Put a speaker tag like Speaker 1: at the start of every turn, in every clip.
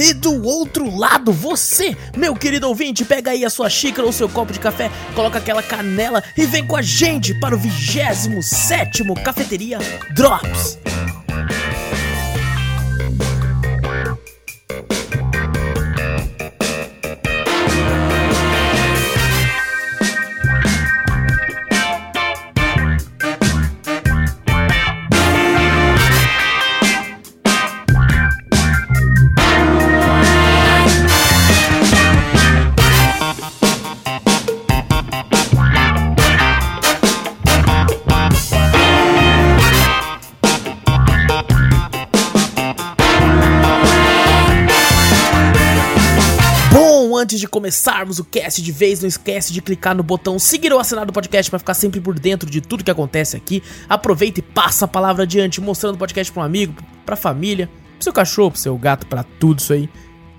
Speaker 1: E do outro lado, você, meu querido ouvinte, pega aí a sua xícara ou seu copo de café, coloca aquela canela e vem com a gente para o 27 Cafeteria Drops. Antes de começarmos o cast de vez, não esquece de clicar no botão seguir ou assinar o podcast para ficar sempre por dentro de tudo que acontece aqui. Aproveita e passa a palavra adiante, mostrando o podcast para um amigo, para família, pro seu cachorro, pro seu gato, para tudo isso aí.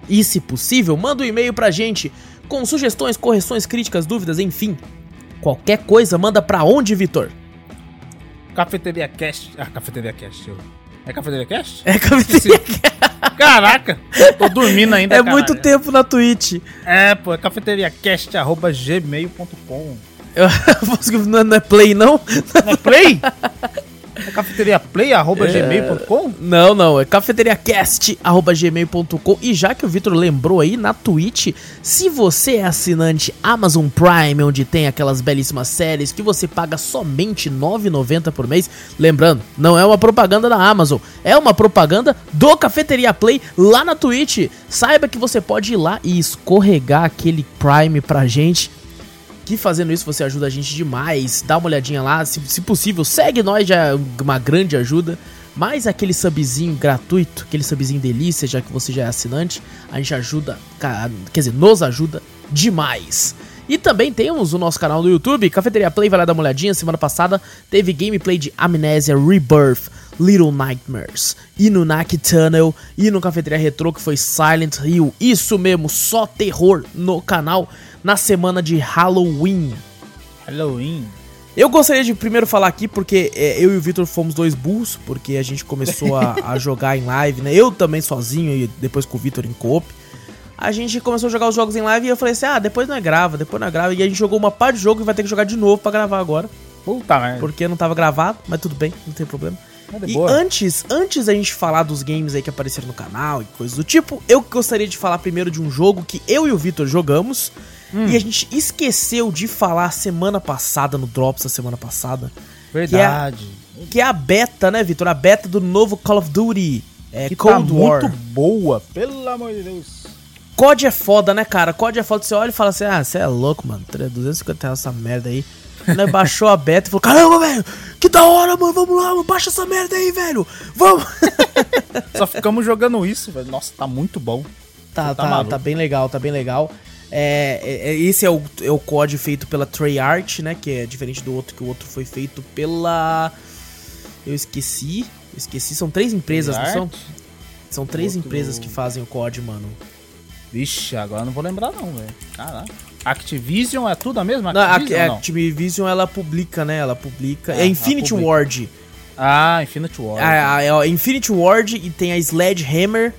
Speaker 1: E se possível, manda um e-mail pra gente com sugestões, correções, críticas, dúvidas, enfim. Qualquer coisa, manda pra onde, Vitor?
Speaker 2: Cafeteria Cast. Ah, Cafeteria Cast. Eu... É Cafeteria Cast?
Speaker 1: É Cafeteria Cast.
Speaker 2: Caraca, tô dormindo ainda.
Speaker 1: É caralho. muito tempo na Twitch.
Speaker 2: É, pô, é cafeteriacast.gmail.com.
Speaker 1: não é play, não?
Speaker 2: Não é play? É cafeteriaplay.gmail.com? É...
Speaker 1: Não, não, é cafeteriacast.gmail.com. E já que o Vitor lembrou aí na Twitch, se você é assinante Amazon Prime, onde tem aquelas belíssimas séries que você paga somente R$ 9,90 por mês, lembrando, não é uma propaganda da Amazon, é uma propaganda do Cafeteria Play lá na Twitch. Saiba que você pode ir lá e escorregar aquele Prime pra gente que fazendo isso você ajuda a gente demais. Dá uma olhadinha lá, se, se possível, segue nós, já é uma grande ajuda. Mais aquele subzinho gratuito, aquele subzinho delícia, já que você já é assinante, a gente ajuda, quer dizer, nos ajuda demais. E também temos o nosso canal no YouTube, Cafeteria Play, vai lá dar uma olhadinha. Semana passada teve gameplay de Amnesia Rebirth, Little Nightmares, Inunaki Tunnel e no Cafeteria Retro que foi Silent Hill. Isso mesmo, só terror no canal na semana de Halloween.
Speaker 2: Halloween.
Speaker 1: Eu gostaria de primeiro falar aqui porque é, eu e o Victor fomos dois burros, porque a gente começou a, a, jogar em live, né? Eu também sozinho e depois com o Victor em coop. A gente começou a jogar os jogos em live e eu falei assim: ah, depois não é grava, depois não é grava. E a gente jogou uma parte de jogo e vai ter que jogar de novo para gravar agora.
Speaker 2: Puta merda.
Speaker 1: Porque não tava gravado, mas tudo bem, não tem problema. É e boa. antes, antes da gente falar dos games aí que apareceram no canal e coisas do tipo, eu gostaria de falar primeiro de um jogo que eu e o Victor jogamos Hum. E a gente esqueceu de falar semana passada, no Drops da semana passada.
Speaker 2: Verdade.
Speaker 1: Que é, que é a beta, né, Vitor? A beta do novo Call of Duty.
Speaker 2: É, que Cold tá War. muito boa, pelo amor de Deus.
Speaker 1: COD é foda, né, cara? COD é foda. Você olha e fala assim: ah, você é louco, mano. 250 reais essa merda aí. Né, baixou a beta e falou: caramba, velho, que da hora, mano. Vamos lá, mano. Baixa essa merda aí, velho. Vamos.
Speaker 2: Só ficamos jogando isso, velho. Nossa, tá muito bom.
Speaker 1: Tá, tá, tá, tá bem legal, tá bem legal. É, é, é, esse é o, é o COD feito pela Treyarch, né? Que é diferente do outro, que o outro foi feito pela. Eu esqueci. Eu esqueci. São três empresas, não são? São três outro... empresas que fazem o COD, mano.
Speaker 2: Vixe, agora não vou lembrar não, velho. Caraca. Activision é tudo a mesma?
Speaker 1: Não, Activision, a, não? Activision ela publica, né? Ela publica. É, é Infinity Ward.
Speaker 2: Ah, Infinity Ward.
Speaker 1: É, é, Infinity Ward e tem a Sledgehammer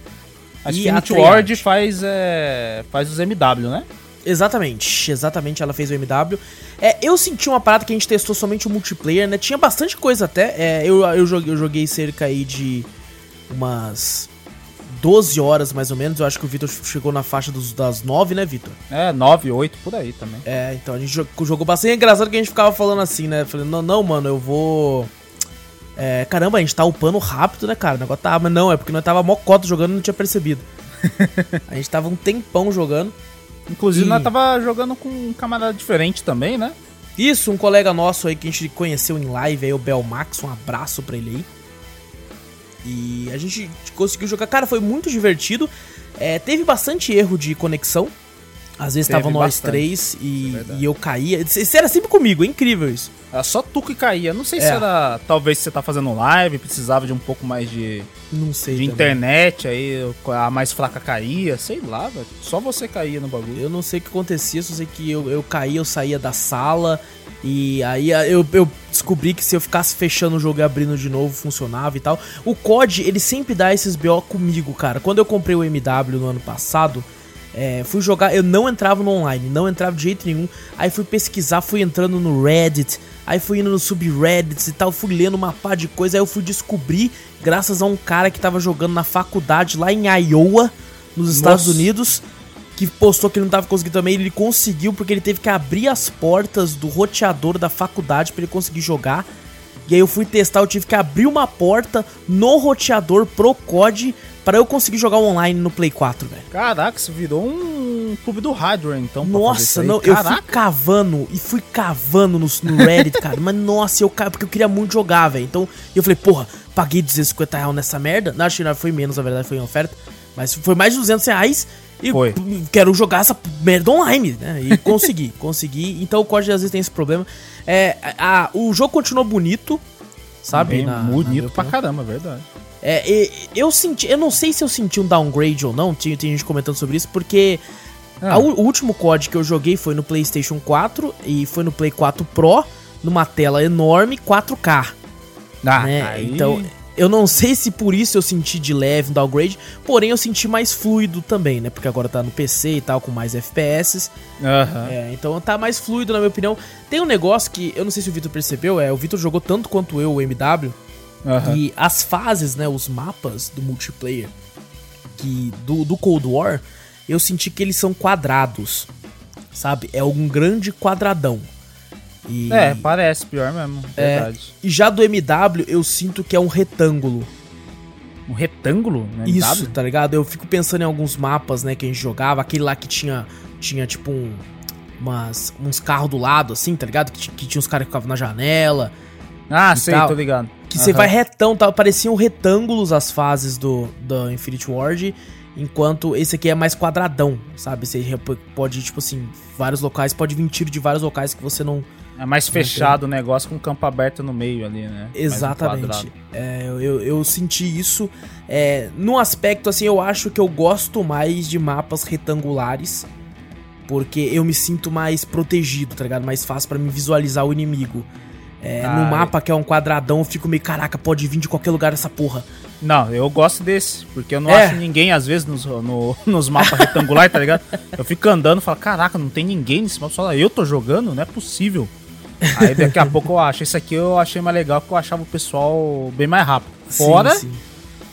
Speaker 2: a Infinity Ward faz, é, faz os MW, né?
Speaker 1: Exatamente, exatamente, ela fez o MW. É, eu senti uma parada que a gente testou somente o multiplayer, né? Tinha bastante coisa até. É, eu, eu, joguei, eu joguei cerca aí de umas 12 horas mais ou menos. Eu acho que o Vitor chegou na faixa dos, das 9, né, Vitor?
Speaker 2: É, 9, 8 por aí também.
Speaker 1: É, então a gente jogou, jogou bastante. É engraçado que a gente ficava falando assim, né? Falei, não, não, mano, eu vou. É, caramba, a gente tá upando rápido, né, cara? O negócio tá. Mas não, é porque nós tava mocota jogando e não tinha percebido. a gente tava um tempão jogando.
Speaker 2: Inclusive, e... nós tava jogando com um camarada diferente também, né?
Speaker 1: Isso, um colega nosso aí que a gente conheceu em live aí, o Belmax, um abraço pra ele aí. E a gente conseguiu jogar. Cara, foi muito divertido. É, teve bastante erro de conexão. Às vezes
Speaker 2: Teve
Speaker 1: tava nós
Speaker 2: bastante.
Speaker 1: três e,
Speaker 2: É
Speaker 1: e eu caía. Isso era sempre comigo, é incrível isso.
Speaker 2: Era só tu que caía. Não sei se
Speaker 1: É.
Speaker 2: era. Talvez você tá fazendo live, precisava de um pouco mais de,
Speaker 1: Não sei.
Speaker 2: de
Speaker 1: também.
Speaker 2: internet, aí a mais fraca caía, sei lá, velho. Só você caía no bagulho.
Speaker 1: Eu não sei o que acontecia, só sei que eu, eu caía, eu saía da sala. E aí eu, eu descobri que se eu ficasse fechando o jogo e abrindo de novo, funcionava e tal. O COD, ele sempre dá esses BO comigo, cara. Quando eu comprei o MW no ano passado, é, fui jogar, eu não entrava no online, não entrava de jeito nenhum. Aí fui pesquisar, fui entrando no Reddit, aí fui indo no subreddits e tal, fui lendo uma pá de coisa. Aí eu fui descobrir, graças a um cara que tava jogando na faculdade lá em Iowa, nos Estados
Speaker 2: Nossa.
Speaker 1: Unidos que postou que ele não tava conseguindo também, ele conseguiu porque ele teve que abrir as portas do roteador da faculdade pra ele conseguir jogar. E aí eu fui testar, eu tive que abrir uma porta no roteador pro COD pra eu conseguir jogar online no Play 4, velho.
Speaker 2: Caraca, isso virou um clube do hardware, então. pra
Speaker 1: Nossa, não, eu fui cavando e fui cavando no, no Reddit, cara. Mas nossa, eu porque eu queria muito jogar, velho. Então eu falei, porra, paguei 250 reais nessa merda. Que não foi menos, na verdade, foi em oferta. Mas foi mais de 200 reais. E
Speaker 2: Foi.
Speaker 1: quero jogar essa merda online, né? E consegui, consegui. Então o COD às vezes tem esse problema. É, a, a- o jogo continuou bonito, sabe?
Speaker 2: Bem
Speaker 1: Na- na
Speaker 2: bonito pra
Speaker 1: opinião.
Speaker 2: caramba, verdade.
Speaker 1: É, e- eu senti, eu não sei se eu senti um downgrade ou não, tinha, tem gente comentando sobre isso, porque
Speaker 2: Ah.
Speaker 1: a o último COD que eu joguei foi no PlayStation 4 e foi no Play 4 Pro, numa tela enorme, 4K,
Speaker 2: Ah,
Speaker 1: né?
Speaker 2: aí-
Speaker 1: Então, eu não sei se por isso eu senti de leve um downgrade, porém eu senti mais fluido também, né? Porque agora tá no PC e tal, com mais FPS.
Speaker 2: Aham.
Speaker 1: É, então tá mais fluido na minha opinião. Tem um negócio que eu não sei se o Vitor percebeu, é o Vitor jogou tanto quanto eu o MW,
Speaker 2: aham.
Speaker 1: e as fases, né, os mapas do multiplayer que do, do Cold War, eu senti que eles são quadrados, sabe? É um grande quadradão. E,
Speaker 2: É, parece pior mesmo,
Speaker 1: É.
Speaker 2: verdade.
Speaker 1: e já do MW eu sinto que é um retângulo.
Speaker 2: Um retângulo, né?
Speaker 1: Isso,
Speaker 2: W?
Speaker 1: tá ligado? Eu fico pensando em alguns mapas, né, que a gente jogava, aquele lá que tinha tinha tipo um umas, uns carros do lado assim, tá ligado? Que, que tinha uns caras que ficavam na janela.
Speaker 2: Ah, sei,
Speaker 1: tal.
Speaker 2: tô ligado.
Speaker 1: Que você
Speaker 2: Aham.
Speaker 1: vai retão, tá? pareciam retângulos as fases do, do Infinity Ward, enquanto esse aqui é mais quadradão, sabe? Você pode, tipo assim, vários locais, pode vir tiro de vários locais que você não.
Speaker 2: É mais fechado o negócio com campo aberto no meio ali, né? Um
Speaker 1: Exatamente.
Speaker 2: quadrado.
Speaker 1: É, eu, eu, senti isso. É, num aspecto, assim, eu acho que eu gosto mais de mapas retangulares. Porque eu me sinto mais protegido, tá ligado? Mais fácil pra me visualizar o inimigo. É,
Speaker 2: Ah,
Speaker 1: no mapa que é um quadradão, eu fico meio, caraca, pode vir de qualquer lugar essa porra.
Speaker 2: Não, eu gosto desse, porque eu não
Speaker 1: É.
Speaker 2: acho ninguém, às vezes, nos, no- nos mapas retangulares, tá ligado? Eu fico andando e falo, caraca, não tem ninguém nesse mapa, só eu tô jogando, não é possível. Aí daqui a pouco eu acho. Esse aqui eu achei mais legal porque eu achava o pessoal bem mais rápido. Fora
Speaker 1: Sim, sim.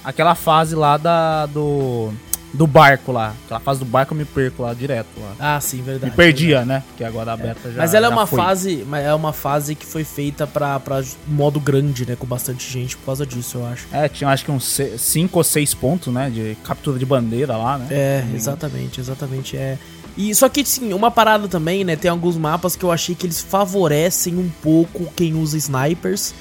Speaker 2: aquela fase lá da, do, do barco lá. Aquela fase do barco eu me perco lá direto lá.
Speaker 1: Ah, sim, verdade.
Speaker 2: Me perdia, né? Porque agora a beta já.
Speaker 1: Mas ela é
Speaker 2: já
Speaker 1: uma
Speaker 2: foi.
Speaker 1: fase, mas é uma fase que foi feita pra, pra modo grande, né, com bastante gente por causa disso, eu acho.
Speaker 2: É, tinha acho que uns 5 ou 6 pontos, né? De captura de bandeira lá, né?
Speaker 1: É, exatamente, exatamente, é. E só que sim, uma parada também, né, tem alguns mapas que eu achei que eles favorecem um pouco quem usa snipers,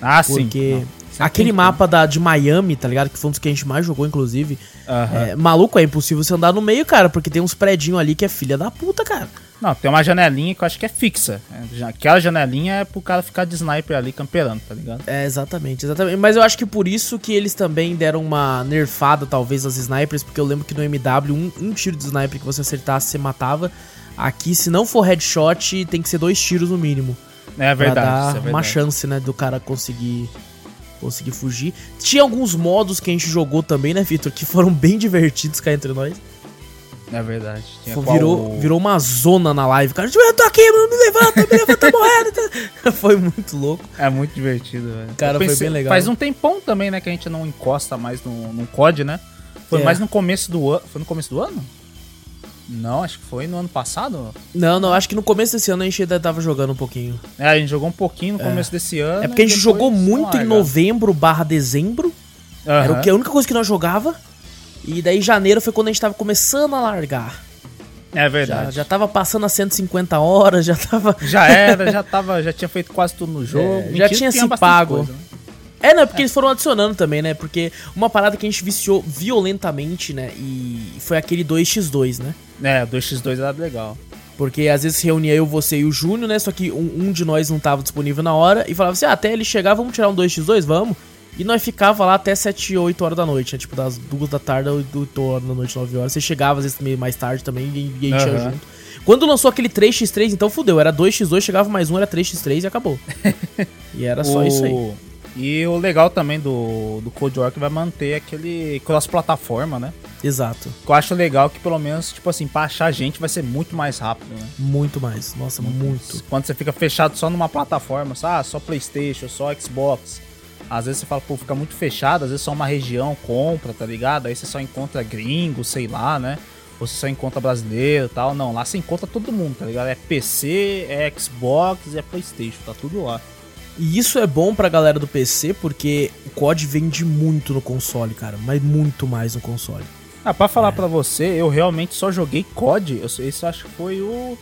Speaker 2: Ah, sim.
Speaker 1: porque
Speaker 2: Não, sempre
Speaker 1: aquele mapa da de Miami, tá ligado? Que foi um dos que a gente mais jogou inclusive. É, maluco, é impossível você andar no meio, cara, porque tem uns predinhos ali que é filha da puta, cara.
Speaker 2: Não, tem uma janelinha que eu acho que é fixa. É, Aquela janelinha é pro cara ficar de sniper ali camperando, tá ligado?
Speaker 1: É, exatamente, exatamente. Mas eu acho que por isso que eles também deram uma nerfada, talvez, às snipers, porque eu lembro que no MW, um, um tiro de sniper que você acertasse, você matava. Aqui, se não for headshot, tem que ser dois tiros no mínimo.
Speaker 2: É verdade.
Speaker 1: pra dar
Speaker 2: isso é verdade.
Speaker 1: uma chance, né, do cara conseguir conseguir fugir. Tinha alguns modos que a gente jogou também, né, Vitor, que foram bem divertidos cá entre nós.
Speaker 2: É verdade. Tinha
Speaker 1: Foi-
Speaker 2: qual-
Speaker 1: virou, virou uma zona na live. Cara, eu tô aqui, mano, me levanta, me levanta morrendo. Foi muito louco.
Speaker 2: É muito divertido, velho.
Speaker 1: Cara,
Speaker 2: Eu
Speaker 1: foi bem legal.
Speaker 2: Faz um tempão também, né, que a gente não encosta mais no, no COD, né? Foi
Speaker 1: É.
Speaker 2: mais no começo do ano. Foi no começo do ano? Não, acho que foi no ano passado.
Speaker 1: Não, não, acho que no começo desse ano a gente ainda tava jogando um pouquinho.
Speaker 2: É, a gente jogou um pouquinho no começo desse ano.
Speaker 1: É porque a gente jogou muito em novembro barra dezembro. Era o que, a única coisa que nós jogava. E daí janeiro foi quando a gente tava começando a largar.
Speaker 2: É
Speaker 1: Já,
Speaker 2: verdade.
Speaker 1: já tava passando a 150 horas, já tava.
Speaker 2: Já era, já tava, já tinha feito quase tudo no jogo.
Speaker 1: É, já tinha
Speaker 2: que
Speaker 1: se pago.
Speaker 2: coisa, né?
Speaker 1: É, né? Porque eles foram adicionando também, né? Porque uma parada que a gente viciou violentamente, né? E foi aquele 2x2, né?
Speaker 2: É, o 2x2 era legal.
Speaker 1: Porque às vezes reunia eu, você e o Júnior, né? Só que um, um de nós não tava disponível na hora e falava assim: ah, até ele chegar, vamos tirar um 2x2? Vamos. E nós ficava lá até 7, 8 horas da noite, né? Tipo, das 2 da tarde ou 8 horas da noite, 9 horas. Você chegava às vezes meio mais tarde também e, e a gente ia
Speaker 2: Aham.
Speaker 1: junto. Quando lançou aquele 3x3, então fudeu. Era 2x2, chegava mais um, era 3x3 e acabou. e era só
Speaker 2: O-
Speaker 1: isso aí.
Speaker 2: E o legal também do, do Cold War é que vai manter aquele cross-plataforma, né?
Speaker 1: Exato.
Speaker 2: Que eu acho legal que pelo menos, tipo assim, pra achar gente vai ser muito mais rápido, né?
Speaker 1: Muito mais. Nossa, muito.
Speaker 2: Quando você fica fechado só numa plataforma, só, ah, só Playstation, só Xbox. Às vezes você fala, pô, fica muito fechado, às vezes só uma região compra, tá ligado? Aí você só encontra gringo, sei lá, né? Ou você só encontra brasileiro e tal. Não, lá você encontra todo mundo, tá ligado? É PC, é Xbox e é Playstation, tá tudo lá.
Speaker 1: E isso é bom pra galera do PC, porque o COD vende muito no console, cara. Mas muito mais no console.
Speaker 2: Ah, pra
Speaker 1: É.
Speaker 2: falar pra você, eu realmente só joguei COD. Eu, esse acho que foi o.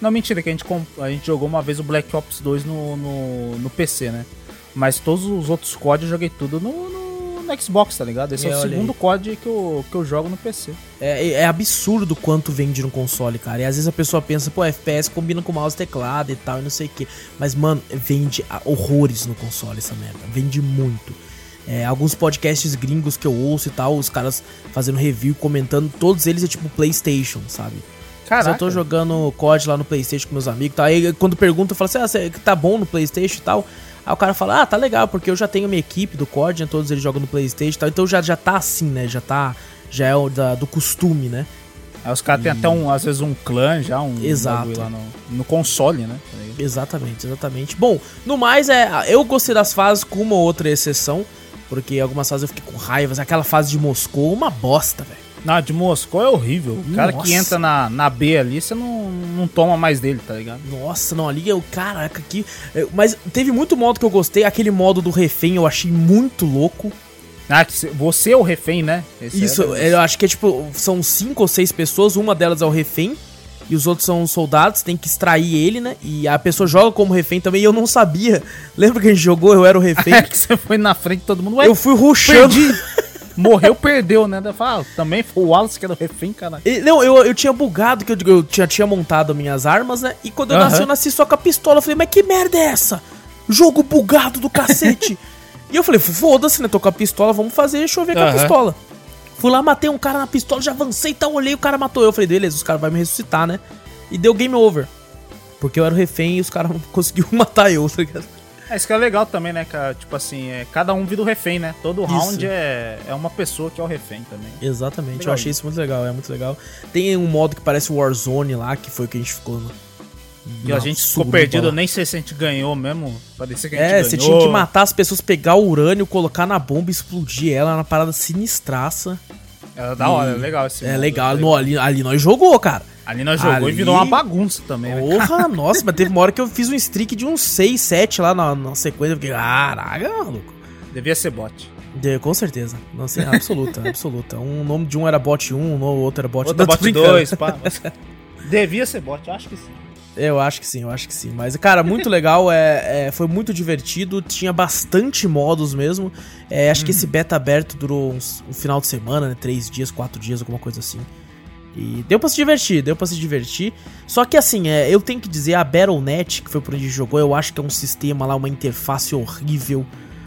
Speaker 2: Não, mentira, que a gente, a gente jogou uma vez o Black Ops 2 no, no, no PC, né? Mas todos os outros COD eu joguei tudo no, no, Xbox, tá ligado? Esse é,
Speaker 1: É,
Speaker 2: o segundo
Speaker 1: aí.
Speaker 2: COD que eu, que eu jogo no PC.
Speaker 1: É, é absurdo quanto vende no console, cara. E às vezes a pessoa pensa, pô, FPS combina com mouse e teclado e tal, e não sei o quê. Mas, mano, vende ah, horrores no console essa merda. Vende muito. É, alguns podcasts gringos que eu ouço e tal, os caras fazendo review, comentando, todos eles é tipo PlayStation, sabe?
Speaker 2: Caraca.
Speaker 1: eu tô jogando COD lá no PlayStation com meus amigos, tá? Aí quando pergunta, eu falo assim: ah, tá bom no PlayStation e tal. Aí o cara fala: ah, tá legal, porque eu já tenho minha equipe do COD, né? Todos eles jogam no PlayStation e tal. Então já, já tá assim, né? Já tá. Já é o da- do costume, né?
Speaker 2: Aí os caras têm até um, às vezes, um clã já, um
Speaker 1: Exato.
Speaker 2: lá no, no console, né?
Speaker 1: Exatamente, exatamente. Bom, no mais, é, eu gostei das fases com uma ou outra exceção. Porque algumas fases eu fiquei com raiva. Aquela fase de Moscou, uma bosta, velho.
Speaker 2: Não, de Moscou é horrível. O cara
Speaker 1: Nossa.
Speaker 2: que entra na, na B ali, você não, não toma mais dele, tá ligado?
Speaker 1: Nossa, não, ali eu, caraca, aqui. eu- Mas teve muito modo que eu gostei. Aquele modo do refém eu achei muito louco.
Speaker 2: Ah, você é o refém, né? Esse
Speaker 1: Isso,
Speaker 2: é-
Speaker 1: eu acho que é tipo, são cinco ou seis pessoas, uma delas é o refém. E os outros são os soldados, tem que extrair ele, né? E a pessoa joga como refém também, e eu não sabia. Lembra que a gente jogou, eu era o refém?
Speaker 2: É que você foi na frente todo mundo. Ué,
Speaker 1: eu fui rushando.
Speaker 2: Morreu, perdeu, né? Falo, ah, também foi o Wallace que era o refém, cara.
Speaker 1: E, Não, eu, eu tinha bugado, que eu, eu tinha, tinha montado minhas armas, né? E quando eu
Speaker 2: Aham.
Speaker 1: nasci, eu nasci só com a pistola. Eu falei, mas que merda é essa? Jogo bugado do cacete. e eu falei, foda-se, né? Tô com a pistola, vamos fazer, deixa eu ver com a pistola. Fui lá, matei um cara na pistola, já avancei e tal, olhei, o cara matou eu. Falei, beleza, os caras vão me ressuscitar, né? E deu game over. Porque eu era o refém e os caras não conseguiram matar eu, tá ligado?
Speaker 2: É, isso que é legal também, né, cara? Tipo assim, é, cada um vira o refém, né? Todo
Speaker 1: Isso.
Speaker 2: round é, é uma pessoa que é o refém também.
Speaker 1: Exatamente, eu
Speaker 2: Legal
Speaker 1: achei
Speaker 2: isso.
Speaker 1: muito legal, é muito legal. Tem um modo que parece Warzone lá, que foi o que a gente ficou no.
Speaker 2: E a
Speaker 1: na
Speaker 2: gente ficou perdido, eu nem sei se a gente ganhou mesmo. Parecia que a gente
Speaker 1: É,
Speaker 2: ganhou.
Speaker 1: você tinha que matar as pessoas, pegar o urânio, colocar na bomba e explodir ela, uma parada sinistraça.
Speaker 2: Era da hora,
Speaker 1: E-
Speaker 2: é legal esse
Speaker 1: É legal,
Speaker 2: é
Speaker 1: no, ali, ali nós jogou, cara.
Speaker 2: Ali nós jogou
Speaker 1: Ali-
Speaker 2: e virou uma bagunça também, né?
Speaker 1: Porra, nossa, mas teve uma hora que eu fiz um streak de uns 6, 7 lá na, na sequência. Eu fiquei, caraca, maluco.
Speaker 2: Devia ser bot.
Speaker 1: De- com certeza. Não sei, absoluta, absoluta. Um nome de um era bot 1, o outro era bot
Speaker 2: Outra
Speaker 1: Não, tô
Speaker 2: bot
Speaker 1: brincando.
Speaker 2: 2, pá. Devia ser bot, acho que sim.
Speaker 1: Eu acho que sim, eu acho que sim. Mas, cara, muito legal, é, é, foi muito divertido, tinha bastante modos mesmo. É, acho que esse beta aberto durou uns- um final de semana, né? Três dias, quatro dias, alguma coisa assim. E deu pra se divertir, deu pra se divertir. Só que assim, é, eu tenho que dizer, a Battle.net, que foi por onde jogou, eu acho que é um sistema lá, uma interface horrível.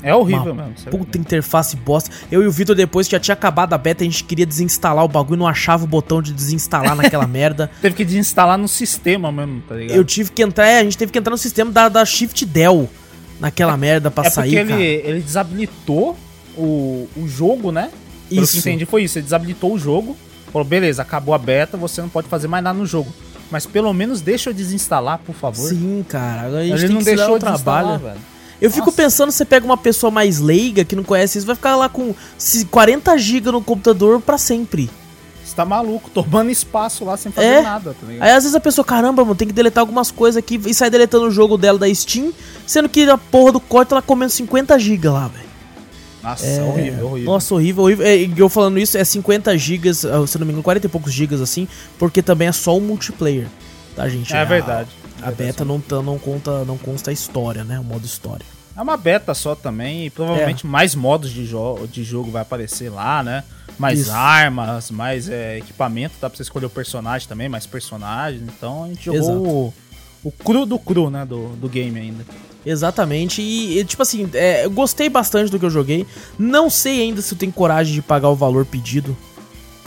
Speaker 2: É horrível
Speaker 1: Uma
Speaker 2: mesmo. é
Speaker 1: Puta interface bosta. Eu e o Vitor, depois que já tinha acabado a beta, a gente queria desinstalar o bagulho, não achava o botão de desinstalar naquela merda.
Speaker 2: Teve que desinstalar no sistema mesmo, tá ligado?
Speaker 1: Eu tive que entrar, é, a gente teve que entrar no sistema da, da Shift Dell naquela merda pra
Speaker 2: é porque
Speaker 1: sair,
Speaker 2: ele,
Speaker 1: cara.
Speaker 2: ele desabilitou o, o jogo, né? Pelo que
Speaker 1: Isso.
Speaker 2: entendi foi isso. Ele desabilitou o jogo. Falou, beleza, acabou a beta, você não pode fazer mais nada no jogo. Mas pelo menos deixa eu desinstalar, por favor.
Speaker 1: Sim, cara. A gente
Speaker 2: Ele não
Speaker 1: que
Speaker 2: deixou
Speaker 1: o trabalho.
Speaker 2: velho.
Speaker 1: Eu fico
Speaker 2: Nossa.
Speaker 1: pensando, você pega uma pessoa mais leiga que não conhece isso, vai ficar lá com se- 40 GB no computador pra sempre.
Speaker 2: Você tá maluco, tomando espaço lá sem fazer
Speaker 1: É.
Speaker 2: nada, tá ligado?
Speaker 1: Aí às vezes a pessoa, caramba, mano, tem que deletar algumas coisas aqui e sai deletando o jogo dela da Steam, sendo que a porra do corte ela comendo 50 GB lá, velho.
Speaker 2: Nossa, é horrível, horrível.
Speaker 1: Nossa, horrível, horrível. É, e eu falando isso, é 50 GB, se eu não me engano, 40 e poucos gigas assim, porque também é só o multiplayer. Tá, gente?
Speaker 2: é
Speaker 1: A-
Speaker 2: verdade.
Speaker 1: A beta não, tá- não conta, não consta a história, né? O modo história.
Speaker 2: É uma beta só também, e provavelmente é. mais modos de, jo de jogo vai aparecer lá, né? Mais Isso. armas, mais é, equipamento, dá pra você escolher o personagem também, mais personagens. Então a gente jogou o, o, cru do cru, né? Do, do game ainda.
Speaker 1: Exatamente, e, tipo assim, é, eu gostei bastante do que eu joguei. Não sei ainda se eu tenho coragem de pagar o valor pedido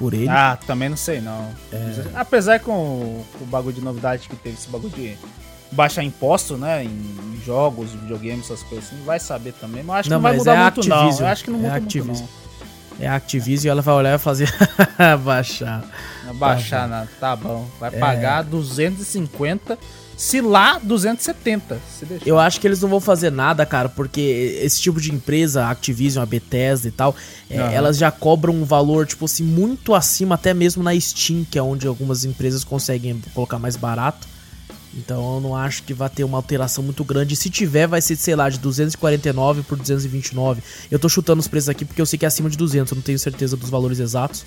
Speaker 1: por ele.
Speaker 2: Ah, também não sei não. É... Apesar com, com o bagulho de novidade que teve, esse bagulho de baixar imposto, né, em jogos, videogames, essas coisas assim, vai saber também. Mas acho que não, vai mudar é muito Activision. não. Eu acho que não
Speaker 1: é
Speaker 2: muda
Speaker 1: Activision.
Speaker 2: muito
Speaker 1: não. É a Activision e ela vai olhar e fazer baixar.
Speaker 2: Baixar, tá, nada. tá bom. Vai é... pagar 250 se lá 270. Se
Speaker 1: eu acho que eles não vão fazer nada, cara, porque esse tipo de empresa, a Activision, a Bethesda e tal, é, elas já cobram um valor, tipo assim, muito acima, até mesmo na Steam, que é onde algumas empresas conseguem colocar mais barato. Então eu não acho que vai ter uma alteração muito grande. Se tiver, vai ser, sei lá, de 249 por 229. Eu tô chutando os preços aqui porque eu sei que é acima de 200, eu não tenho certeza dos valores exatos.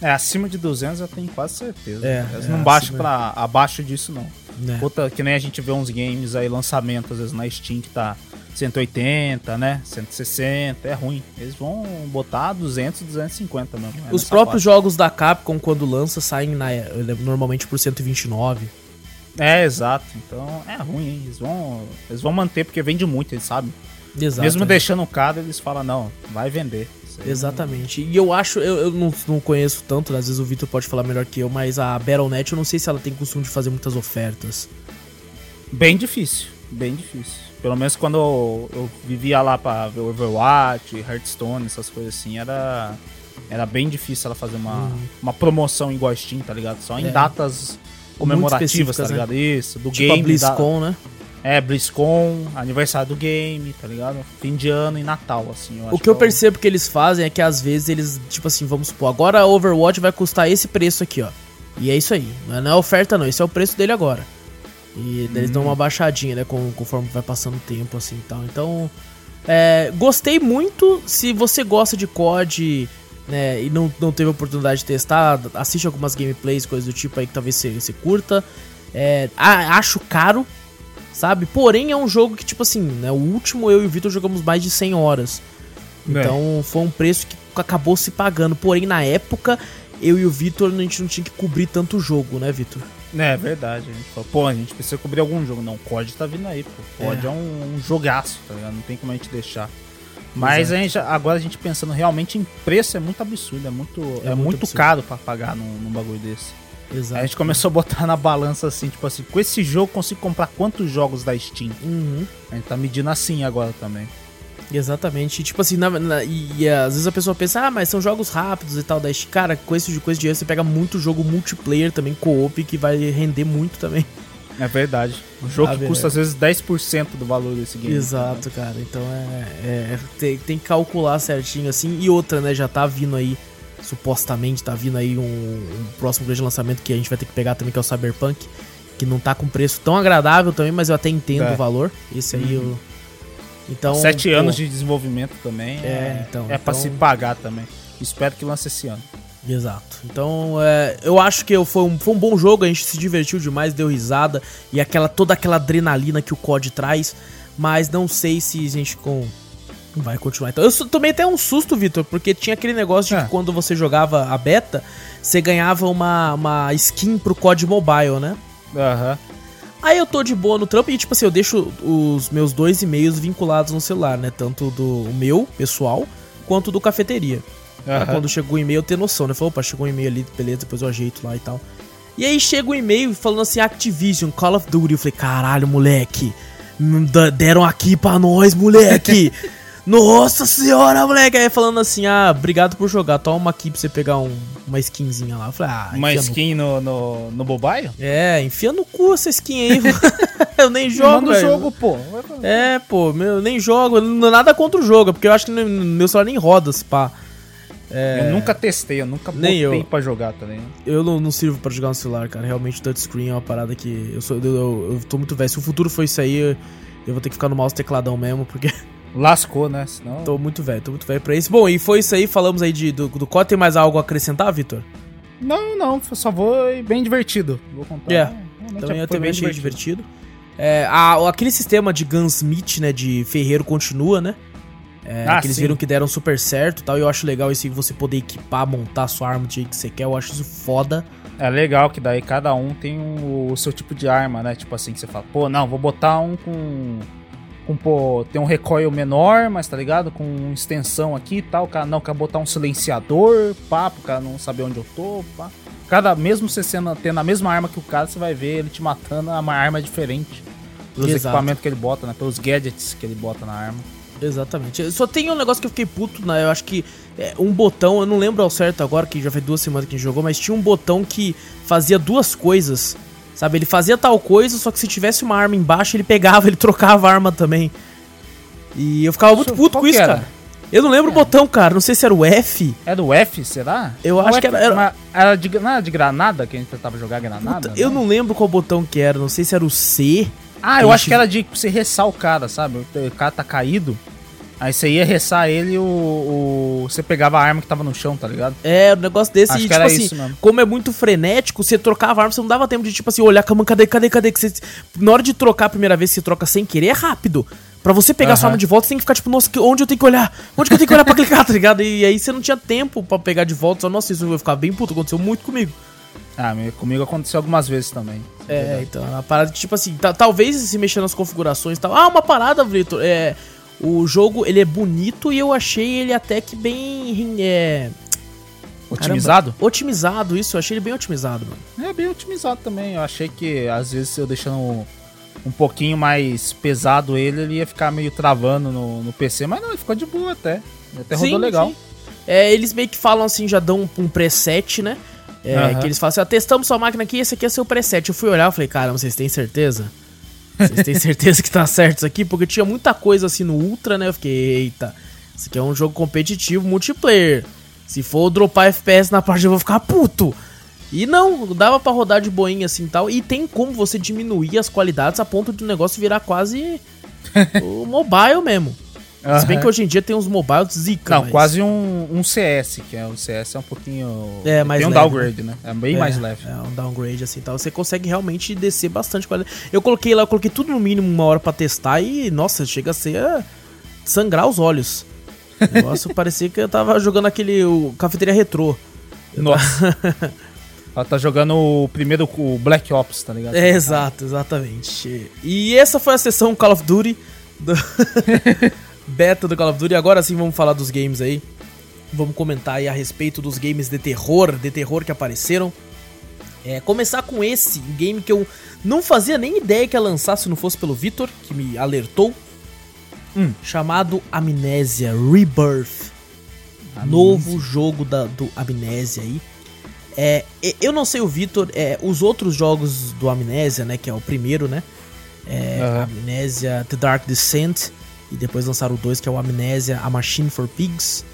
Speaker 2: É, acima de 200 eu tenho quase certeza. É, Eles é, não baixam para abaixo disso, não. É. Outra, que nem a gente vê uns games aí, lançamento, às vezes na Steam que tá 180, né? 160, é ruim. Eles vão botar 200, 250 mesmo.
Speaker 1: É Os próprios jogos da Capcom, quando lança, saem na, normalmente por 129.
Speaker 2: É, exato. Então é ruim, hein? Eles vão, eles vão manter porque vende muito, eles sabem.
Speaker 1: Exato,
Speaker 2: Mesmo é. deixando caro, eles falam, não, vai vender.
Speaker 1: Exatamente. E eu acho, eu, eu não, não, conheço tanto, às vezes o Vitor pode falar melhor que eu, mas a Battle.net eu não sei se ela tem costume de fazer muitas ofertas.
Speaker 2: Bem difícil, bem difícil. Pelo menos quando eu, eu vivia lá pra ver Overwatch, Hearthstone, essas coisas assim, era, era bem difícil ela fazer uma, hum. uma promoção igual a Steam, tá ligado? Só em é. datas comemorativas, tá né? ligado? Né? Isso, do tipo game. A
Speaker 1: BlizzCon, da... né?
Speaker 2: É, BlizzCon, aniversário do game, tá ligado? Fim de ano e Natal, assim.
Speaker 1: o que eu é percebo que eles fazem é que às vezes eles, tipo assim, vamos supor, agora a Overwatch vai custar esse preço aqui, ó. E é isso aí. Não é oferta, não. Esse é o preço dele agora. E eles hum. dão uma baixadinha, né? Conforme vai passando o tempo, assim e tal. Então, é, gostei muito. Se você gosta de COD né, e não, não teve oportunidade de testar, assiste algumas gameplays, coisas do tipo aí que talvez você, você curta. É, acho caro, sabe? Porém, é um jogo que, tipo assim, né? O último eu e o Vitor jogamos mais de 100 horas. É. Então, foi um preço que acabou se pagando. Porém, na época, eu e o Vitor, a gente não tinha que cobrir tanto jogo, né, Vitor?
Speaker 2: É, é verdade. A gente falou, pô, a gente precisa cobrir algum jogo. Não, o COD tá vindo aí, pô. O COD é, é um, um, jogaço, tá ligado? Não tem como a gente deixar. Mas a gente, agora a gente pensando realmente em preço é muito absurdo, é muito, é, é muito, muito caro para pagar num, num bagulho desse. Exato. A gente começou a botar na balança assim, tipo assim, com esse jogo consigo comprar quantos jogos da Steam?
Speaker 1: Uhum.
Speaker 2: A gente tá medindo assim agora também.
Speaker 1: Exatamente. tipo assim, na, na, e, e, às vezes a pessoa pensa, ah, mas são jogos rápidos e tal. Daí, cara, com esse, com esse dinheiro você pega muito jogo multiplayer também, co-op, que vai render muito também.
Speaker 2: É verdade. Um jogo ah, que custa às vezes 10% do valor desse game.
Speaker 1: Exato, cara. Então é, é tem, tem, que calcular certinho assim. E outra, né? Já tá vindo aí supostamente tá vindo aí um, um, próximo grande lançamento que a gente vai ter que pegar também, que é o Cyberpunk, que não tá com preço tão agradável também, mas eu até entendo é. o valor. Esse aí uhum. eu.
Speaker 2: Então, Sete pô, anos de desenvolvimento também. É, é então. É então, pra se pagar também. Espero que lance esse ano.
Speaker 1: Exato. Então, é, eu acho que foi um, foi um bom jogo, a gente se divertiu demais, deu risada e aquela toda aquela adrenalina que o COD traz, mas não sei se a gente com Vai continuar. Então, eu tomei até um susto, Vitor, porque tinha aquele negócio de é. que quando você jogava a beta, você ganhava uma, uma skin pro COD Mobile, né?
Speaker 2: Aham. Uhum.
Speaker 1: Aí eu tô de boa no trampo e, tipo assim, eu deixo os meus dois e-mails vinculados no celular, né? Tanto do meu, pessoal, quanto do cafeteria. Uhum. Pra quando chegou o e-mail eu ter noção, né? Falou, opa, chegou um e-mail ali, beleza, depois eu ajeito lá e tal. E aí chega o um e-mail falando assim, Activision, Call of Duty. Eu falei, caralho, moleque, deram aqui pra nós, moleque. Nossa senhora, moleque! Aí falando assim, ah, obrigado por jogar, toma aqui pra você pegar um, uma skinzinha lá. Eu falei, ah,
Speaker 2: uma skin no, no, no mobile?
Speaker 1: É, enfia no cu essa skin aí. eu nem jogo,
Speaker 2: Manda o jogo, pô.
Speaker 1: É, pô, meu, eu nem jogo, nada contra o jogo, porque eu acho que meu celular nem roda, pá.
Speaker 2: É... Eu nunca testei, eu nunca nem botei eu. pra jogar também.
Speaker 1: Eu não, não sirvo pra jogar no celular, cara. Realmente touchscreen é uma parada que. Eu, sou, eu, eu, eu tô muito velho. Se o futuro for isso aí, eu, eu vou ter que ficar no mouse tecladão mesmo, porque.
Speaker 2: Lascou, né? Senão...
Speaker 1: Tô muito velho, tô muito velho pra isso. Bom, e foi isso aí, falamos aí de, do, do COD. Tem mais algo a acrescentar, Vitor?
Speaker 2: Não, não, só vou bem divertido. Vou contar.
Speaker 1: É, também eu também achei divertido. divertido. É, a- aquele sistema de gunsmith, né, de ferreiro continua, né? É,
Speaker 2: Ah,
Speaker 1: que eles
Speaker 2: sim.
Speaker 1: viram que deram super certo e tal. E eu acho legal isso aí, você poder equipar, montar a sua arma do jeito que você quer. Eu acho isso foda.
Speaker 2: É legal que daí cada um tem um- o seu tipo de arma, né? Tipo assim, que você fala, pô, não, vou botar um com. Com pô, tem um recoil menor, mas tá ligado? Com extensão aqui e tal. O cara não quer botar um silenciador, pá, pro cara não saber onde eu tô, pá. Cada, mesmo você sendo, tendo a mesma arma que o cara, você vai ver ele te matando a uma arma diferente. Pelos
Speaker 1: Exato.
Speaker 2: equipamentos que ele bota, né? Pelos gadgets que ele bota na arma.
Speaker 1: Exatamente. Só tem um negócio que eu fiquei puto, né? Eu acho que é, um botão, eu não lembro ao certo agora, que já faz duas semanas que a gente jogou, mas tinha um botão que fazia duas coisas. Sabe? Ele fazia tal coisa, só que se tivesse uma arma embaixo, ele pegava, ele trocava a arma também. E eu ficava muito puto
Speaker 2: qual
Speaker 1: com isso,
Speaker 2: era?
Speaker 1: cara. Eu não lembro o botão, cara. Não sei se era o F.
Speaker 2: É do F, será?
Speaker 1: Eu
Speaker 2: Não,
Speaker 1: acho
Speaker 2: F,
Speaker 1: que era- era-
Speaker 2: Era de, não era de granada que a gente tentava jogar granada?
Speaker 1: Puta, eu não lembro qual botão que era. Não sei se era o C.
Speaker 2: Ah, eu acho que era de você ressar o cara, sabe? O cara tá caído. Aí você ia ressar ele e o, o- você pegava a arma que tava no chão, tá ligado?
Speaker 1: É, um negócio desse.
Speaker 2: Acho
Speaker 1: e, tipo
Speaker 2: era
Speaker 1: assim,
Speaker 2: isso mesmo.
Speaker 1: como é muito frenético, você trocava a arma, você não dava tempo de, tipo assim, olhar com a mão, cadê, cadê, cadê? Que você, na hora de trocar a primeira vez, você troca sem querer, é rápido. Pra você pegar sua
Speaker 2: Aham.
Speaker 1: arma de volta, você tem que ficar, tipo, nossa, onde eu tenho que olhar? Onde que eu tenho que olhar pra clicar, tá ligado? E aí você não tinha tempo pra pegar de volta. Só, nossa, isso eu ia ficar bem puto. Aconteceu muito comigo.
Speaker 2: Ah, comigo aconteceu algumas vezes também.
Speaker 1: É, então, é uma parada que, tipo assim, ta- talvez se mexer nas configurações e tal. Ah, uma parada, Vitor. É. O jogo, ele é bonito e eu achei ele até que bem. É,
Speaker 2: Otimizado?
Speaker 1: caramba, otimizado, isso. Eu achei ele bem otimizado, mano.
Speaker 2: É bem otimizado também. Eu achei que às vezes eu deixando um, pouquinho mais pesado ele, ele ia ficar meio travando no, no PC, mas não, ele ficou de boa até. Até rodou
Speaker 1: Sim,
Speaker 2: legal.
Speaker 1: sim. É, eles meio que falam assim, já dão um, um preset, né? É,
Speaker 2: Aham.
Speaker 1: Que eles falam assim, ah, testamos sua máquina aqui, esse aqui é seu preset. Eu fui olhar e falei, caramba, vocês têm certeza? Vocês têm certeza que tá certo isso aqui? Porque tinha muita coisa assim no Ultra, né? Eu fiquei, eita, isso aqui é um jogo competitivo, multiplayer. Se for dropar FPS na parte eu vou ficar puto. E não, dava pra rodar de boinha assim e tal. E tem como você diminuir as qualidades a ponto de o negócio virar quase o mobile mesmo. Se bem que hoje em dia tem uns mobiles zica.
Speaker 2: Não,
Speaker 1: mas-
Speaker 2: quase um, um CS, que é o CS é um pouquinho.
Speaker 1: É, mais
Speaker 2: Tem um
Speaker 1: leve,
Speaker 2: downgrade, né? É bem
Speaker 1: É,
Speaker 2: mais leve.
Speaker 1: É um downgrade assim tal. Você consegue realmente descer bastante qualidade. Eu coloquei lá, eu coloquei tudo no mínimo uma hora pra testar e, nossa, chega a ser é, sangrar os olhos. O negócio parecia que eu tava jogando aquele o, cafeteria retrô.
Speaker 2: Nossa. Ela tá jogando o primeiro o Black Ops, tá ligado?
Speaker 1: É, exato, exatamente. E essa foi a sessão Call of Duty do beta do Call of Duty. Agora sim vamos falar dos games aí. Vamos comentar aí a respeito dos games de terror, de terror que apareceram. É, começar com esse game que eu não fazia nem ideia que ia lançar se não fosse pelo Vitor, que me alertou.
Speaker 2: Hum.
Speaker 1: Chamado Amnésia Rebirth. Novo jogo da, do Amnésia aí. É, eu não sei o Vitor, é, os outros jogos do Amnésia, né, que é o primeiro, né? É,
Speaker 2: Aham.
Speaker 1: Amnésia The Dark Descent. E depois lançaram o 2, que é o Amnésia A Machine for Pigs.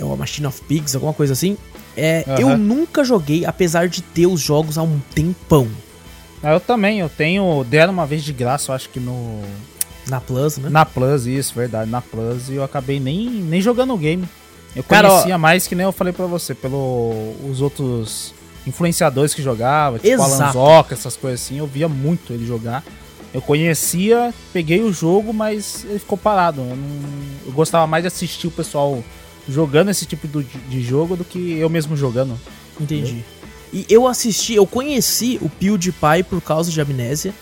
Speaker 1: É o A Machine of Pigs, alguma coisa assim. É,
Speaker 2: Aham.
Speaker 1: Eu nunca joguei, apesar de ter os jogos há um tempão.
Speaker 2: Ah, Eu também, eu tenho. Deram uma vez de graça, eu acho que no.
Speaker 1: Na Plus, né?
Speaker 2: Na Plus, isso, verdade, na Plus, e eu acabei nem, nem jogando o game. Eu
Speaker 1: Cara, ó-
Speaker 2: conhecia mais que nem eu falei pra você, pelo os outros influenciadores que jogavam, tipo
Speaker 1: Exato.
Speaker 2: Alan Zoca, essas coisas assim, eu via muito ele jogar. Eu conhecia, peguei o jogo, mas ele ficou parado. Eu, não- eu gostava mais de assistir o pessoal jogando esse tipo do- de jogo do que eu mesmo jogando.
Speaker 1: Entendi. E eu assisti, eu conheci o PewDiePie por causa de Amnésia.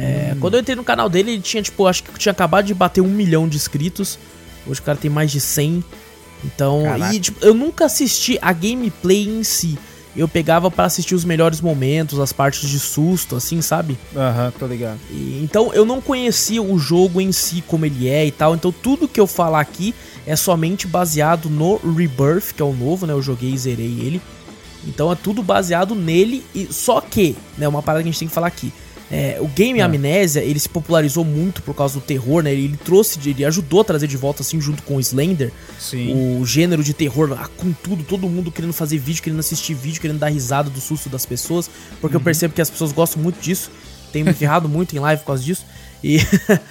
Speaker 1: É, quando eu entrei no canal dele, ele tinha, tipo, acho que tinha acabado de bater um milhão de inscritos. Hoje o cara tem mais de 100. Então,
Speaker 2: Caraca.
Speaker 1: e, tipo, eu nunca assisti a gameplay em si. Eu pegava pra assistir os melhores momentos, as partes de susto, assim, sabe?
Speaker 2: Aham, tô ligado.
Speaker 1: E, então eu não conhecia o jogo em si, como ele é e tal. Então tudo que eu falar aqui é somente baseado no Rebirth, que é o novo, né? Eu joguei e zerei ele. Então é tudo baseado nele. e Só que, né? Uma parada que a gente tem que falar aqui. É, o game
Speaker 2: Ah.
Speaker 1: Amnésia, ele se popularizou muito por causa do terror, né? Ele, ele trouxe, ele ajudou a trazer de volta, assim, junto com o Slender,
Speaker 2: Sim.
Speaker 1: o gênero de terror, ah, com tudo, todo mundo querendo fazer vídeo, querendo assistir vídeo, querendo dar risada do susto das pessoas, porque eu percebo que as pessoas gostam muito disso. Tem me ferrado muito em live por causa disso. E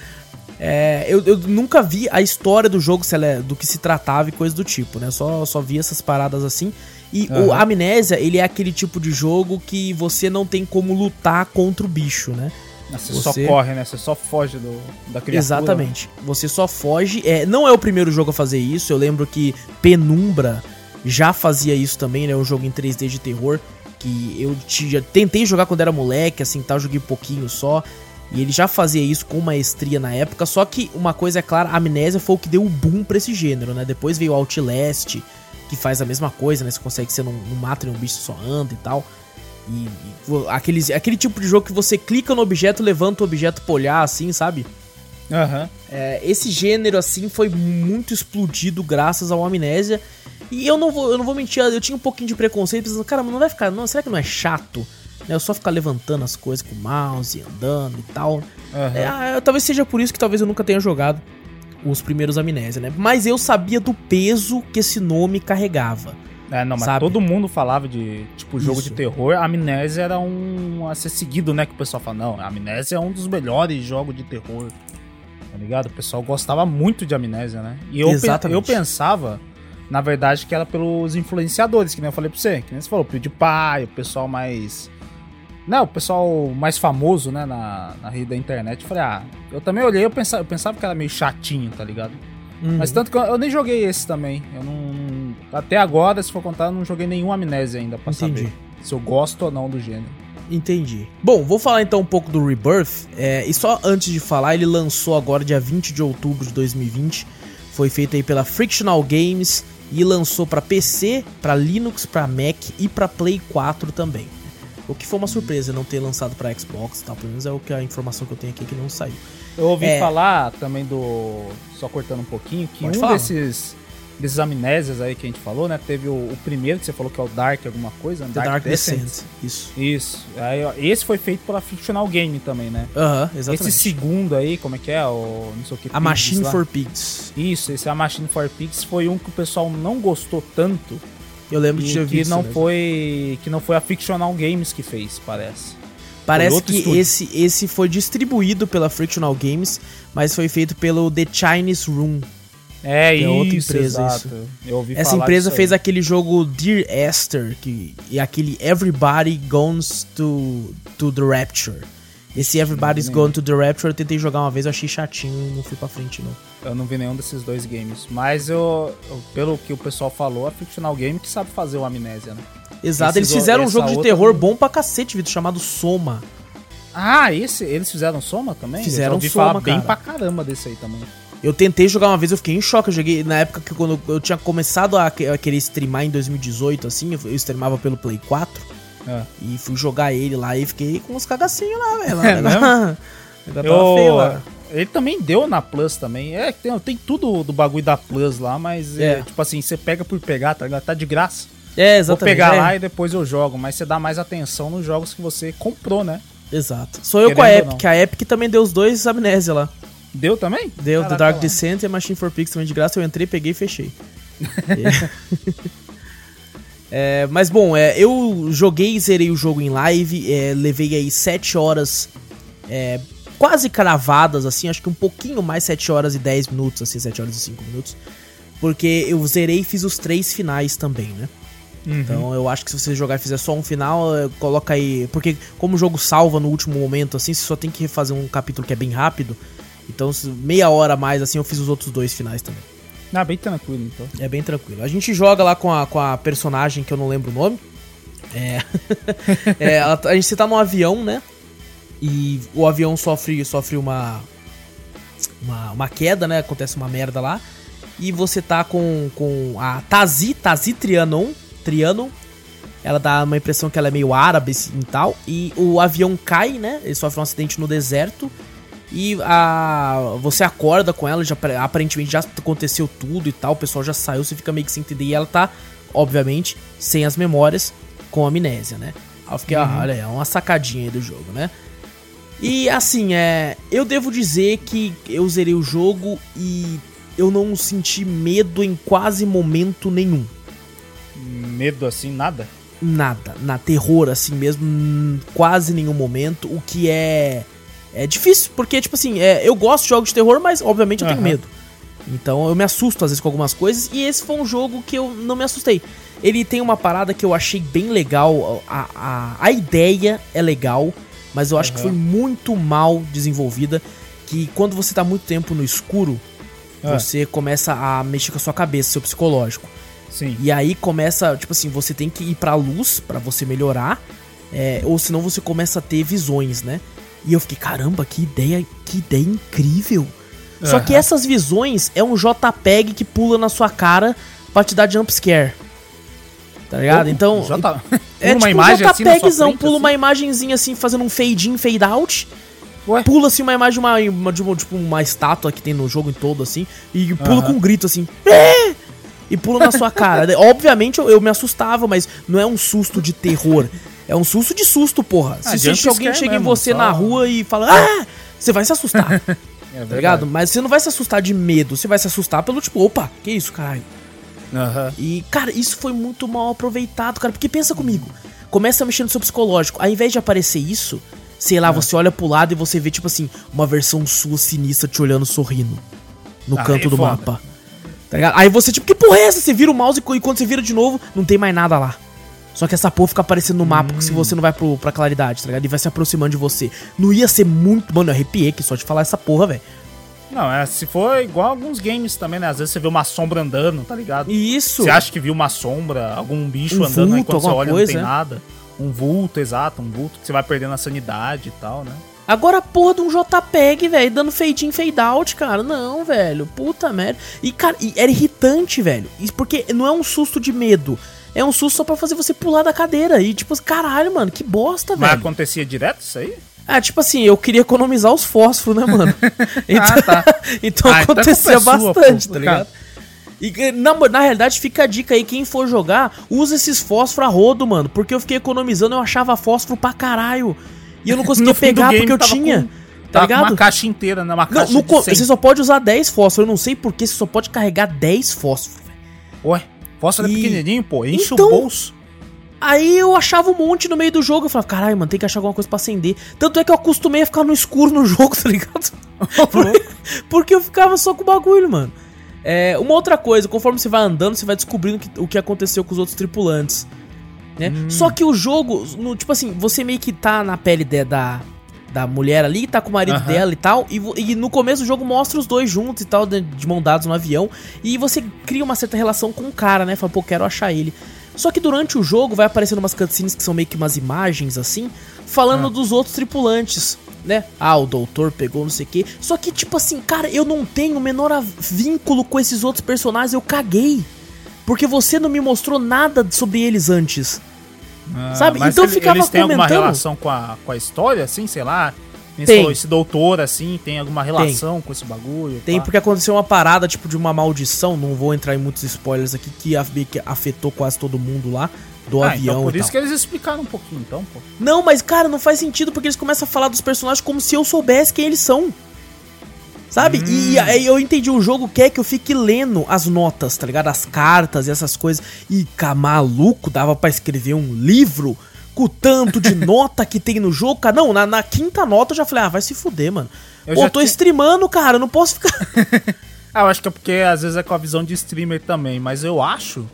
Speaker 1: é, eu, eu nunca vi a história do jogo, se ela é- do que se tratava e coisa do tipo, né? Só, só vi essas paradas assim. E o
Speaker 2: Aham.
Speaker 1: Amnésia, ele é aquele tipo de jogo que você não tem como lutar contra o bicho, né?
Speaker 2: Você, você, só corre, né? Você só foge do, da criatura.
Speaker 1: Exatamente. Você só foge. É, não é o primeiro jogo a fazer isso. Eu lembro que Penumbra já fazia isso também, né? Um jogo em 3D de terror. Que eu tinha, tentei jogar quando era moleque, assim, tal, joguei pouquinho só. E ele já fazia isso com maestria na época. Só que uma coisa é clara, a Amnésia foi o que deu o boom pra esse gênero, né? Depois veio o Outlast, que faz a mesma coisa, né? Você consegue ser num, num mato e um bicho só anda e tal. E, e aqueles, aquele tipo de jogo que você clica no objeto, levanta o objeto pra olhar, assim, sabe?
Speaker 2: Uhum.
Speaker 1: É, esse gênero, assim, foi muito explodido graças ao Amnésia. E eu não vou, eu não vou mentir, eu tinha um pouquinho de preconceito, pensando, cara, não vai ficar, não, será que não é chato? Né, eu só ficar levantando as coisas com o mouse, andando e tal. Uhum. É, talvez seja por isso que talvez eu nunca tenha jogado os primeiros Amnésia, né? Mas eu sabia do peso que esse nome carregava.
Speaker 2: É, não, mas sabe? todo mundo falava de, tipo, jogo Isso. de terror. A Amnésia era um a ser seguido, né? Que o pessoal fala, não, a Amnésia é um dos melhores jogos de terror. Tá ligado? O pessoal gostava muito de Amnésia, né? E eu, Exatamente. eu pensava, na verdade, que era pelos influenciadores, que nem eu falei pra você. Que nem você falou, PewDiePie, o pessoal mais... Não, o pessoal mais famoso, né, na, na rede da internet. Eu falei, ah, eu também olhei, eu pensava, eu pensava que era meio chatinho, tá ligado? Uhum. Mas tanto que eu, eu, nem joguei esse também. Eu não. Até agora, se for contar, eu não joguei nenhum Amnésia ainda pra Entendi. saber se eu gosto ou não do gênero.
Speaker 1: Entendi. Bom, vou falar então um pouco do Rebirth. É, e só antes de falar, ele lançou agora dia 20 de outubro de 2020. Foi feito aí pela Frictional Games e lançou para PC, para Linux, para Mac e para Play 4 também. O que foi uma surpresa não ter lançado para Xbox, tal, pelo menos é o que a informação que eu tenho aqui que não saiu.
Speaker 2: Eu ouvi é... falar também do. Só cortando um pouquinho, que Pode um falar. desses. Desses amnésias aí que a gente falou, né? Teve o, o, primeiro que você falou que é o Dark alguma coisa,
Speaker 1: The Dark, Dark Descent. Descent.
Speaker 2: Isso. Isso. Aí, ó, esse foi feito pela Fictional Game também, né?
Speaker 1: Aham, uh -huh, exatamente.
Speaker 2: Esse segundo aí, como é que é? O, não sei o que.
Speaker 1: A Machine lá. for Pigs.
Speaker 2: Isso, esse A Machine for Pigs foi um que o pessoal não gostou tanto.
Speaker 1: Eu lembro de ter
Speaker 2: que não foi Que não foi a Fictional Games que fez, parece.
Speaker 1: Parece que esse, esse foi distribuído pela Frictional Games, mas foi feito pelo The Chinese Room.
Speaker 2: É, é isso, outra empresa exato.
Speaker 1: isso. Essa empresa fez aquele jogo Dear Esther que, e aquele Everybody Goes to, to the Rapture. Esse Everybody's Gone to the Rapture eu tentei jogar uma vez, eu achei chatinho e não fui pra frente não.
Speaker 2: Eu não vi nenhum desses dois games, mas eu, eu pelo que o pessoal falou, a Frictional Game que sabe fazer o Amnésia, né?
Speaker 1: Exato, eles fizeram um jogo de terror bom pra cacete, Vitor, chamado Soma.
Speaker 2: Ah, esse? Eles fizeram Soma também?
Speaker 1: Fizeram eu ouvi Soma, falar
Speaker 2: bem pra caramba desse aí também.
Speaker 1: Eu tentei jogar uma vez, eu fiquei em choque. Eu joguei na época que quando eu tinha começado a, querer streamar em 2018, assim, eu, streamava pelo Play 4. É. E fui jogar ele lá e fiquei com uns cagacinhos lá, velho. É,
Speaker 2: né? eu... feio lá. Ele também deu na Plus também. É, tem, tem tudo do bagulho da Plus lá, mas é. é tipo assim, você pega por pegar, tá, tá de graça.
Speaker 1: É, exatamente.
Speaker 2: Vou pegar
Speaker 1: é.
Speaker 2: lá e depois eu jogo, mas você dá mais atenção nos jogos que você comprou, né?
Speaker 1: Exato. Sou eu Querendo com a Epic. A Epic também deu os dois Amnésia lá.
Speaker 2: Deu também?
Speaker 1: Deu, Caraca, The Dark Descent e a Machine for Pigs também de graça. Eu entrei, peguei e fechei. é, mas bom, é, eu joguei e zerei o jogo em live. É, levei aí 7 horas é, quase cravadas, assim. Acho que um pouquinho mais 7 horas e 10 minutos, assim, 7 horas e 5 minutos. Porque eu zerei e fiz os três finais também, né? Uhum. Então eu acho que se você jogar e fizer só um final, eh, coloca aí. Porque como o jogo salva no último momento, assim, você só tem que refazer um capítulo que é bem rápido. Então, meia hora a mais, assim, eu fiz os outros dois finais também.
Speaker 2: Ah, bem tranquilo, então.
Speaker 1: É bem tranquilo. A gente joga lá com a, com a personagem que eu não lembro o nome. É. é a, gente tá num avião, né? E o avião sofre, sofre uma, uma. Uma queda, né? Acontece uma merda lá. E você tá com, com a Tazi, Tazi Trianon, Trianon. Ela dá uma impressão que ela é meio árabe assim, e tal. E o avião cai, né? Ele sofre um acidente no deserto. E a, você acorda com ela, já, aparentemente já aconteceu tudo e tal. O pessoal já saiu, você fica meio que sem entender. E ela tá, obviamente, sem as memórias, com amnésia, né? Aí eu fiquei, uhum. ah, olha, é uma sacadinha aí do jogo, né? E assim, é. Eu devo dizer que eu zerei o jogo e eu não senti medo em quase momento nenhum
Speaker 2: medo assim, nada?
Speaker 1: Nada, na terror assim mesmo, quase nenhum momento, o que é é difícil, porque tipo assim, é, eu gosto de jogos de terror, mas obviamente eu tenho uhum. medo. Então eu me assusto às vezes com algumas coisas e esse foi um jogo que eu não me assustei. Ele tem uma parada que eu achei bem legal, a, a, a ideia é legal, Mas eu acho que foi muito mal desenvolvida. Que quando você tá muito tempo no escuro,
Speaker 2: É.
Speaker 1: você começa a mexer com a sua cabeça, seu psicológico.
Speaker 2: Sim.
Speaker 1: E aí começa, tipo assim, você tem que ir pra luz pra você melhorar. é, ou senão você começa a ter visões, né? E eu fiquei, caramba, que ideia, que ideia incrível. Só que essas visões é um JPEG que pula na sua cara pra te dar jumpscare. Tá ligado? Então.
Speaker 2: Tá.
Speaker 1: É
Speaker 2: uma
Speaker 1: tipo
Speaker 2: imagem
Speaker 1: um
Speaker 2: assim
Speaker 1: JPEGzão,
Speaker 2: frente,
Speaker 1: pula
Speaker 2: assim?
Speaker 1: uma imagenzinha assim, fazendo um fade in, fade out. Pula assim uma imagem de uma, uma- de uma- tipo, uma estátua que tem no jogo em todo, assim, e pula
Speaker 2: Aham.
Speaker 1: com um grito assim. E pula na sua cara. Obviamente eu, eu me assustava, mas não é um susto de terror. É um susto de susto, porra.
Speaker 2: Ah,
Speaker 1: Se, se alguém chega em
Speaker 2: mesmo,
Speaker 1: você
Speaker 2: só-
Speaker 1: na rua e fala, ah! Você vai se assustar,
Speaker 2: É
Speaker 1: tá
Speaker 2: verdade.
Speaker 1: ligado? Mas você não vai se assustar de medo, você vai se assustar pelo tipo, opa, que isso, caralho.
Speaker 2: Aham.
Speaker 1: E, cara, isso foi muito mal aproveitado, cara. Porque pensa comigo. Começa a mexer no seu psicológico. Ao invés de aparecer isso, sei
Speaker 2: É.
Speaker 1: lá, você olha pro lado e você vê, tipo assim, uma versão sua sinistra te olhando sorrindo. No
Speaker 2: Ah,
Speaker 1: canto
Speaker 2: é
Speaker 1: do
Speaker 2: foda.
Speaker 1: mapa. Tá ligado? Aí você, tipo, que porra é essa? Você vira o mouse e quando você vira de novo, não tem mais nada lá. Só que essa porra fica aparecendo no mapa
Speaker 2: Hum.
Speaker 1: se você não vai pro, pra claridade, tá ligado? E vai se aproximando de você. Não ia ser muito. Mano, eu arrepiei aqui só de falar essa porra, velho.
Speaker 2: Não, é, se for igual alguns games também, né? Às vezes você vê uma sombra andando, tá ligado?
Speaker 1: Isso.
Speaker 2: Você acha que viu uma sombra, algum bicho
Speaker 1: Um
Speaker 2: andando, aí
Speaker 1: vulto,
Speaker 2: quando você olha
Speaker 1: coisa,
Speaker 2: não tem
Speaker 1: é.
Speaker 2: nada. Um vulto, exato, um vulto que você vai perdendo a sanidade e tal, né?
Speaker 1: Agora a porra de um JPEG, velho, dando fade in, fade out, cara. Não, velho. Puta merda. E, cara, e era irritante, velho. Isso porque não é um susto de medo. É um susto só pra fazer você pular da cadeira. E, tipo, caralho, mano, que bosta,
Speaker 2: Mas
Speaker 1: velho.
Speaker 2: acontecia direto isso aí?
Speaker 1: Ah, tipo assim, eu queria economizar os fósforos, né, mano? Então,
Speaker 2: Ah, tá.
Speaker 1: então
Speaker 2: Ah, então a
Speaker 1: acontecia
Speaker 2: é sua,
Speaker 1: bastante,
Speaker 2: pô,
Speaker 1: tá
Speaker 2: cara.
Speaker 1: ligado? E na, na realidade, fica a dica aí, quem for jogar, usa esses fósforos a rodo, mano. Porque eu fiquei economizando, eu achava fósforo pra caralho. E eu não conseguia
Speaker 2: No
Speaker 1: pegar porque eu tinha.
Speaker 2: com-
Speaker 1: Tá ligado?
Speaker 2: uma caixa inteira, né? Uma
Speaker 1: Não,
Speaker 2: caixa
Speaker 1: no co-
Speaker 2: 100.
Speaker 1: você só pode usar 10 fósforos. Eu não sei por que você só pode carregar 10 fósforos.
Speaker 2: Ué, fósforo é
Speaker 1: E-
Speaker 2: pequenininho, pô. Enche
Speaker 1: Então-
Speaker 2: o bolso.
Speaker 1: Aí eu achava um monte no meio do jogo. Eu falava, caralho, mano, tem que achar alguma coisa pra acender. Tanto é que eu acostumei a ficar no escuro no jogo, tá ligado? Por- Porque eu ficava só com o bagulho, mano. É, uma outra coisa, conforme você vai andando, você vai descobrindo que- o que aconteceu com os outros tripulantes. Né? Só que o jogo, no- tipo assim, você meio que tá na pele de- da, da mulher ali, tá com o marido
Speaker 2: Aham.
Speaker 1: dela e tal, e, e no começo do jogo mostra os dois juntos e tal, de, de mão dados no avião, e você cria uma certa relação com o cara, né? Fala, pô, quero achar ele. Só que durante o jogo vai aparecendo umas cutscenes que são meio que umas imagens assim, falando
Speaker 2: Ah.
Speaker 1: dos outros tripulantes, né? Ah, o doutor pegou não sei o quê. Só que, tipo assim, cara, eu não tenho o menor vínculo com esses outros personagens, eu caguei. Porque você não me mostrou nada sobre eles antes.
Speaker 2: Ah,
Speaker 1: Sabe?
Speaker 2: mas
Speaker 1: Então
Speaker 2: ele-
Speaker 1: ficava
Speaker 2: eles têm alguma
Speaker 1: comentando.
Speaker 2: relação com a, com a história, assim, sei lá?
Speaker 1: Tem.
Speaker 2: Esse doutor, assim, tem alguma relação com esse bagulho?
Speaker 1: Tem
Speaker 2: pá?
Speaker 1: porque aconteceu uma parada, tipo, de uma maldição, não vou entrar em muitos spoilers aqui, que, a- que afetou quase todo mundo lá, do
Speaker 2: Ah,
Speaker 1: avião
Speaker 2: então por isso que eles explicaram um pouquinho, então, pô.
Speaker 1: Não, mas, cara, não faz sentido porque eles começam a falar dos personagens como se eu soubesse quem eles são. Sabe? E, e aí eu entendi, o jogo quer que eu fique lendo as notas, tá ligado? As cartas e essas coisas. E, cá, maluco, dava pra escrever um livro com o tanto de nota que tem no jogo, cara. Não, na, na quinta nota eu já falei, ah, vai se fuder, mano.
Speaker 2: Eu
Speaker 1: Pô, tô
Speaker 2: tinha-
Speaker 1: streamando, cara, eu não posso ficar...
Speaker 2: Ah, eu acho que é porque às vezes é com a visão de streamer também, mas eu acho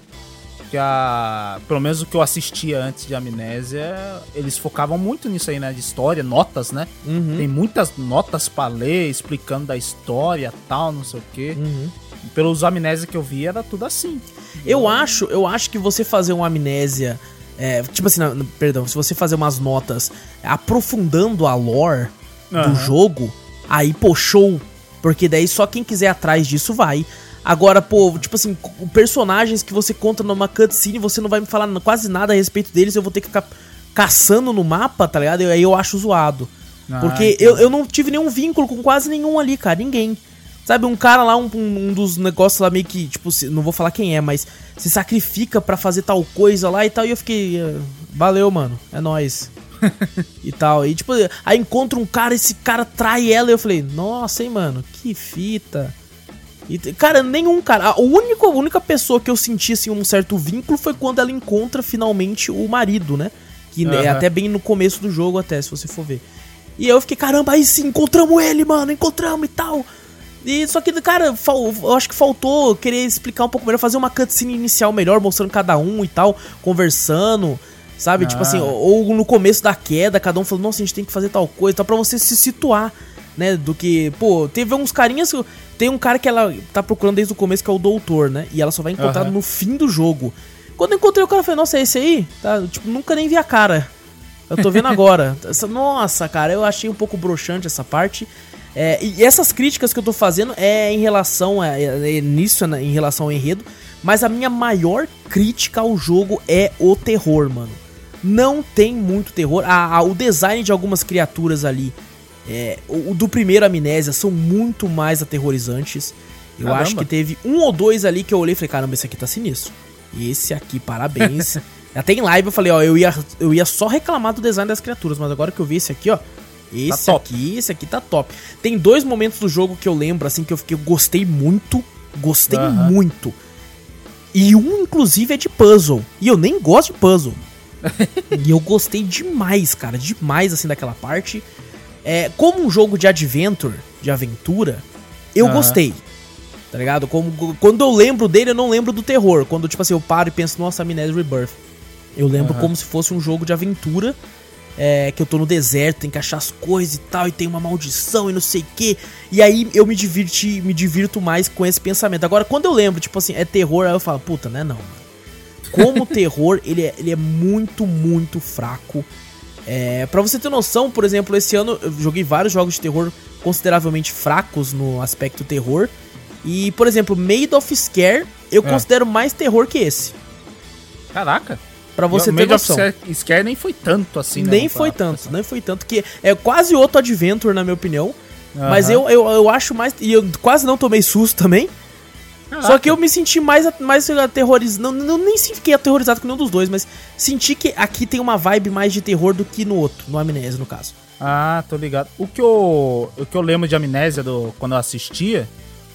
Speaker 2: que a. Pelo menos o que eu assistia antes de Amnésia, eles focavam muito nisso aí, né? De história, notas, né?
Speaker 1: Uhum.
Speaker 2: Tem muitas notas pra ler, explicando da história tal, não sei o quê.
Speaker 1: Uhum.
Speaker 2: Pelos Amnésia que eu vi, era tudo assim.
Speaker 1: Eu acho, eu acho que você fazer uma amnésia. é, tipo assim, não, perdão, se você fazer umas notas aprofundando a lore do
Speaker 2: Aham.
Speaker 1: jogo, aí, pô, show. Porque daí só quem quiser atrás disso vai. Agora, pô, tipo assim, personagens que você conta numa cutscene, você não vai me falar quase nada a respeito deles, eu vou ter que ficar caçando no mapa, tá ligado? Aí eu acho zoado.
Speaker 2: Ah,
Speaker 1: Porque
Speaker 2: entendi.
Speaker 1: eu, eu não tive nenhum vínculo com quase nenhum ali, cara. Ninguém. Sabe, um cara lá, um, um- dos negócios lá meio que, tipo, não vou falar quem é, mas se sacrifica pra fazer tal coisa lá e tal. E eu fiquei, eh, valeu, mano, é nóis. e tal. E tipo, aí encontra um cara, esse cara trai ela e eu falei, nossa, hein, mano, que fita. E, cara, nenhum cara. A única, a única pessoa que eu senti assim, um certo vínculo foi quando ela encontra finalmente o marido, né? Que é
Speaker 2: Aham.
Speaker 1: até bem no começo do jogo, até, se você for ver. E eu fiquei, caramba, aí sim, encontramos ele, mano, encontramos e tal. E só que, cara, eu acho que faltou querer explicar um pouco melhor, fazer uma cutscene inicial melhor, mostrando cada um e tal, conversando. Sabe? Tipo assim, ou, ou no começo da queda, cada um falando, nossa, a gente tem que fazer tal coisa, tá pra você se situar, né? Do que, pô, teve uns carinhas. Tem um cara que ela tá procurando desde o começo, que é o doutor, né? E ela só vai encontrar
Speaker 2: Aham.
Speaker 1: no fim do jogo. Quando eu encontrei o cara, eu falei, nossa, é esse aí? Tá, tipo, nunca nem vi a cara. Eu tô vendo agora. Essa- Nossa, cara, eu achei um pouco broxante essa parte. É, e essas críticas que eu tô fazendo é em relação a, é, é nisso, né, em relação ao enredo. Mas a minha maior crítica ao jogo é o terror, mano. Não tem muito terror. A- a- o design de algumas criaturas ali, é, o, o do primeiro Amnésia, são muito mais aterrorizantes. Eu
Speaker 2: Caramba.
Speaker 1: acho que teve um ou dois ali que eu olhei e falei, caramba, esse aqui tá sinistro. Esse aqui, parabéns. Até em live eu falei, ó, eu ia, eu ia só reclamar do design das criaturas, mas agora que eu vi esse aqui, ó. Esse
Speaker 2: top.
Speaker 1: aqui, esse aqui tá top. Tem dois momentos do jogo que eu lembro, assim, que eu fiquei, eu gostei muito. Gostei
Speaker 2: Aham.
Speaker 1: muito. E um, inclusive, é de puzzle. E eu nem gosto de puzzle. e eu gostei demais, cara. Demais, assim, daquela parte. É, como um jogo de adventure, de aventura, eu
Speaker 2: Aham.
Speaker 1: gostei. Tá ligado? Como, quando eu lembro dele, eu não lembro do terror. Quando, tipo assim, eu paro e penso, nossa, Amnesia Rebirth. Eu lembro
Speaker 2: Aham.
Speaker 1: como se fosse um jogo de aventura. é, que eu tô no deserto, tem que achar as coisas e tal, e tem uma maldição e não sei o que. E aí eu me divirti, me divirto mais com esse pensamento. Agora, quando eu lembro, tipo assim, é terror, aí eu falo, puta, né não, mano. Como terror, ele é, ele é muito, muito fraco. É, para você ter noção, por exemplo, esse ano eu joguei vários jogos de terror consideravelmente fracos no aspecto terror. E, por exemplo, Made of Scare eu
Speaker 2: É.
Speaker 1: considero mais terror que esse.
Speaker 2: Caraca.
Speaker 1: Pra você
Speaker 2: o
Speaker 1: ter
Speaker 2: Made of
Speaker 1: noção.
Speaker 2: Scare- Scare nem foi tanto assim, né?
Speaker 1: nem foi tanto, nem foi tanto. que É quase outro Adventure, na minha opinião. Mas eu, eu, eu acho mais. E eu quase não tomei susto também.
Speaker 2: Caraca.
Speaker 1: Só que eu me senti mais, mais aterrorizado. Não, não, nem fiquei aterrorizado com nenhum dos dois, mas senti que aqui tem uma vibe mais de terror do que no outro, no Amnésia, no caso.
Speaker 2: Ah, tô ligado. O que eu, o que eu lembro de Amnésia do, quando eu assistia,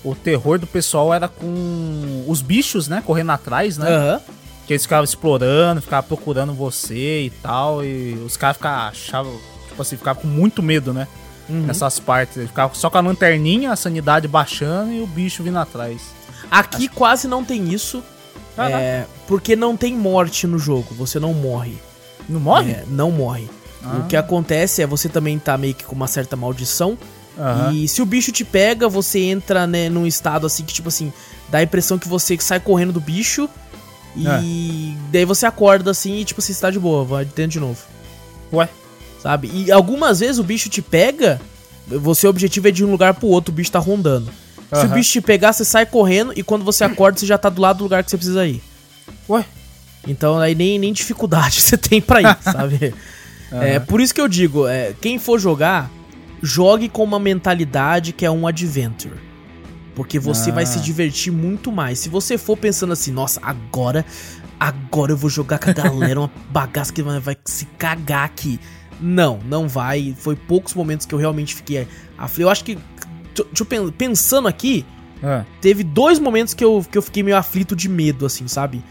Speaker 2: o terror do pessoal era com os bichos, né? Correndo atrás, né?
Speaker 1: Aham.
Speaker 2: Que eles ficavam explorando, ficavam procurando você e tal. E os caras ficavam, achavam, tipo assim, ficavam com muito medo, né?
Speaker 1: Uhum.
Speaker 2: Nessas partes. Eles ficavam só com a lanterninha, a sanidade baixando e o bicho vindo atrás.
Speaker 1: Aqui quase não tem isso.
Speaker 2: Caraca.
Speaker 1: é, porque não tem morte no jogo, você não morre.
Speaker 2: Não morre?
Speaker 1: É, não morre.
Speaker 2: Ah.
Speaker 1: O que acontece é você também tá meio que com uma certa maldição.
Speaker 2: Aham.
Speaker 1: E se o bicho te pega, você entra né, num estado assim que, tipo assim, dá a impressão que você sai correndo do bicho. E daí você acorda assim e, tipo, você está de boa, vai dentro de novo.
Speaker 2: Ué.
Speaker 1: Sabe? E algumas vezes o bicho te pega, você o objetivo é de um lugar pro outro, o bicho tá rondando. Se o bicho te pegar, você sai correndo e quando você acorda, você já tá do lado do lugar que você precisa ir.
Speaker 2: Ué.
Speaker 1: Então aí nem, nem dificuldade você tem pra ir, sabe? É, por isso que eu digo, é, quem for jogar, jogue com uma mentalidade que é um adventure. Porque você
Speaker 2: Ah.
Speaker 1: vai se divertir muito mais. Se você for pensando assim, nossa, agora, agora eu vou jogar com a galera uma bagaça que vai se cagar aqui. Não, não vai. Foi poucos momentos que eu realmente fiquei aflito. Eu acho que, eu pensando aqui,
Speaker 2: Ah.
Speaker 1: teve dois momentos que eu, que eu fiquei meio aflito de medo, assim, sabe?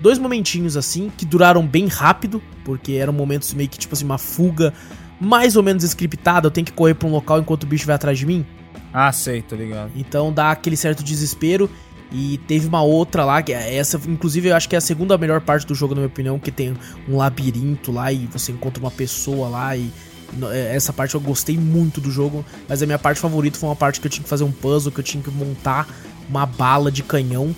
Speaker 1: Dois momentinhos, assim, que duraram bem rápido, porque eram momentos meio que, tipo assim, uma fuga mais ou menos scriptada, eu tenho que correr pra um local enquanto o bicho vai atrás de mim.
Speaker 2: Ah, sei, tô ligado.
Speaker 1: Então dá aquele certo desespero. E teve uma outra lá, que é essa, inclusive, eu acho que é a segunda melhor parte do jogo, na minha opinião, que tem um labirinto lá e você encontra uma pessoa lá e. é, Essa parte eu gostei muito do jogo, mas a minha parte favorita foi uma parte que eu tinha que fazer um puzzle, que eu tinha que montar uma bala de canhão.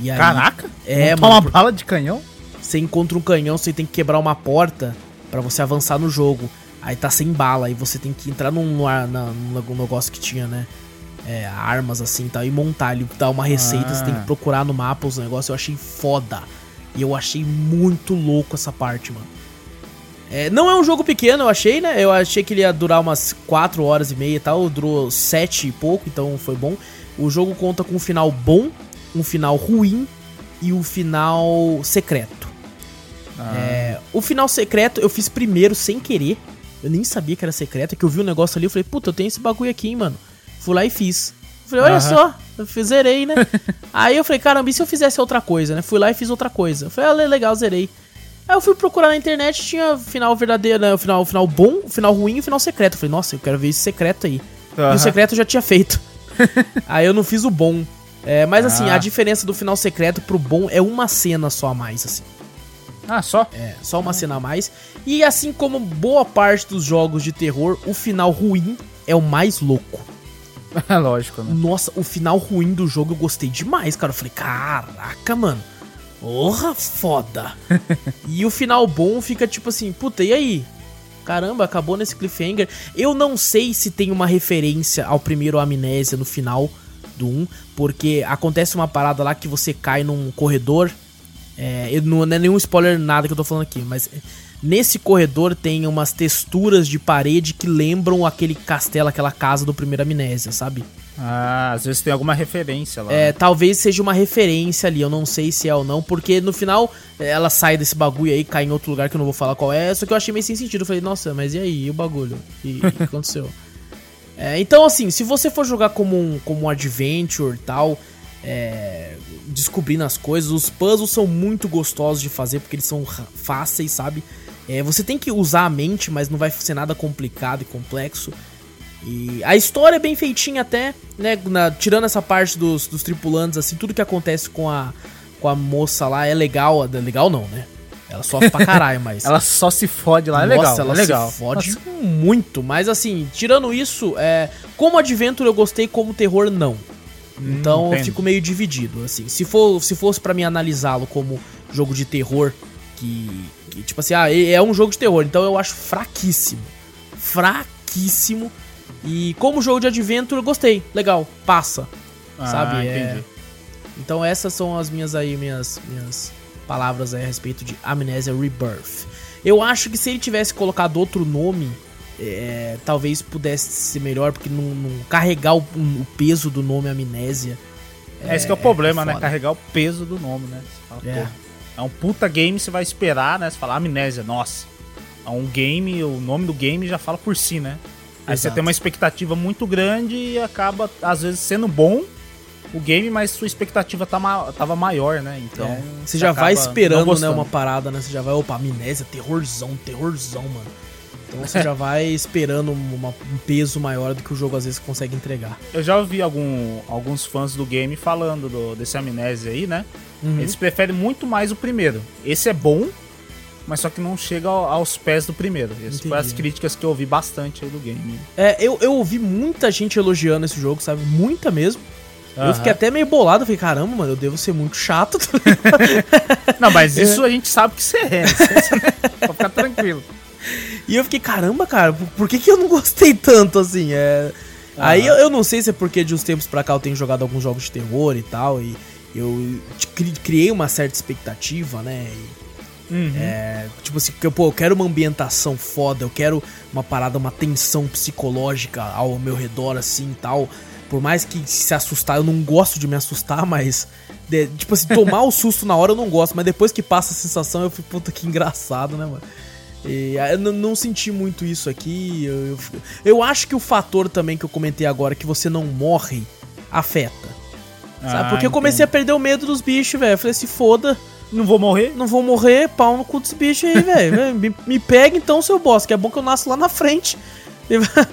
Speaker 1: E aí,
Speaker 2: Caraca!
Speaker 1: É,
Speaker 2: Montar
Speaker 1: mano,
Speaker 2: uma bala de canhão?
Speaker 1: você encontra um canhão, você tem que quebrar uma porta pra você avançar no jogo. Aí tá sem bala, aí você tem que entrar num, num, num negócio que tinha, né? é, armas assim e tal, e montar. Ele dá uma receita, você tem que
Speaker 2: Ah.
Speaker 1: procurar no mapa os negócios. Eu achei foda. E eu achei muito louco essa parte, mano. É, não é um jogo pequeno, eu achei, né? Eu achei que ele ia durar umas 4 horas e meia e tal. Durou 7 e pouco, então foi bom. O jogo conta com um final bom, um final ruim e um final secreto.
Speaker 2: Ah.
Speaker 1: É, o final secreto eu fiz primeiro sem querer. Eu nem sabia que era secreto, é que eu vi o um negócio ali, eu falei, puta, eu tenho esse bagulho aqui, hein, mano. Fui lá e fiz. Falei, olha
Speaker 2: Aham.
Speaker 1: só, eu zerei, né? Aí eu falei, caramba, e se eu fizesse outra coisa, né? Fui lá e fiz outra coisa. Eu falei, ah, legal, zerei. Aí eu fui procurar na internet, tinha final verdadeiro, né? O final, final bom, o final ruim e o final secreto. Eu falei, nossa, eu quero ver esse secreto aí. E
Speaker 2: Aham.
Speaker 1: o secreto eu já tinha feito. aí eu não fiz o bom. É, mas assim,
Speaker 2: Ah.
Speaker 1: a diferença do final secreto pro bom é uma cena só a mais, assim.
Speaker 2: Ah, só?
Speaker 1: É, só uma cena a mais. E assim como boa parte dos jogos de terror, o final ruim é o mais louco.
Speaker 2: É lógico, né?
Speaker 1: Nossa, o final ruim do jogo eu gostei demais, cara. Eu falei, caraca, mano. Porra, foda. e o final bom fica tipo assim, puta, e aí? Caramba, acabou nesse cliffhanger. Eu não sei se tem uma referência ao primeiro Amnésia no final do 1, porque acontece uma parada lá que você cai num corredor. É, não, não é nenhum spoiler nada que eu tô falando aqui, mas nesse corredor tem umas texturas de parede que lembram aquele castelo, aquela casa do primeiro Amnésia, sabe?
Speaker 2: Ah, às vezes tem alguma referência lá.
Speaker 1: É,
Speaker 2: né?
Speaker 1: talvez seja uma referência ali, eu não sei se é ou não, porque no final ela sai desse bagulho aí, cai em outro lugar que eu não vou falar qual é, só que eu achei meio sem sentido. Eu falei, nossa, mas e aí, e o bagulho? E o que aconteceu? É, então, assim, se você for jogar como um, como um adventure e tal, é, descobrindo as coisas, os puzzles são muito gostosos de fazer porque eles são fáceis, sabe? É, você tem que usar a mente, mas não vai ser nada complicado e complexo. E a história é bem feitinha até, né? Na, tirando essa parte dos, dos tripulantes, assim, tudo que acontece com a, com a moça lá é legal. É legal não, né? Ela sofre pra caralho, mas.
Speaker 2: ela só se fode lá, é legal.
Speaker 1: Nossa, ela
Speaker 2: é legal.
Speaker 1: se fode Nossa. muito. Mas assim, tirando isso, é, como Adventure eu gostei, como terror não. Hum, então eu fico meio dividido, assim. Se, for, se fosse para mim analisá-lo como jogo de terror, que, que, tipo assim, ah, é um jogo de terror, então eu acho fraquíssimo. Fraquíssimo. E como jogo de adventure, eu gostei. Legal, passa. Ah, sabe? É. Entendi. É... Então essas são as minhas aí, minhas, minhas palavras aí a respeito de Amnesia Rebirth. Eu acho que se ele tivesse colocado outro nome, é, talvez pudesse ser melhor, porque não, não carregar o, o, peso do nome Amnésia.
Speaker 2: É, esse que é o problema, é né? Carregar o peso do nome, né? Fala, é. é um puta game, você vai esperar, né? Você fala Amnésia, nossa. É um game, o nome do game já fala por si, né? Aí Exato. você tem uma expectativa muito grande e acaba, às vezes, sendo bom o game, mas sua expectativa tá ma tava maior, né? Então. É.
Speaker 1: Você, já vai esperando, né, uma parada, né? Você já vai, opa, amnésia, terrorzão, terrorzão, mano. Então você já vai esperando uma, um peso maior do que o jogo às vezes consegue entregar.
Speaker 2: Eu já ouvi algum, alguns fãs do game falando do, desse amnésia aí, né? Uhum. Eles preferem muito mais o primeiro. Esse é bom, mas só que não chega aos pés do primeiro. Essas foram as críticas que eu ouvi bastante aí do game.
Speaker 1: É, eu, eu ouvi muita gente elogiando esse jogo, sabe? Muita mesmo. Uhum. Eu fiquei até meio bolado, falei, caramba, mano, eu devo ser muito chato.
Speaker 2: Tá não, mas isso a gente sabe que você é. Pode ficar tranquilo.
Speaker 1: E eu fiquei, caramba, cara, por que, que eu não gostei tanto assim? É... Uhum. Aí eu, eu, não sei se é porque de uns tempos pra cá eu tenho jogado alguns jogos de terror e tal, e eu criei uma certa expectativa, né? E Uhum. É, tipo assim, que, pô, eu quero uma ambientação foda, eu quero uma parada, uma tensão psicológica ao meu redor, assim e tal. Por mais que se assustar, eu não gosto de me assustar, mas. De, tipo assim, tomar o susto na hora eu não gosto, mas depois que passa a sensação eu fico, puta que engraçado, né, mano? E, eu não senti muito isso aqui. Eu, eu, eu, acho que o fator também que eu comentei agora, que você não morre, afeta. Sabe? Ah, Porque eu comecei a perder o medo dos bichos, velho. Eu falei, se foda.
Speaker 2: Não vou morrer?
Speaker 1: Não vou morrer, pau no cu desse bicho aí, velho. me, me pega então, seu boss, que é bom que eu nasço lá na frente.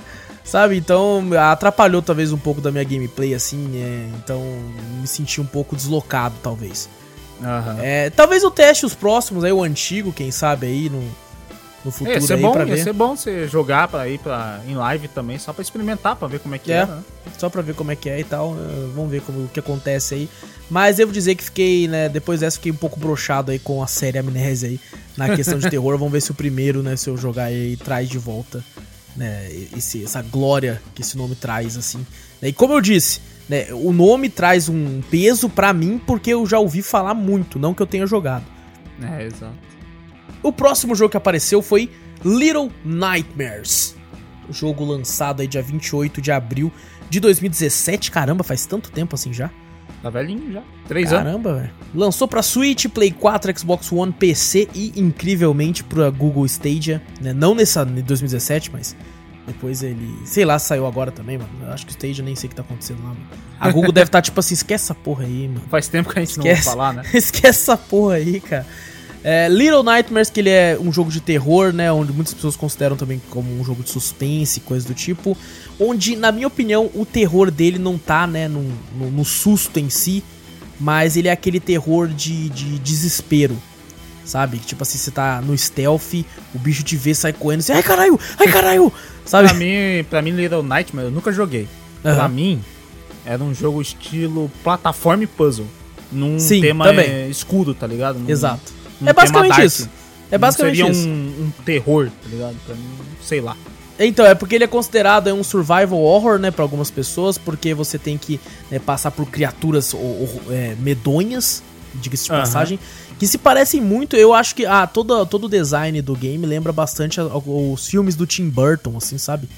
Speaker 1: Sabe? Então atrapalhou talvez um pouco da minha gameplay, assim. É, então me senti um pouco deslocado, talvez. Uhum. É, talvez eu teste os próximos aí, o antigo, quem sabe aí, no, no futuro
Speaker 2: ia ser
Speaker 1: aí
Speaker 2: bom,
Speaker 1: pra
Speaker 2: ver. Ia ser bom você jogar pra ir pra, em live também, só pra experimentar, pra ver como é que é. é né?
Speaker 1: Só pra ver como é que é e tal. Uh, vamos ver como, o que acontece aí. Mas devo dizer que fiquei, né, depois dessa fiquei um pouco brochado aí com a série Amnésia aí, na questão de terror. vamos ver se o primeiro, né, se eu jogar aí, traz de volta, né, esse, essa glória que esse nome traz, assim. E como eu disse, né, o nome traz um peso para mim porque eu já ouvi falar muito, não que eu tenha jogado.
Speaker 2: É, exato.
Speaker 1: O próximo jogo que apareceu foi Little Nightmares. O jogo lançado aí dia 28 de abril de 2017. Caramba, faz tanto tempo assim já.
Speaker 2: Tá velhinho já. Três
Speaker 1: Caramba, anos. Caramba, velho. Lançou pra Switch, Play 4, Xbox One, PC e, incrivelmente, pra Google Stadia. Né? Não nessa 2017, mas depois ele. Sei lá, saiu agora também, mano. Eu acho que o Stadia nem sei o que tá acontecendo lá, mano. A Google deve estar tá, tipo assim, esquece essa porra aí, mano.
Speaker 2: Faz tempo que a gente esquece, não vai falar, né?
Speaker 1: esquece essa porra aí, cara. É, Little Nightmares, que ele é um jogo de terror, né? Onde muitas pessoas consideram também como um jogo de suspense, coisa do tipo. Onde, na minha opinião, o terror dele não tá, né, no, no, no susto em si, mas ele é aquele terror de, de desespero. sabe? Tipo assim, você tá no stealth, o bicho te vê, sai correndo, você, ai caralho, ai caralho, sabe?
Speaker 2: Pra mim, pra mim, Little Nightmare, eu nunca joguei.
Speaker 1: Aham.
Speaker 2: Pra mim, era um jogo estilo plataforma e puzzle. Num
Speaker 1: Sim,
Speaker 2: tema
Speaker 1: também.
Speaker 2: é, escudo, tá ligado? Num-
Speaker 1: Exato.
Speaker 2: Num
Speaker 1: É basicamente isso. É basicamente
Speaker 2: Não
Speaker 1: isso.
Speaker 2: seria um, um terror, tá ligado? Pra mim, sei lá.
Speaker 1: Então, é porque ele é considerado é, um survival horror, né, pra algumas pessoas, porque você tem que né, passar por criaturas ou- ou, é, medonhas, diga-se de
Speaker 2: Aham.
Speaker 1: passagem, que se parecem muito, eu acho que ah, todo, todo o design do game lembra bastante a- os filmes do Tim Burton, assim, sabe?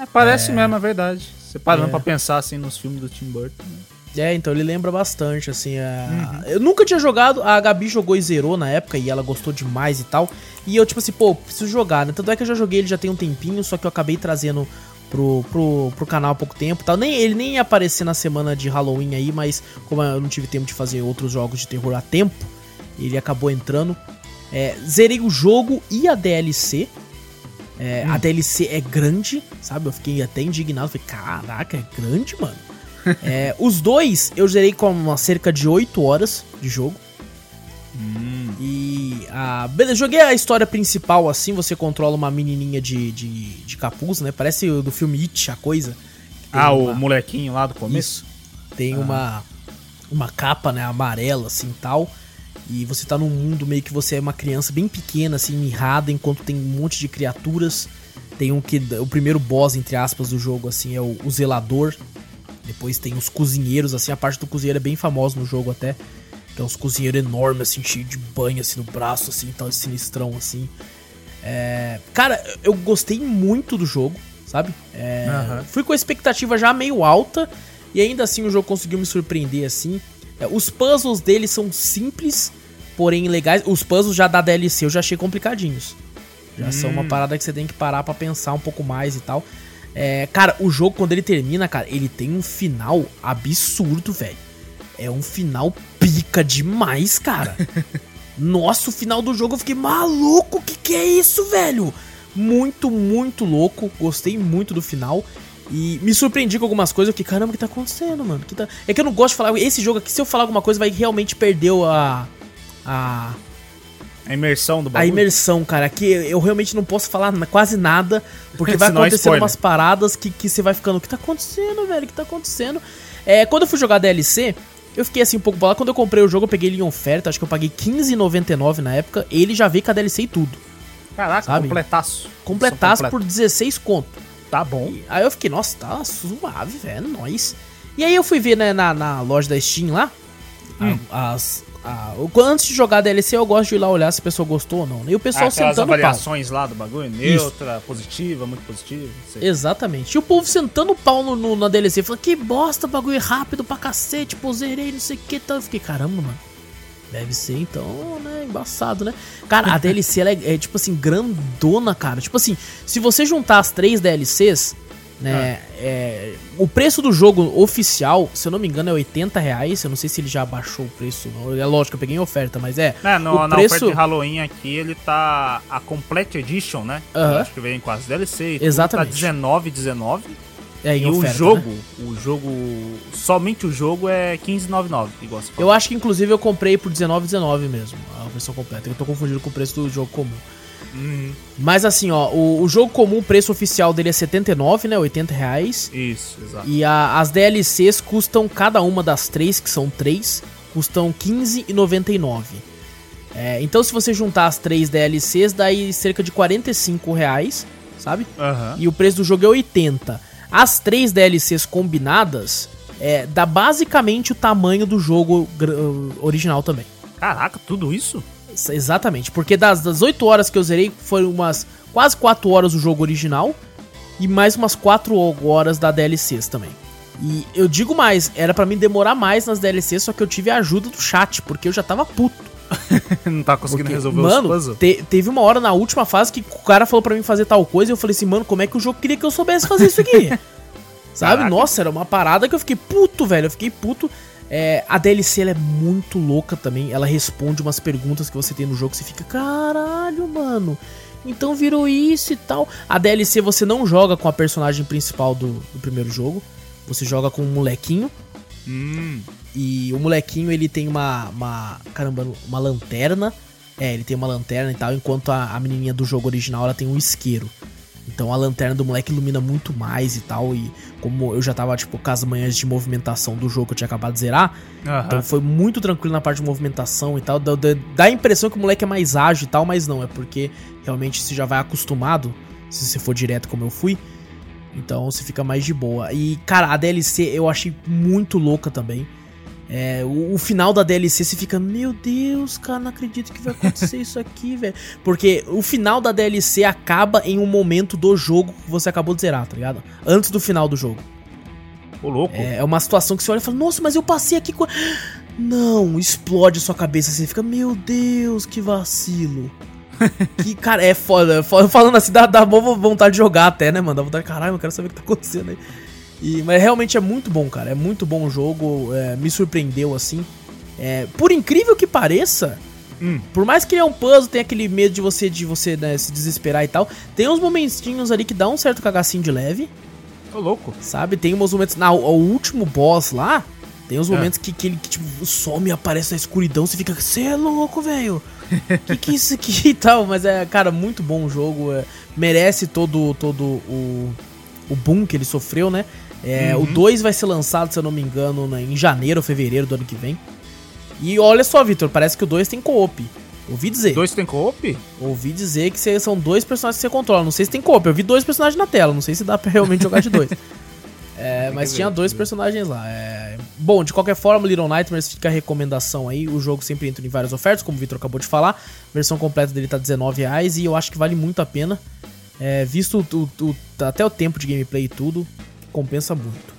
Speaker 2: É, parece mesmo, é verdade. Você parando
Speaker 1: É.
Speaker 2: pra pensar assim nos filmes do Tim Burton. né?
Speaker 1: É, então ele lembra bastante, assim. é- Eu nunca tinha jogado, a Gabi jogou e zerou na época e ela gostou demais e tal. E eu, tipo assim, pô, preciso jogar, né? Tanto é que eu já joguei ele já tem um tempinho, só que eu acabei trazendo pro, pro, pro canal há pouco tempo e tal. Nem, ele nem ia aparecer na semana de Halloween aí, mas como eu não tive tempo de fazer outros jogos de terror a tempo, ele acabou entrando. É, zerei o jogo e a DLC. É, A DLC é grande, sabe? Eu fiquei até indignado. Falei, caraca, é grande, mano. É, os dois eu zerei com uma cerca de 8 horas de jogo. E. Ah, beleza, joguei a história principal assim. Você controla uma menininha de, de, de capuz, né? Parece do filme It, a coisa.
Speaker 2: Ah,
Speaker 1: uma-
Speaker 2: o molequinho lá do começo?
Speaker 1: isso. Tem uma, uma capa, né, amarela, assim, tal. E você tá num mundo meio que você é uma criança bem pequena, assim, mirrada, enquanto tem um monte de criaturas. Tem um que... O primeiro boss, entre aspas, do jogo, assim, é o, o Zelador. Depois tem os cozinheiros, assim, a parte do cozinheiro é bem famosa no jogo até. Que é uns cozinheiros enormes, assim, cheio de banho, assim, no braço, assim, tal, sinistrão, assim. É, Cara, eu gostei muito do jogo, sabe? É,
Speaker 2: Aham.
Speaker 1: Fui com a expectativa já meio alta e ainda assim o jogo conseguiu me surpreender assim. É, os puzzles dele são simples, porém legais. Os puzzles já da DLC eu já achei complicadinhos. Já são uma parada que você tem que parar pra pensar um pouco mais e tal. É, cara, o jogo quando ele termina, cara, ele tem um final absurdo, velho. É um final pica demais, cara. Nossa, o final do jogo eu fiquei maluco. Que que é isso, velho? Muito, muito louco. Gostei muito do final. E me surpreendi com algumas coisas. Eu fiquei, caramba, o que tá acontecendo, mano? Que tá... É que eu não gosto de falar. Esse jogo aqui, se eu falar alguma coisa, vai realmente perder a. A,
Speaker 2: A imersão do
Speaker 1: a
Speaker 2: bagulho.
Speaker 1: imersão, cara. Que eu realmente não posso falar quase nada. Porque vai
Speaker 2: é
Speaker 1: acontecendo
Speaker 2: spoiler.
Speaker 1: umas paradas que, que você vai ficando. O que tá acontecendo, velho? O que tá acontecendo? É, quando eu fui jogar DLC, eu fiquei assim um pouco bolado. Quando eu comprei o jogo, eu peguei ele em oferta. Acho que eu paguei R$15,99 na época. Ele já veio com a DLC e tudo.
Speaker 2: Caraca,
Speaker 1: Sabe?
Speaker 2: completaço.
Speaker 1: Completaço por 16 conto.
Speaker 2: Tá bom.
Speaker 1: E aí eu fiquei, nossa, tá suave, velho, nós. E aí eu fui ver né, na, na loja da Steam lá,
Speaker 2: Hum.
Speaker 1: as. a- antes de jogar DLC, eu gosto de ir lá olhar se a pessoa gostou ou não. E o pessoal
Speaker 2: Ah,
Speaker 1: sentando o pau.
Speaker 2: avaliações lá do bagulho, neutra, positiva, muito positiva.
Speaker 1: Exatamente. E o povo sentando o pau no, no- na DLC, falando, que bosta, bagulho rápido pra cacete, pô, zerei, não sei o que, tal. Eu fiquei, caramba, mano. Deve ser, então, né, embaçado, né? Cara, a DLC, ela é, é, tipo assim, grandona, cara. Tipo assim, se você juntar as três DLCs, né, é, o preço do jogo oficial, se eu não me engano, é 80 reais. Eu não sei se ele já baixou o preço. Não. É lógico, eu peguei em oferta, mas é.
Speaker 2: É, no,
Speaker 1: o
Speaker 2: na
Speaker 1: preço...
Speaker 2: oferta de Halloween aqui, ele tá. A Complete Edition, né? Acho que vem com as DLC tudo,
Speaker 1: Exatamente.
Speaker 2: Tá 19,19.
Speaker 1: É, em
Speaker 2: E
Speaker 1: oferta,
Speaker 2: o
Speaker 1: né?
Speaker 2: jogo, o jogo. Somente o jogo é 15,99, igual você
Speaker 1: Eu acho que inclusive eu comprei por R$19,19 mesmo, a versão completa. Eu tô confundindo com o preço do jogo comum.
Speaker 2: Uhum.
Speaker 1: Mas assim, ó, o, o jogo comum, o preço oficial dele é 79, né? 80 reais.
Speaker 2: Isso, exato.
Speaker 1: E a- as DLCs custam, cada uma das três, que são três, custam R$15,99. É, então se você juntar as três DLCs, daí cerca de 45 reais, sabe?
Speaker 2: Aham.
Speaker 1: E o preço do jogo é 80. As três DLCs combinadas é, dá basicamente o tamanho do jogo original também.
Speaker 2: Caraca, tudo isso?
Speaker 1: Ex- Exatamente, porque das, das 8 horas que eu zerei, foram umas quase 4 horas o jogo original e mais umas 4 horas da DLCs também. E eu digo mais, era pra mim demorar mais nas DLCs, só que eu tive a ajuda do chat, porque eu já tava puto.
Speaker 2: Não tá conseguindo
Speaker 1: Porque,
Speaker 2: resolver
Speaker 1: mano,
Speaker 2: os puzzles?
Speaker 1: te- teve uma hora na última fase que o cara falou pra mim fazer tal coisa e eu falei assim, mano, como é que o jogo queria que eu soubesse fazer isso aqui? Sabe?
Speaker 2: Caraca.
Speaker 1: Nossa, era uma parada que eu fiquei puto, velho. Eu fiquei puto. É, a DLC ela é muito louca também. Ela responde umas perguntas que você tem no jogo. Você fica, caralho, mano. Então virou isso e tal. A DLC você não joga com a personagem principal do, do primeiro jogo. Você joga com um molequinho.
Speaker 2: Hum,
Speaker 1: E o molequinho ele tem uma, uma. Caramba, uma lanterna. É, ele tem uma lanterna e tal, enquanto a, a menininha do jogo original ela tem um isqueiro. Então a lanterna do moleque ilumina muito mais e tal. E como eu já tava, tipo, com as manhãs de movimentação do jogo que eu tinha acabado de zerar,
Speaker 2: Aham.
Speaker 1: então foi muito tranquilo na parte de movimentação e tal. Dá, dá- dá a impressão que o moleque é mais ágil e tal, mas não, é porque realmente você já vai acostumado, se você for direto como eu fui. Então você fica mais de boa. E, cara, a DLC eu achei muito louca também. É, o, o final da DLC você fica, meu Deus, cara, não acredito que vai acontecer isso aqui, velho. Porque o final da DLC acaba em um momento do jogo que você acabou de zerar, tá ligado? Antes do final do jogo.
Speaker 2: Ô, louco.
Speaker 1: É, é uma situação que você olha e fala, nossa, mas eu passei aqui com. Não, explode a sua cabeça você fica, meu Deus, que vacilo. que, cara, é foda, é foda. Falando assim, dá, dá boa vontade de jogar até, né, mano? Dá vontade, caralho, eu quero saber o que tá acontecendo aí. E, mas realmente é muito bom, cara. É muito bom o jogo. é, me surpreendeu, assim. É, por incrível que pareça,
Speaker 2: Hum.
Speaker 1: por mais que ele é um puzzle, tem aquele medo de você de você né, se desesperar e tal. Tem uns momentinhos ali que dá um certo cagacinho de leve.
Speaker 2: Ô, louco.
Speaker 1: Sabe? Tem uns momentos. Na, o último boss lá, tem uns
Speaker 2: É.
Speaker 1: momentos que, que ele que, tipo, some e aparece na escuridão. Você fica, você é louco, velho. que que é isso aqui e tal? Mas é, cara, muito bom o jogo. é, merece todo, todo o, o boom que ele sofreu, né? É,
Speaker 2: Uhum.
Speaker 1: O 2 vai ser lançado, se eu não me engano, em janeiro ou fevereiro do ano que vem. E olha só, Vitor, parece que o 2 tem co-op. Ouvi dizer.
Speaker 2: Dois tem co-op?
Speaker 1: Ouvi dizer que cê- são dois personagens que você controla. Não sei se tem co-op. Eu vi dois personagens na tela. Não sei se dá pra realmente jogar de dois. É, mas tinha
Speaker 2: ver,
Speaker 1: dois
Speaker 2: ver.
Speaker 1: personagens lá. É, Bom, de qualquer forma, Little Nightmares fica a recomendação aí. O jogo sempre entra em várias ofertas, como o Vitor acabou de falar. A versão completa dele tá R$19,00 e eu acho que vale muito a pena. É, visto o- o- o- até o tempo de gameplay e tudo, compensa muito.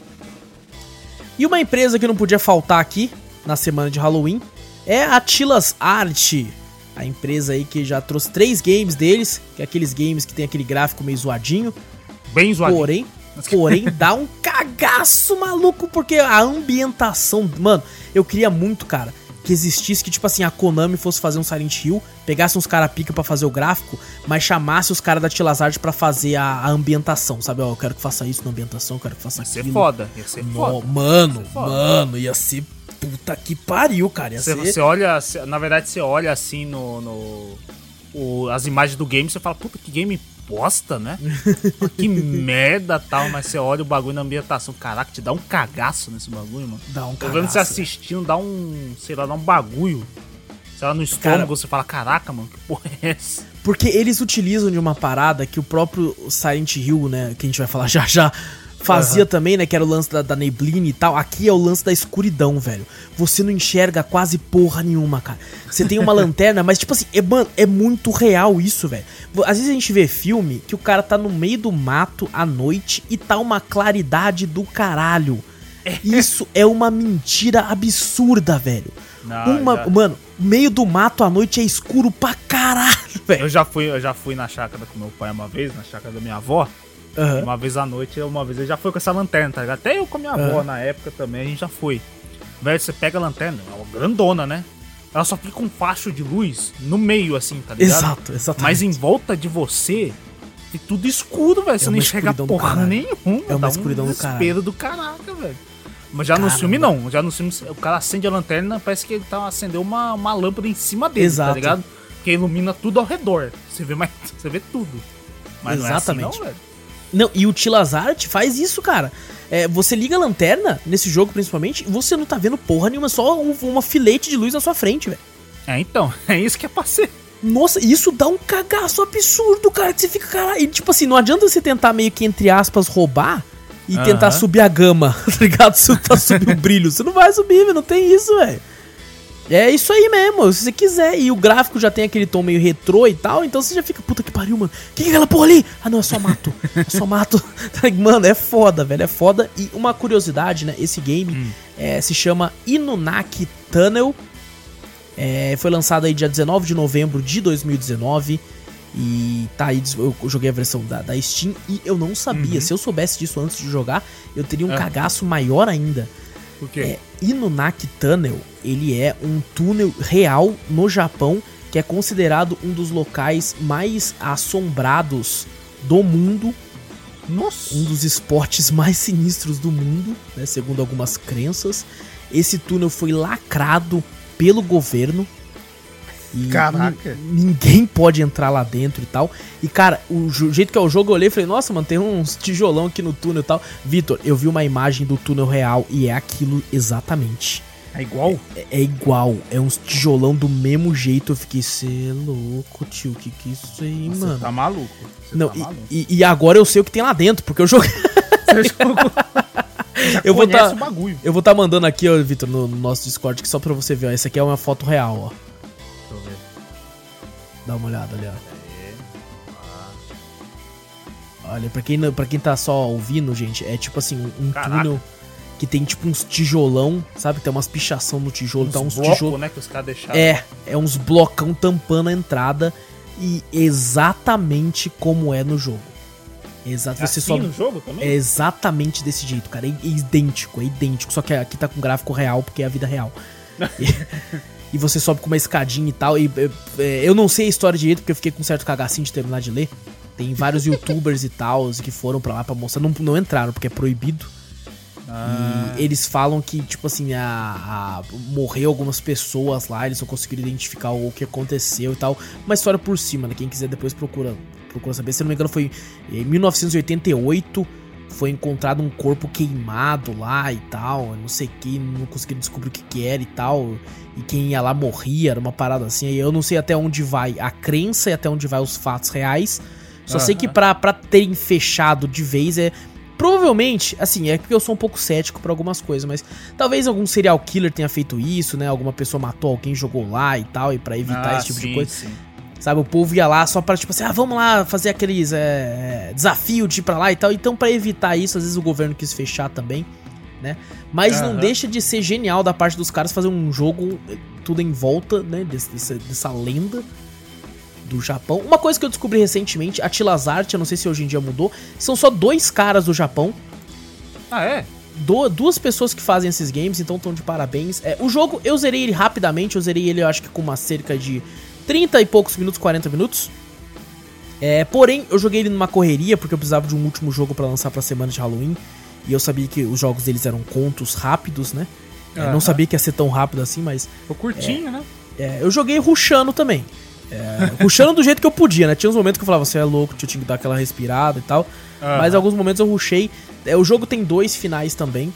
Speaker 1: E uma empresa que não podia faltar aqui na semana de Halloween é a Tilas Art. A empresa aí que já trouxe três games deles, que é aqueles games que tem aquele gráfico meio zoadinho.
Speaker 2: Bem zoado.
Speaker 1: Porém, porém dá um cagaço maluco, porque a ambientação. Mano, eu queria muito, cara, que existisse que, tipo assim, a Konami fosse fazer um Silent Hill, pegasse uns cara pica pra fazer o gráfico, mas chamasse os caras da Tilazard pra fazer a, a ambientação, sabe? Ó, eu quero que faça isso na ambientação, eu quero que faça
Speaker 2: Ia ser foda. Ia ser
Speaker 1: No-
Speaker 2: foda.
Speaker 1: mano,
Speaker 2: Ia ser foda.
Speaker 1: mano, ia ser puta que pariu, cara. Ia
Speaker 2: Você,
Speaker 1: ser...
Speaker 2: você olha, na verdade, você olha assim no. no- o- as imagens do game, você fala, puta, que game bosta, né? que merda tal, mas você olha o bagulho na ambientação, caraca, te dá um cagaço nesse bagulho, mano.
Speaker 1: Dá um
Speaker 2: Tô vendo você
Speaker 1: cagaço,
Speaker 2: assistindo, dá um, sei lá, dá um bagulho. Sei lá, no estômago, você fala, caraca, mano, que porra é essa?
Speaker 1: Porque eles utilizam de uma parada que o próprio Silent Hill, né, que a gente vai falar já já, fazia também, né, que era o lance da, da neblina e tal. Aqui é o lance da escuridão, velho. Você não enxerga quase porra nenhuma, cara. Você tem uma lanterna, mas tipo assim, é, mano, é muito real isso, velho. Às vezes a gente vê filme que o cara tá no meio do mato à noite e tá uma claridade do caralho. Isso é uma mentira absurda, velho.
Speaker 2: Não,
Speaker 1: uma,
Speaker 2: já-
Speaker 1: mano, meio do mato à noite é escuro pra caralho, velho.
Speaker 2: Eu já fui, eu já fui na chácara com meu pai uma vez, na chácara da minha avó.
Speaker 1: Aham.
Speaker 2: Uma vez à noite, uma vez ele já foi com essa lanterna, tá ligado? Até eu com a minha avó na época também, a gente já foi. Velho, você pega a lanterna, é uma grandona, né? Ela só fica um facho de luz no meio, assim, tá ligado?
Speaker 1: Exato, exatamente.
Speaker 2: Mas em volta de você, tem tudo escuro, velho. Você não
Speaker 1: uma
Speaker 2: enxerga porra
Speaker 1: caralho.
Speaker 2: nenhuma.
Speaker 1: É uma escuridão
Speaker 2: um
Speaker 1: do
Speaker 2: desespero do caraca, velho. Mas já no
Speaker 1: Caramba.
Speaker 2: filme não. Já no filme o cara acende a lanterna, parece que ele tá acendendo uma, uma lâmpada em cima dele,
Speaker 1: Exato.
Speaker 2: tá ligado? Que ilumina tudo ao redor. Você vê mais, você vê tudo. Mas
Speaker 1: Exatamente.
Speaker 2: não é assim, não, velho.
Speaker 1: Não, e o Tilazart faz isso, cara. É, você liga a lanterna, nesse jogo principalmente, e você não tá vendo porra nenhuma, só um, uma filete de luz na sua frente, velho.
Speaker 2: É, então, é isso que é ser.
Speaker 1: Nossa, isso dá um cagaço absurdo, cara, que você fica, caralho. E tipo assim, não adianta você tentar meio que, entre aspas, roubar e
Speaker 2: Aham.
Speaker 1: tentar subir a gama, tá ligado? Pra subir o brilho. Você não vai subir, velho, não tem isso, velho. É isso aí mesmo, se você quiser. E o gráfico já tem aquele tom meio retrô e tal, então você já fica, puta que pariu, mano. Que que é aquela porra ali? Ah, não, é só mato. É só mato. Mano, é foda, velho, é foda. E uma curiosidade, né? Esse game é, se chama Inunaki Tunnel. É, foi lançado aí dia 19 de novembro de 2019. E tá aí, eu joguei a versão da, da Steam e eu não sabia. Se eu soubesse disso antes de jogar, eu teria um
Speaker 2: É.
Speaker 1: cagaço maior ainda.
Speaker 2: Por quê?
Speaker 1: É, Inunaki Tunnel, ele é um túnel real no Japão que é considerado um dos locais mais assombrados do mundo,
Speaker 2: Nossa.
Speaker 1: um dos esportes mais sinistros do mundo, né, segundo algumas crenças. Esse túnel foi lacrado pelo governo. E
Speaker 2: Caraca.
Speaker 1: ni- Ninguém pode entrar lá dentro e tal. E, cara, o jeito que é o jogo, eu olhei e falei, nossa, mano, tem uns tijolão aqui no túnel e tal. Vitor, eu vi uma imagem do túnel real e é aquilo exatamente.
Speaker 2: É igual?
Speaker 1: É, é igual, é uns tijolão do mesmo jeito. Eu fiquei, cê é louco, tio, que que é isso aí,
Speaker 2: Você
Speaker 1: mano?
Speaker 2: tá maluco. Você
Speaker 1: Não,
Speaker 2: tá
Speaker 1: e-
Speaker 2: maluco.
Speaker 1: e, e agora eu sei o que tem lá dentro, porque eu joguei.
Speaker 2: Você jogou.
Speaker 1: Eu vou tá-
Speaker 2: o bagulho.
Speaker 1: Eu vou estar mandando aqui, ó, Vitor, no, no nosso Discord, que só pra você ver, ó. Essa aqui é uma foto real, ó. Dá uma olhada ali, ó. Olha, pra quem, pra quem tá só ouvindo, gente, é tipo assim, um,
Speaker 2: Caraca.
Speaker 1: túnel que tem tipo uns tijolão, sabe? Tem umas pichação no tijolo, tá uns tijolos.
Speaker 2: né, que os caras deixaram.
Speaker 1: É, é uns blocão tampando a entrada e exatamente como é no jogo. Exato, você
Speaker 2: assim
Speaker 1: só
Speaker 2: no jogo também?
Speaker 1: é exatamente desse jeito, cara. É idêntico, é idêntico. Só que aqui tá com gráfico real, porque é a vida real. e, você sobe com uma escadinha e tal. E é, eu não sei a história direito, porque eu fiquei com um certo cagacinho de terminar de ler. Tem vários youtubers e tal que foram pra lá pra mostrar. Não, não entraram, porque é proibido.
Speaker 2: Ah,
Speaker 1: E eles falam que, tipo assim, a, a- morreu algumas pessoas lá, eles não conseguiram identificar o que aconteceu e tal. Uma história por cima, né? Quem quiser depois procura, procura saber. Se não me engano, foi em 1988. Foi encontrado um corpo queimado lá e tal. Não sei o que, não conseguiram descobrir o que, que era e tal. E quem ia lá morria, era uma parada assim. Aí eu não sei até onde vai a crença e até onde vai os fatos reais. Só sei
Speaker 2: Aham.
Speaker 1: que pra, pra terem fechado de vez é. Provavelmente, assim, é porque eu sou um pouco cético pra algumas coisas, mas talvez algum serial killer tenha feito isso, né? Alguma pessoa matou alguém, jogou lá e tal, e pra evitar
Speaker 2: ah,
Speaker 1: esse tipo
Speaker 2: sim,
Speaker 1: de coisa.
Speaker 2: sim.
Speaker 1: Sabe, o povo ia lá só pra, tipo assim, ah, vamos lá fazer aqueles é, desafio de ir pra lá e tal. Então, pra evitar isso, às vezes o governo quis fechar também, né? Mas não
Speaker 2: Aham.
Speaker 1: deixa de ser genial da parte dos caras fazer um jogo eh, tudo em volta, né? Dessa, dessa lenda do Japão. Uma coisa que eu descobri recentemente, a Tilazart, eu não sei se hoje em dia mudou, são só dois caras do Japão
Speaker 2: Ah, é?
Speaker 1: do- duas pessoas que fazem esses games, então estão de parabéns. É, o jogo, eu zerei ele rapidamente, eu zerei ele, eu acho que com uma cerca de 30 e poucos minutos, 40 minutos. É, porém, eu joguei ele numa correria, porque eu precisava de um último jogo pra lançar pra semana de Halloween. E eu sabia que os jogos deles eram contos rápidos, né? É, não sabia que ia ser tão rápido assim, mas
Speaker 2: Ficou curtinho, né?
Speaker 1: é, eu joguei rushando também. É, rushando do jeito que eu podia, né? Tinha uns momentos que eu falava, você é louco, eu tinha que dar aquela respirada e tal.
Speaker 2: Aham.
Speaker 1: Mas alguns momentos eu rushei. É, o jogo tem dois finais também.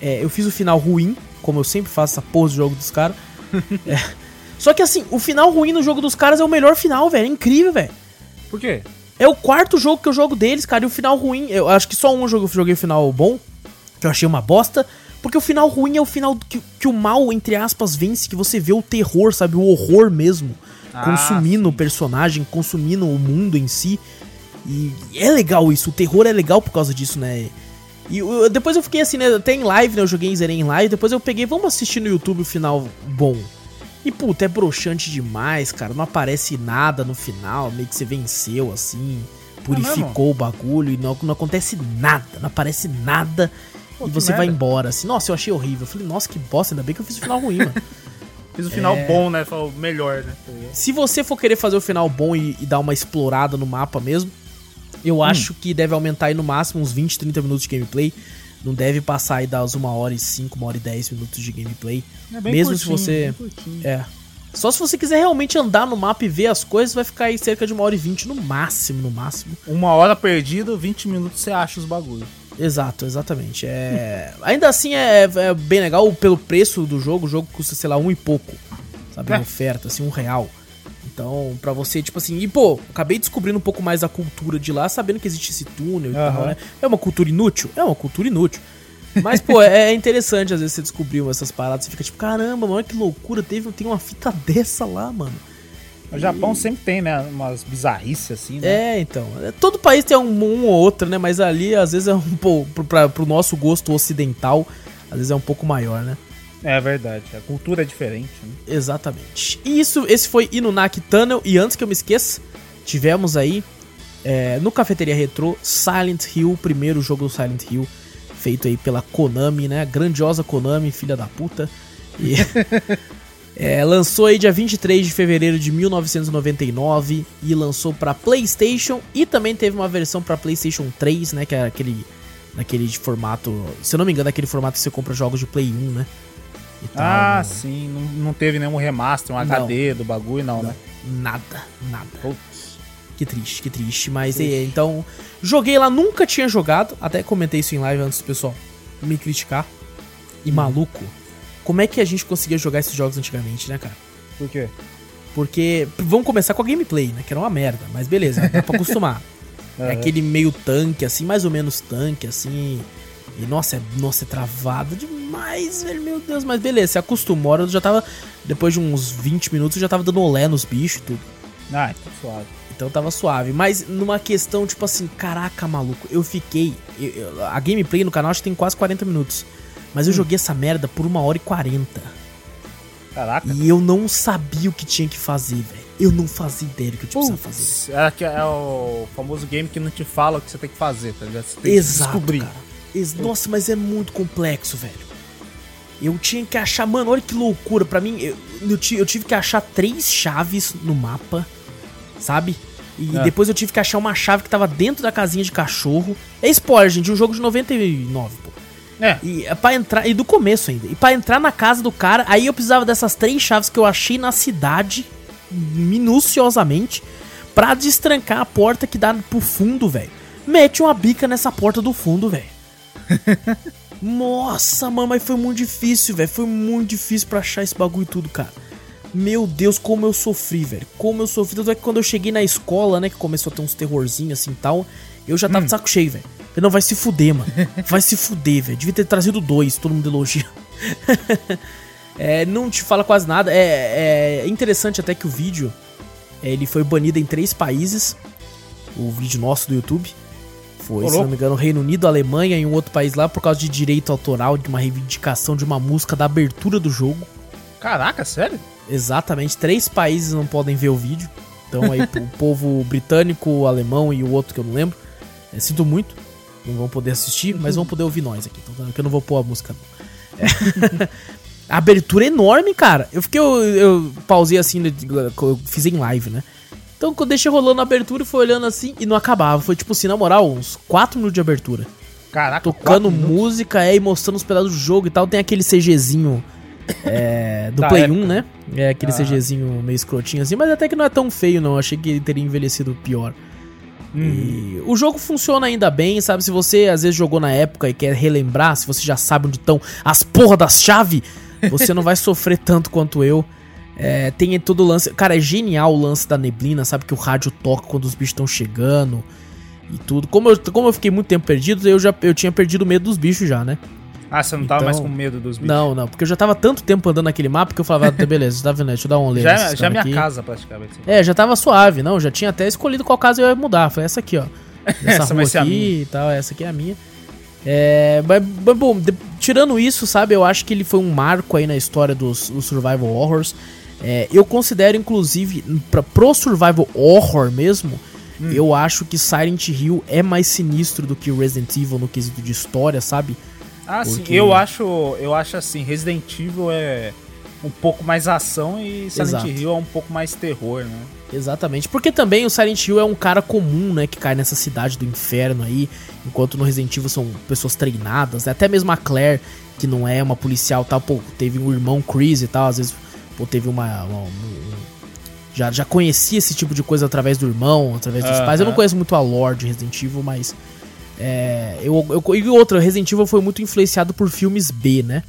Speaker 1: É, eu fiz o final ruim, como eu sempre faço essa porra do jogo dos caras. Só que assim, o final ruim no jogo dos caras é o melhor final, velho. É incrível, velho.
Speaker 2: Por quê?
Speaker 1: É o quarto jogo que eu jogo deles, cara. E o final ruim, eu acho que só um jogo eu joguei o final bom, que eu achei uma bosta. Porque o final ruim é o final que, que o mal, entre aspas, vence, que você vê o terror, sabe? O horror mesmo.
Speaker 2: Ah,
Speaker 1: consumindo o
Speaker 2: sim.
Speaker 1: personagem, consumindo o mundo em si. E é legal isso, o terror é legal por causa disso, né? E eu- depois eu fiquei assim, né? Até em live, né? Eu joguei em zerei em live. Depois eu peguei, vamos assistir no YouTube o final bom. E puta, é broxante demais, cara. Não aparece nada no final, meio que você venceu assim, purificou o bagulho e não, não acontece nada, não aparece nada.
Speaker 2: Pô,
Speaker 1: e você vai
Speaker 2: merda.
Speaker 1: embora, assim. Nossa, eu achei horrível. Eu falei, nossa, que bosta, ainda bem que eu fiz o final ruim, mano.
Speaker 2: Fiz o final
Speaker 1: É.
Speaker 2: bom, né? Foi o melhor, né?
Speaker 1: Se você for querer fazer o final bom e, e dar uma explorada no mapa mesmo, eu
Speaker 2: Hum.
Speaker 1: acho que deve aumentar aí no máximo uns 20, 30 minutos de gameplay. Não deve passar aí das 1 hora e 5, 1 hora e 10 minutos de gameplay.
Speaker 2: É bem
Speaker 1: Mesmo se
Speaker 2: curtinho,
Speaker 1: você-
Speaker 2: bem curtinho.
Speaker 1: É. Só se você quiser realmente andar no mapa e ver as coisas, vai ficar aí cerca de 1 hora e 20 no máximo, no máximo.
Speaker 2: Uma hora perdida, 20 minutos você acha os bagulhos.
Speaker 1: Exato, exatamente. É... Ainda assim é, é bem legal pelo preço do jogo. O jogo custa, sei lá, um e pouco. Sabe?
Speaker 2: É.
Speaker 1: Uma oferta, assim, um real. Então, pra você, tipo assim. E, pô, acabei descobrindo um pouco mais da cultura de lá, sabendo que existe esse túnel e tal, né? É uma cultura inútil? É uma cultura inútil. Mas, pô, é, é interessante às vezes você descobrir essas paradas. Você fica tipo, caramba, mano, que loucura. Teve, tem uma fita dessa lá, mano.
Speaker 2: O Japão sempre tem, né? Umas bizarrices assim, né?
Speaker 1: É, então. é, Todo país tem um, um ou outro, né? Mas ali, às vezes, é um pouco. Pro, pro nosso gosto ocidental, às vezes é um pouco maior, né?
Speaker 2: É verdade. A cultura é diferente, né?
Speaker 1: Exatamente. E isso, esse foi Inunaki Tunnel. E antes que eu me esqueça, tivemos aí é, no Cafeteria Retro Silent Hill, o primeiro jogo do Silent Hill, feito aí pela Konami, né? Grandiosa Konami, filha da puta. E, é, lançou aí dia 23 de fevereiro de 1999 e lançou pra PlayStation e também teve uma versão pra PlayStation 3, né? Que é aquele, naquele formato, se eu não me engano, aquele formato que você compra jogos de Play 1, né?
Speaker 2: E tal. Ah, né? sim. Não, não teve nenhum remaster, um não. HD do bagulho, não, não, né?
Speaker 1: Nada, nada. Putz. Que triste, que triste. Mas triste. É, então, joguei lá, nunca tinha jogado. Até comentei isso em live antes do pessoal me criticar. E hum. maluco, como é que a gente conseguia jogar esses jogos antigamente, né, cara?
Speaker 2: Por quê?
Speaker 1: Porque vamos começar com a gameplay, né? Que era uma merda, mas beleza, dá pra acostumar. é aquele meio tanque, assim, mais ou menos tanque, assim. E nossa, é, nossa, é travado demais, velho. Meu Deus, mas beleza, se acostumou. Eu já tava. Depois de uns 20 minutos, eu já tava dando olé nos bichos e tudo.
Speaker 2: Ah, então suave.
Speaker 1: Então tava suave. Mas numa questão, tipo assim, caraca, maluco, eu fiquei. Eu, eu, a gameplay no canal acho que tem quase 40 minutos. Mas eu hum. joguei essa merda por uma hora e 40.
Speaker 2: Caraca.
Speaker 1: E eu não sabia o que tinha que fazer, velho. Eu não fazia ideia do que eu tinha que fazer.
Speaker 2: É, é o famoso game que não te fala o que você tem que fazer, tá ligado? Você
Speaker 1: tem Exato, que descobrir. Cara. Nossa, mas é muito complexo, velho. Eu tinha que achar, mano, olha que loucura. Pra mim, eu, eu, eu tive que achar três chaves no mapa, sabe? E é. depois eu tive que achar uma chave que tava dentro da casinha de cachorro. É spoiler, gente, um jogo de 99, pô. É. E é pra entrar. E do começo ainda. E pra entrar na casa do cara, aí eu precisava dessas três chaves que eu achei na cidade, minuciosamente, pra destrancar a porta que dá pro fundo, velho. Mete uma bica nessa porta do fundo, velho. Nossa, mano, mas foi muito difícil, velho. Foi muito difícil pra achar esse bagulho e tudo, cara. Meu Deus, como eu sofri, velho. Como eu sofri. Tanto é que quando eu cheguei na escola, né, que começou a ter uns terrorzinhos assim e tal, eu já tava hum. de saco cheio, velho. Não, vai se fuder, mano. Vai se fuder, velho. Devia ter trazido dois, todo mundo elogia. é, não te fala quase nada. É, é, interessante até que o vídeo ele foi banido em três países. O vídeo nosso do YouTube. Foi, se não me engano, Reino Unido, Alemanha e um outro país lá por causa de direito autoral, de uma reivindicação de uma música da abertura do jogo.
Speaker 2: Caraca, sério?
Speaker 1: Exatamente, três países não podem ver o vídeo. Então aí o povo britânico, o alemão e o outro que eu não lembro. É, sinto muito, não vão poder assistir, mas vão poder ouvir nós aqui. Então, que eu não vou pôr a música. É. a abertura é enorme, cara. Eu fiquei, eu, eu pausei assim, eu fiz em live, né? Então eu deixei rolando a abertura e foi olhando assim e não acabava. Foi tipo assim, na moral, uns 4 minutos de abertura.
Speaker 2: Caraca,
Speaker 1: Tocando música é, e mostrando os pedaços do jogo e tal. Tem aquele CGzinho é, do Play época. 1, né? É aquele ah. CGzinho meio escrotinho assim, mas até que não é tão feio, não. Achei que ele teria envelhecido pior. Hum. E o jogo funciona ainda bem, sabe? Se você às vezes jogou na época e quer relembrar, se você já sabe onde estão as porra das chaves, você não vai sofrer tanto quanto eu. É, tem todo o lance. Cara, é genial o lance da neblina, sabe? Que o rádio toca quando os bichos estão chegando e tudo. Como eu, como eu fiquei muito tempo perdido, eu já eu tinha perdido o medo dos bichos já, né?
Speaker 2: Ah, você não então, tava mais com medo dos bichos?
Speaker 1: Não, não, porque eu já tava tanto tempo andando naquele mapa que eu falava, ah, beleza, tá vendo? Deixa eu dar um olhada.
Speaker 2: Já, já é minha aqui. casa, praticamente.
Speaker 1: É, já tava suave, não, já tinha até escolhido qual casa eu ia mudar. Foi essa aqui, ó. Essa, essa rua aqui e tal, essa aqui é a minha. É, mas, bom, de, tirando isso, sabe, eu acho que ele foi um marco aí na história dos, dos Survival Horrors. É, eu considero, inclusive, pra, pro Survival Horror mesmo, hum. eu acho que Silent Hill é mais sinistro do que Resident Evil no quesito de história, sabe?
Speaker 2: Ah, Porque... sim, eu acho, eu acho assim, Resident Evil é um pouco mais ação e Silent Exato. Hill é um pouco mais terror, né?
Speaker 1: Exatamente, porque também o Silent Hill é um cara comum, né, que cai nessa cidade do inferno aí, enquanto no Resident Evil são pessoas treinadas, né? até mesmo a Claire, que não é uma policial tal, pô, teve um irmão Chris e tal, às vezes pô, teve uma, uma um, já, já conhecia esse tipo de coisa através do irmão, através dos pais. Eu não conheço muito a lore de Resident Evil, mas é, eu, eu, e outra, Resident Evil foi muito influenciado por filmes B, né?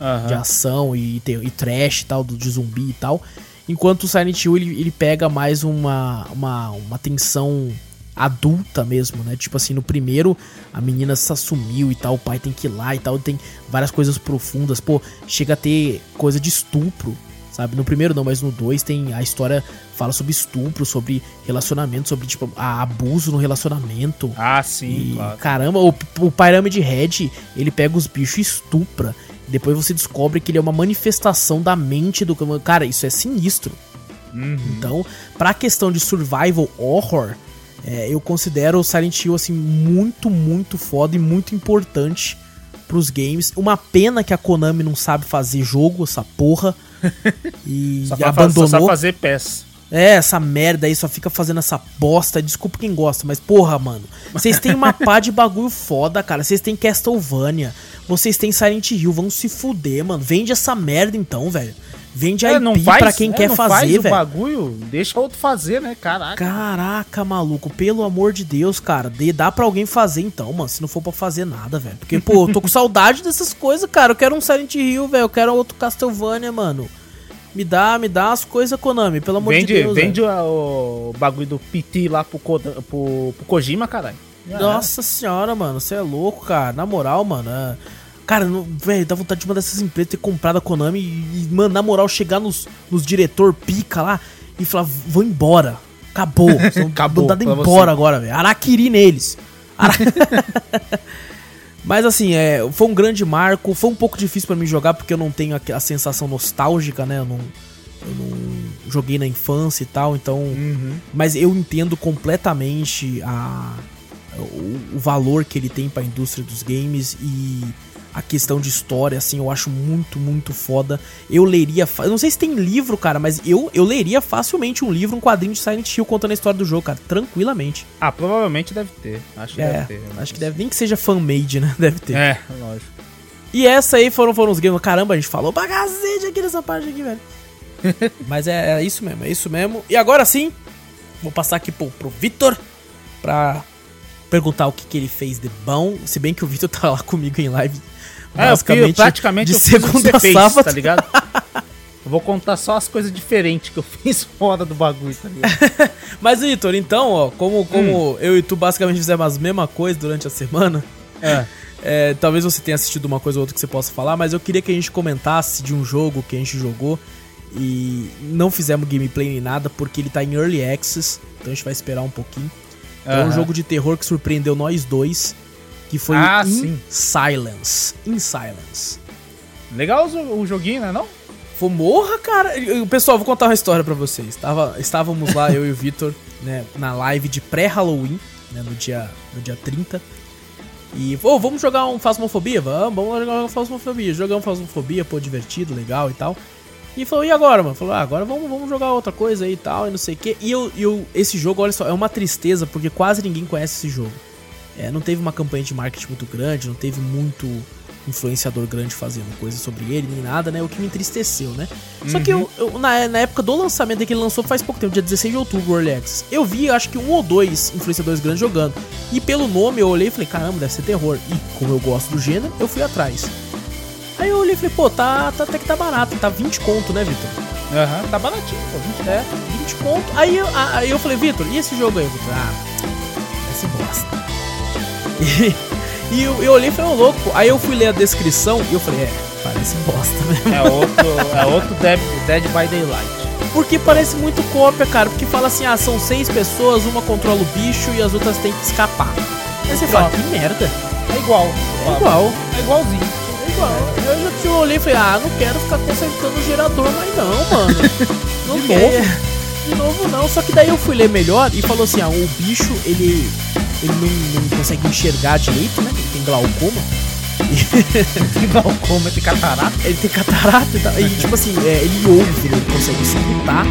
Speaker 1: Uhum. De ação e, e trash e tal, de zumbi e tal. Enquanto o Silent Hill ele, ele pega mais uma, uma, uma tensão adulta mesmo, né? Tipo assim, no primeiro a menina se assumiu e tal, o pai tem que ir lá e tal, tem várias coisas profundas. Pô, chega a ter coisa de estupro sabe? No primeiro não, mas no dois tem a história fala sobre estupro, sobre relacionamento, sobre tipo abuso no relacionamento.
Speaker 2: Ah, sim,
Speaker 1: e, claro. Caramba, o, o Pyramid Head, ele pega os bichos e estupra. Depois você descobre que ele é uma manifestação da mente do cara, isso é sinistro. Uhum. Então, pra questão de survival horror, é, eu considero o Silent Hill assim muito, muito foda e muito importante pros games. Uma pena que a Konami não sabe fazer jogo, essa porra.
Speaker 2: E só abandonou. Só fazer pés.
Speaker 1: É, essa merda aí só fica fazendo essa bosta. Desculpa quem gosta, mas porra, mano. Vocês têm uma pá de bagulho foda, cara. Vocês têm Castlevania. Vocês têm Silent Hill, vão se fuder, mano. Vende essa merda então, velho. Vende a
Speaker 2: É,
Speaker 1: IP
Speaker 2: não faz,
Speaker 1: pra quem
Speaker 2: é,
Speaker 1: quer fazer,
Speaker 2: faz o
Speaker 1: velho.
Speaker 2: bagulho, deixa outro fazer, né? Caraca.
Speaker 1: Caraca, maluco, pelo amor de Deus, cara. Dê, dá pra alguém fazer então, mano. Se não for pra fazer nada, velho. Porque, pô, eu tô com saudade dessas coisas, cara. Eu quero um Silent Hill, velho. Eu quero outro Castlevania, mano. Me dá, me dá as coisas, Konami, pelo amor
Speaker 2: vende
Speaker 1: de Deus.
Speaker 2: vende
Speaker 1: velho.
Speaker 2: o, bagulho do PT lá pro, Koda- pro, pro Kojima, caralho.
Speaker 1: Nossa senhora, mano. Você é louco, cara. Na moral, mano. é- Cara, não- velho, dá vontade de uma dessas empresas ter comprado a Konami e, e, mano, na moral, chegar nos, nos diretor pica lá e falar, vou embora. Acabou.
Speaker 2: Acabou
Speaker 1: mandado embora
Speaker 2: você.
Speaker 1: agora, velho. Araquiri neles. Ara- Mas assim, é, foi um grande marco. Foi um pouco difícil pra mim jogar porque eu não tenho a, a sensação nostálgica, né? Eu não, eu não joguei na infância e tal, então.
Speaker 2: Uhum.
Speaker 1: Mas eu entendo completamente a, o, o valor que ele tem pra indústria dos games e a questão de história, assim, eu acho muito, muito foda. Eu leria. Eu não sei se tem livro, cara, mas eu, eu leria facilmente um livro, um quadrinho de Silent Hill contando a história do jogo, cara, tranquilamente.
Speaker 2: Ah, provavelmente deve ter. Acho que
Speaker 1: É,
Speaker 2: deve ter.
Speaker 1: acho que deve. Nem que seja fan-made, né? Deve ter.
Speaker 2: É, lógico.
Speaker 1: E essa aí foram, foram os games. Caramba, a gente falou pra cacete aqui nessa parte aqui, velho. Mas é, é isso mesmo, é isso mesmo. E agora sim, vou passar aqui pro, pro Vitor pra perguntar o que, que ele fez de bom. Se bem que o Vitor tá lá comigo em live.
Speaker 2: É, eu fiz- praticamente
Speaker 1: de segunda a
Speaker 2: fez,
Speaker 1: sábado.
Speaker 2: tá ligado? Eu vou contar só as coisas diferentes que eu fiz fora do bagulho, tá ligado?
Speaker 1: Mas, Vitor, então, ó, como, como
Speaker 2: Hum.
Speaker 1: eu e tu basicamente fizemos as mesma coisa durante a semana,
Speaker 2: É.
Speaker 1: É, talvez você tenha assistido uma coisa ou outra que você possa falar, mas eu queria que a gente comentasse de um jogo que a gente jogou e não fizemos gameplay nem nada porque ele tá em early access, então a gente vai esperar um pouquinho. Então É um jogo de terror que surpreendeu nós dois, que foi
Speaker 2: Ah,
Speaker 1: In
Speaker 2: sim.
Speaker 1: Silence. In Silence.
Speaker 2: Legal o, o joguinho, né não?
Speaker 1: Foi morra, cara. Pessoal, vou contar uma história pra vocês. Tava, estávamos lá, eu e o Vitor, né, na live de pré-Halloween, né, no dia, no dia 30. E, pô, vamos jogar um Phasmophobia? Vamos, vamos jogar um Phasmophobia. Jogamos Phasmophobia, pô, divertido, legal e tal. E falou, e agora, mano? Falou, ah, agora vamos, vamos jogar outra coisa aí e tal, e não sei o quê. E eu, eu, esse jogo, olha só, é uma tristeza, porque quase ninguém conhece esse jogo. É, não teve uma campanha de marketing muito grande, não teve muito influenciador grande fazendo coisa sobre ele, nem nada, né? O que me entristeceu, né? Só que eu, eu- na, na época do lançamento que ele lançou faz pouco tempo, dia 16 de outubro, o Early Access, eu vi, acho que um ou dois influenciadores grandes jogando. E pelo nome eu olhei e falei, caramba, deve ser terror. E como eu gosto do gênero, eu fui atrás. Aí eu olhei e falei, pô, tá, tá, até que tá barato, tá 20 conto, né, Vitor?
Speaker 2: Aham, tá baratinho, pô. 20
Speaker 1: É, 20 conto. Aí aí eu falei, Vitor, e esse jogo aí? Vitor, ah, esse bosta. E, e eu, eu olhei e falei, ô louco. Aí eu fui ler a descrição e eu falei, é, parece bosta mesmo.
Speaker 2: É outro, é outro Dead, Dead by Daylight.
Speaker 1: Porque parece muito cópia, cara. Porque fala assim, ah, são seis pessoas, uma controla o bicho e as outras têm que escapar. Aí você fala, que merda.
Speaker 2: É igual.
Speaker 1: É igual.
Speaker 2: É igualzinho.
Speaker 1: Eu já olhei e falei, ah, não quero ficar consertando o gerador mais não, mano. Não quero. De novo não. Só que daí eu fui ler melhor e falou assim, ah, o bicho, ele. Ele não, não consegue enxergar direito, né? Ele tem glaucoma.
Speaker 2: Glaucoma, tem catarata.
Speaker 1: Ele tem catarata e tal. E tipo assim, é, ele ouve, ele consegue escutar.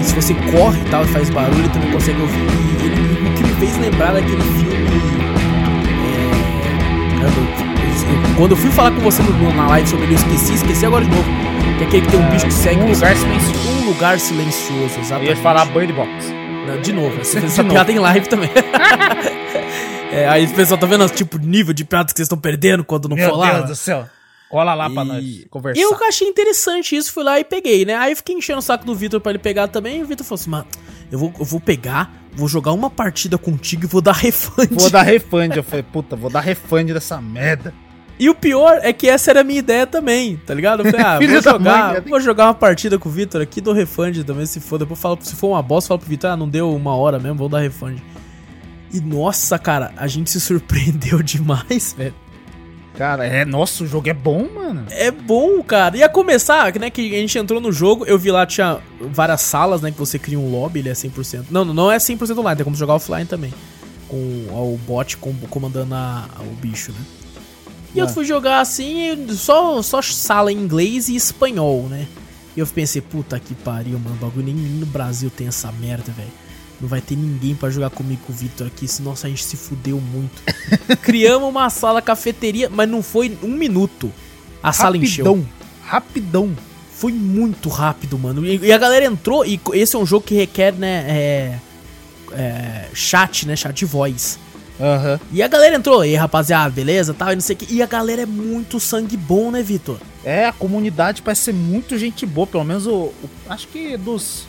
Speaker 1: E se você corre e tal e faz barulho, ele também consegue ouvir. E ele- o que me fez lembrar daquele filme. É, caramba, quando eu fui falar com você no- na live sobre ele, eu esqueci, esqueci agora de novo. Que é aquele que tem um bicho que segue
Speaker 2: Um lugar silencioso.
Speaker 1: Um lugar silencioso,
Speaker 2: Eu
Speaker 1: exatamente.
Speaker 2: ia falar Bird Box.
Speaker 1: Não, de novo, você fez
Speaker 2: De
Speaker 1: essa
Speaker 2: novo.
Speaker 1: piada em live também. É, aí o pessoal tá vendo o tipo de nível de piadas que vocês estão perdendo quando não
Speaker 2: Meu
Speaker 1: for lá.
Speaker 2: Deus do céu. Cola lá pra
Speaker 1: E-
Speaker 2: nós conversar.
Speaker 1: Eu achei interessante isso, fui lá e peguei, né? Aí eu fiquei enchendo o saco do Vitor pra ele pegar também, e o Vitor falou assim, mano, eu vou, eu vou pegar, vou jogar uma partida contigo e vou dar refund.
Speaker 2: Vou dar refund. Eu falei, puta, vou dar refund dessa merda.
Speaker 1: E o pior é que essa era a minha ideia também, tá ligado? Eu falei, ah, vou jogar,
Speaker 2: mãe,
Speaker 1: vou jogar uma partida com o Vitor aqui, dou refund também, se for. Depois falo, se for uma bosta, falo pro Vitor, ah, não deu uma hora mesmo, vou dar refund. E nossa, cara, a gente se surpreendeu demais, velho.
Speaker 2: Cara, é, nossa, o jogo é bom, mano.
Speaker 1: É bom, cara. Ia começar, né, que a gente entrou no jogo, eu vi lá, tinha várias salas, né, que você cria um lobby, ele é 100%. Não, não é 100% online, tem como jogar offline também. Com o bot com- comandando a- o bicho, né. E eu
Speaker 2: Ah.
Speaker 1: fui jogar assim, só, só sala em inglês e espanhol, né. E eu pensei, puta que pariu, mano, bagulho nem no Brasil tem essa merda, velho. não vai ter ninguém pra jogar comigo com o Vitor aqui, senão nossa, a gente se fudeu muito. Criamos uma sala cafeteria, mas não foi um minuto. A sala encheu.
Speaker 2: Rapidão, rapidão.
Speaker 1: Foi muito rápido, mano. E, e a galera entrou, e esse é um jogo que requer, né, é, é, chat, né, chat de voz.
Speaker 2: Aham.
Speaker 1: E a galera entrou, e aí, rapaziada, beleza, tal, e não sei o que. E a galera é muito sangue bom, né, Vitor?
Speaker 2: É, a comunidade parece ser muito gente boa, pelo menos o. o- acho que dos.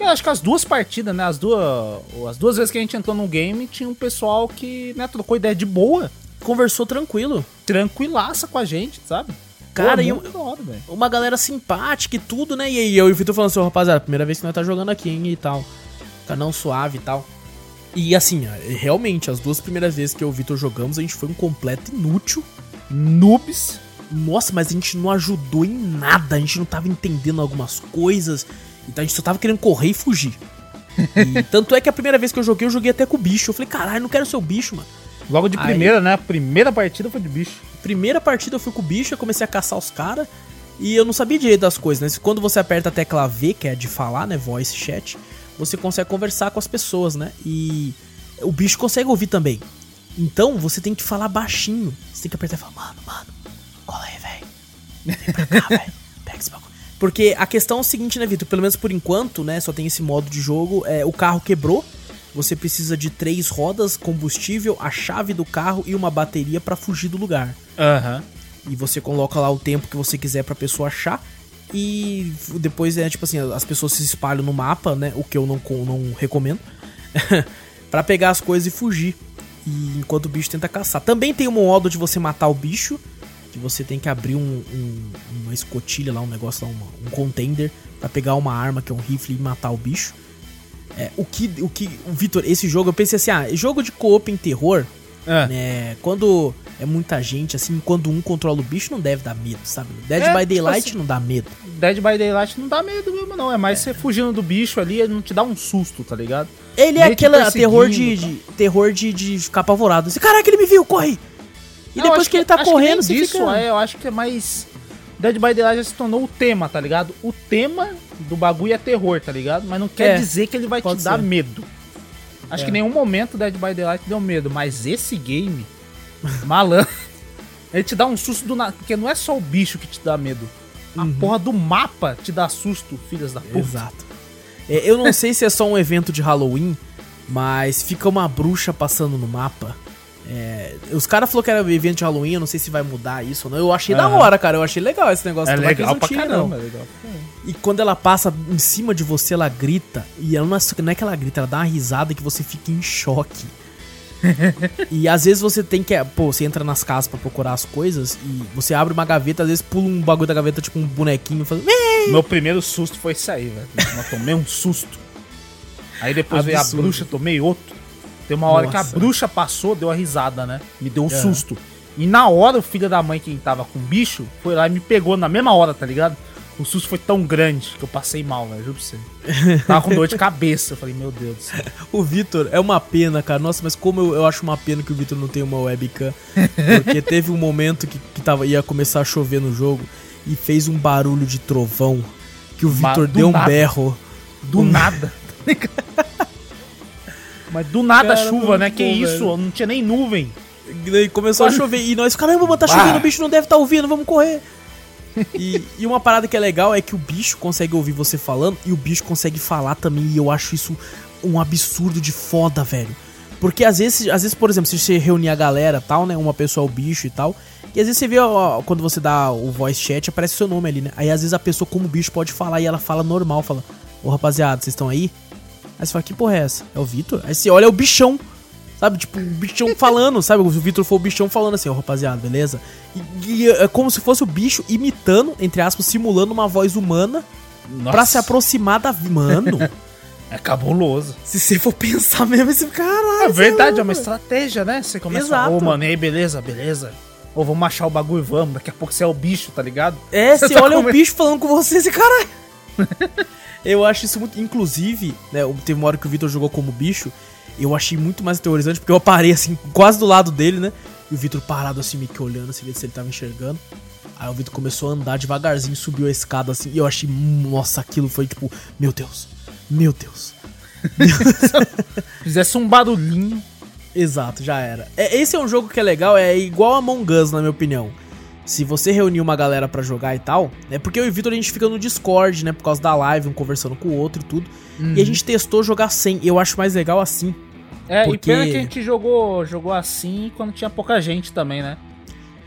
Speaker 2: Acho que as duas partidas, né? As duas. As duas vezes que a gente entrou no game, tinha um pessoal que, né, trocou ideia de boa,
Speaker 1: Conversou tranquilo.
Speaker 2: tranquilaça com a gente, sabe?
Speaker 1: Cara,
Speaker 2: Pô,
Speaker 1: e
Speaker 2: hora,
Speaker 1: uma galera simpática e tudo, né? E aí eu e o Vitor falando assim, "Ô, rapaziada, primeira vez que nós tá jogando aqui, hein, e tal. Canão suave e tal. E assim, realmente, as duas primeiras vezes que eu e o Vitor jogamos, a gente foi um completo inútil.
Speaker 2: Noobs.
Speaker 1: Nossa, mas a gente não ajudou em nada, a gente não tava entendendo algumas coisas. Então a gente só tava querendo correr e fugir. E tanto é que a primeira vez que eu joguei, eu joguei até com o bicho. Eu falei, caralho, não quero ser o bicho, mano.
Speaker 2: Logo de
Speaker 1: Aí-
Speaker 2: primeira, né? A primeira partida foi de bicho.
Speaker 1: Primeira partida eu fui com o bicho, eu comecei a caçar os caras. E eu não sabia direito das coisas, né? Quando você aperta a tecla V, que é de falar, né? Voice chat, você consegue conversar com as pessoas, né? E o bicho consegue ouvir também. Então você tem que falar baixinho. Você tem que apertar e falar, mano, mano, cola aí, velho. Vem pra cá, velho. Pega esse bagulho. Porque a questão é o seguinte, né, Vitor? Pelo menos por enquanto, né? Só tem esse modo de jogo. É, o carro quebrou. Você precisa de três rodas, combustível, a chave do carro e uma bateria pra fugir do lugar.
Speaker 2: Aham.
Speaker 1: E você coloca lá o tempo que você quiser pra pessoa achar. E depois é tipo assim, as pessoas se espalham no mapa, né? O que eu não, não recomendo. pra pegar as coisas e fugir. E enquanto o bicho tenta caçar. Também tem um modo de você matar o bicho. Que você tem que abrir um, um- uma escotilha lá, um negócio lá, uma- um contender. Pra pegar uma arma que é um rifle e matar o bicho. É, o que, o que, Vitor, esse jogo, eu pensei assim, ah, jogo de co-op em terror,
Speaker 2: É.
Speaker 1: né? Quando é muita gente, assim, quando um controla o bicho, não deve dar medo, sabe? Dead
Speaker 2: É,
Speaker 1: by
Speaker 2: tipo
Speaker 1: Daylight
Speaker 2: assim-
Speaker 1: não dá medo.
Speaker 2: Dead by Daylight não dá medo mesmo, não. É mais você fugindo do bicho ali, ele não te dá um susto, tá ligado?
Speaker 1: Ele é aquele terror de,
Speaker 2: tá?
Speaker 1: de- terror de, de ficar apavorado. Assim, Caraca, ele me viu, corre! E
Speaker 2: Não,
Speaker 1: depois que ele tá correndo, você
Speaker 2: disso,
Speaker 1: fica...
Speaker 2: é, eu acho que é mais. Dead by Daylight já se tornou o tema, tá ligado? O tema do bagulho é terror, tá ligado? Mas não quer
Speaker 1: É,
Speaker 2: dizer que ele vai te
Speaker 1: pode
Speaker 2: dar
Speaker 1: ser.
Speaker 2: medo. Acho
Speaker 1: É.
Speaker 2: que em nenhum momento Dead by Daylight deu medo, mas esse game, malandro, ele te dá um susto do nada. Porque não é só o bicho que te dá medo. A porra do mapa te dá susto, filhas da puta.
Speaker 1: Exato. É, eu não sei se é só um evento de Halloween, mas fica uma bruxa passando no mapa. É, os caras falaram que era um evento de Halloween, eu não sei se vai mudar isso ou não. Eu achei da
Speaker 2: Aham.
Speaker 1: hora, cara. Eu achei legal esse negócio.
Speaker 2: É
Speaker 1: eles
Speaker 2: legal pra
Speaker 1: tirem,
Speaker 2: caramba,
Speaker 1: não.
Speaker 2: é legal.
Speaker 1: E quando ela passa em cima de você, ela grita. E ela não é, não é que ela grita, ela dá uma risada que você fica em choque. E às vezes você tem que. Pô, você entra nas casas pra procurar as coisas e você abre uma gaveta, às vezes pula um bagulho da gaveta, tipo um bonequinho, fazendo.
Speaker 2: Meu primeiro susto foi isso aí, velho. Eu tomei um susto. Aí depois veio a
Speaker 1: Absurdo.
Speaker 2: bruxa, tomei outro. Tem uma hora que a
Speaker 1: Nossa.
Speaker 2: bruxa passou, deu uma risada, né? Me deu um
Speaker 1: Aham.
Speaker 2: susto. E na hora, o filho da mãe, quem tava com o bicho, foi lá e me pegou na mesma hora, tá ligado? O susto foi tão grande que eu passei mal, velho. Juro pra você. Tava com dor de cabeça. Eu falei, meu Deus do céu.
Speaker 1: O Vitor, é uma pena, cara. Nossa, mas como eu, eu acho uma pena que o Vitor não tem uma webcam. Porque teve um momento que, que tava, ia começar a chover no jogo e fez um barulho de trovão. Que o Vitor deu um
Speaker 2: nada.
Speaker 1: berro.
Speaker 2: Do nada. Mas do nada
Speaker 1: Cara,
Speaker 2: chuva, né? Que
Speaker 1: bom,
Speaker 2: isso?
Speaker 1: velho.
Speaker 2: Não tinha nem nuvem.
Speaker 1: E começou a chover. E nós, caramba, tá chovendo, o bicho não deve estar ouvindo, vamos correr. E, e uma parada que é legal é que o bicho consegue ouvir você falando e o bicho consegue falar também. E eu acho isso um absurdo de foda, velho. Porque às vezes, às vezes, por exemplo, se você reunir a galera tal, né? Uma pessoa é o bicho e tal. E às vezes você vê, ó, quando você dá o voice chat, aparece seu nome ali, né? Aí às vezes a pessoa, como bicho, pode falar e ela fala normal, fala: Ô rapaziada, vocês estão aí? Aí você fala: Que porra é essa? É o Vitor? Aí você olha, é o bichão. Sabe, tipo, o bichão falando, sabe? O Vitor foi o bichão falando assim, ó, rapaziada, beleza? E, e é como se fosse o bicho imitando, entre aspas, simulando uma voz humana pra se aproximar da. Mano,
Speaker 2: É cabuloso.
Speaker 1: se você for pensar mesmo, esse caralho.
Speaker 2: É verdade,
Speaker 1: você
Speaker 2: é uma estratégia, né? Você começa
Speaker 1: Exato.
Speaker 2: a ô, mano, e aí, beleza, beleza. Ou vamos achar o bagulho e vamos. Daqui a pouco você é o bicho, tá ligado?
Speaker 1: É, você
Speaker 2: tá
Speaker 1: olha o bicho falando com você, esse caralho. eu acho isso muito. Inclusive, né? Teve uma hora que o Vitor jogou como bicho. Eu achei muito mais aterrorizante, porque eu parei assim, quase do lado dele, né? E o Vitor parado assim, meio que olhando, assim, se ele tava enxergando. Aí o Vitor começou a andar devagarzinho, subiu a escada assim, e eu achei, nossa, aquilo foi tipo, meu Deus, meu Deus.
Speaker 2: Fizesse um barulhinho.
Speaker 1: Exato, já era. É, esse é um jogo que é legal, é igual a Among Us, na minha opinião. Se você reunir uma galera para jogar e tal, é porque eu e o Vitor a gente fica no Discord, né? Por causa da live, um conversando com o outro e tudo. Uhum. E a gente testou jogar sem. Eu acho mais legal assim.
Speaker 2: É, porque... e pena que a gente jogou, jogou assim quando tinha pouca gente também, né?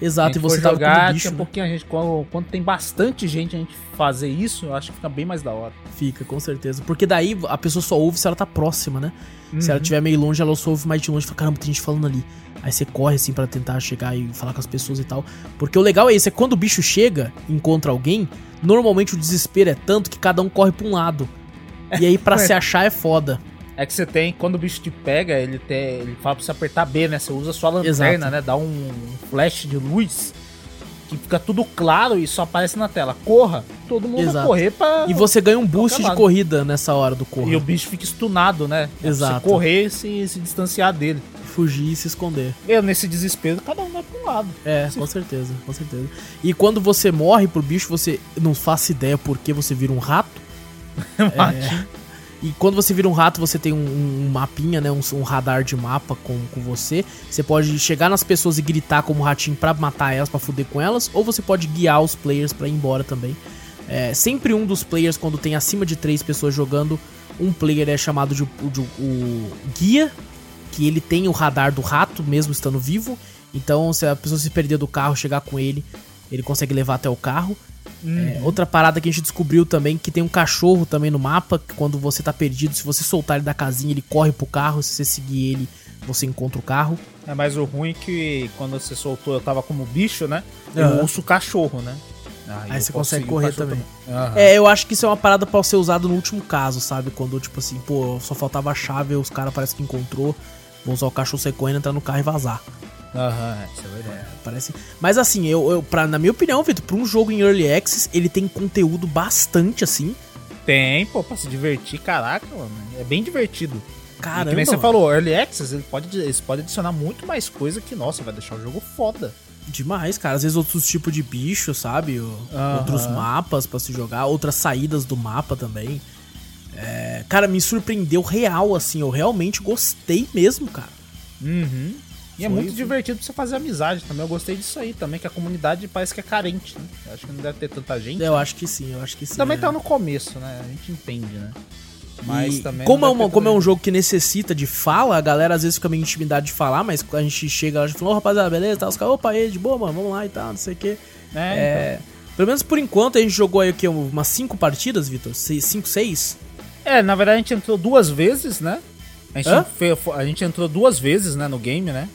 Speaker 1: Exato,
Speaker 2: e você jogar, bicho, tinha né? a gente. Quando, quando, tem bastante gente a gente fazer isso, eu acho que fica bem mais da hora.
Speaker 1: Fica, com certeza. Porque daí a pessoa só ouve se ela tá próxima, né? Uhum. Se ela estiver meio longe, ela só ouve mais de longe e fala, caramba, tem gente falando ali. Aí você corre assim para tentar chegar e falar com as pessoas e tal. Porque o legal é isso, é quando o bicho chega, encontra alguém, normalmente o desespero é tanto que cada um corre pra um lado. E aí para se achar é foda.
Speaker 2: É que você tem, quando o bicho te pega, ele, te, ele fala pra você apertar B, né? Você usa sua lanterna, Exato. né? Dá um flash de luz que fica tudo claro e só aparece na tela. Corra, todo mundo
Speaker 1: Exato.
Speaker 2: vai correr pra.
Speaker 1: E você ganha um boost de corrida nessa hora do correr.
Speaker 2: E o bicho fica stunado, né?
Speaker 1: Exato.
Speaker 2: Você correr e se, se distanciar dele.
Speaker 1: Fugir e se esconder.
Speaker 2: Eu, nesse desespero, cada um vai pra um lado.
Speaker 1: É, com certeza, com certeza. E quando você morre pro bicho, você não faz ideia por que você vira um rato. é, e quando você vira um rato, você tem um, um mapinha, né? Um, um, radar de mapa com, com você. Você pode chegar nas pessoas e gritar como ratinho pra matar elas, pra fuder com elas. Ou você pode guiar os players pra ir embora também. É, sempre um dos players, quando tem acima de três pessoas jogando, um player é chamado de, de o guia, que ele tem o radar do rato, mesmo estando vivo. Então, se a pessoa se perder do carro, chegar com ele, ele consegue levar até o carro. Uhum. É, outra parada que a gente descobriu também, que tem um cachorro também no mapa, que quando você tá perdido, se você soltar ele da casinha, ele corre pro carro, se você seguir ele, você encontra o carro.
Speaker 2: É, mas o ruim é que quando você soltou, eu tava como bicho, né? Eu uhum. ouço o cachorro, né?
Speaker 1: Aí, Aí você consegue correr também. também. Uhum. É, eu acho que isso é uma parada pra ser usado no último caso, sabe? Quando, tipo assim, pô, só faltava a chave, os caras parece que encontrou, vou usar o cachorro sair correndo, entrar no carro e vazar.
Speaker 2: Aham, isso é verdade. É,
Speaker 1: parece. Mas assim, eu, eu pra, na minha opinião, Vitor, pra um jogo em Early Access, ele tem conteúdo bastante assim.
Speaker 2: Tem, pô, pra se divertir, caraca, mano. É bem divertido.
Speaker 1: Caramba.
Speaker 2: E que nem você falou, Early Access, ele pode, eles podem adicionar muito mais coisa que, nossa, vai deixar o jogo foda.
Speaker 1: Demais, cara. Às vezes outros tipos de bicho, sabe? Outros mapas para se jogar, outras saídas do mapa também. É, cara, me surpreendeu real, assim. Eu realmente gostei mesmo, cara.
Speaker 2: Uhum. E é muito divertido pra você fazer amizade também. Eu gostei disso aí também, que a comunidade parece que é carente, né? Eu acho que não deve ter tanta gente.
Speaker 1: Eu acho que sim, eu acho que sim.
Speaker 2: Também é. tá no começo, né? A gente entende, né?
Speaker 1: Mas e também. Como é, uma, como é um jogo que necessita de fala, a galera às vezes fica meio intimidade de falar, mas a gente chega lá e fala, ô rapaziada, beleza? Tá, os caras, opa, aí, de boa, mano, vamos lá e tal, não sei o quê. É, é então. Pelo menos por enquanto a gente jogou aí o quê? Umas 5 partidas, Vitor? 5, 6?
Speaker 2: É, na verdade a gente entrou duas vezes, né? A gente, foi, a gente entrou duas vezes, né, no game, né?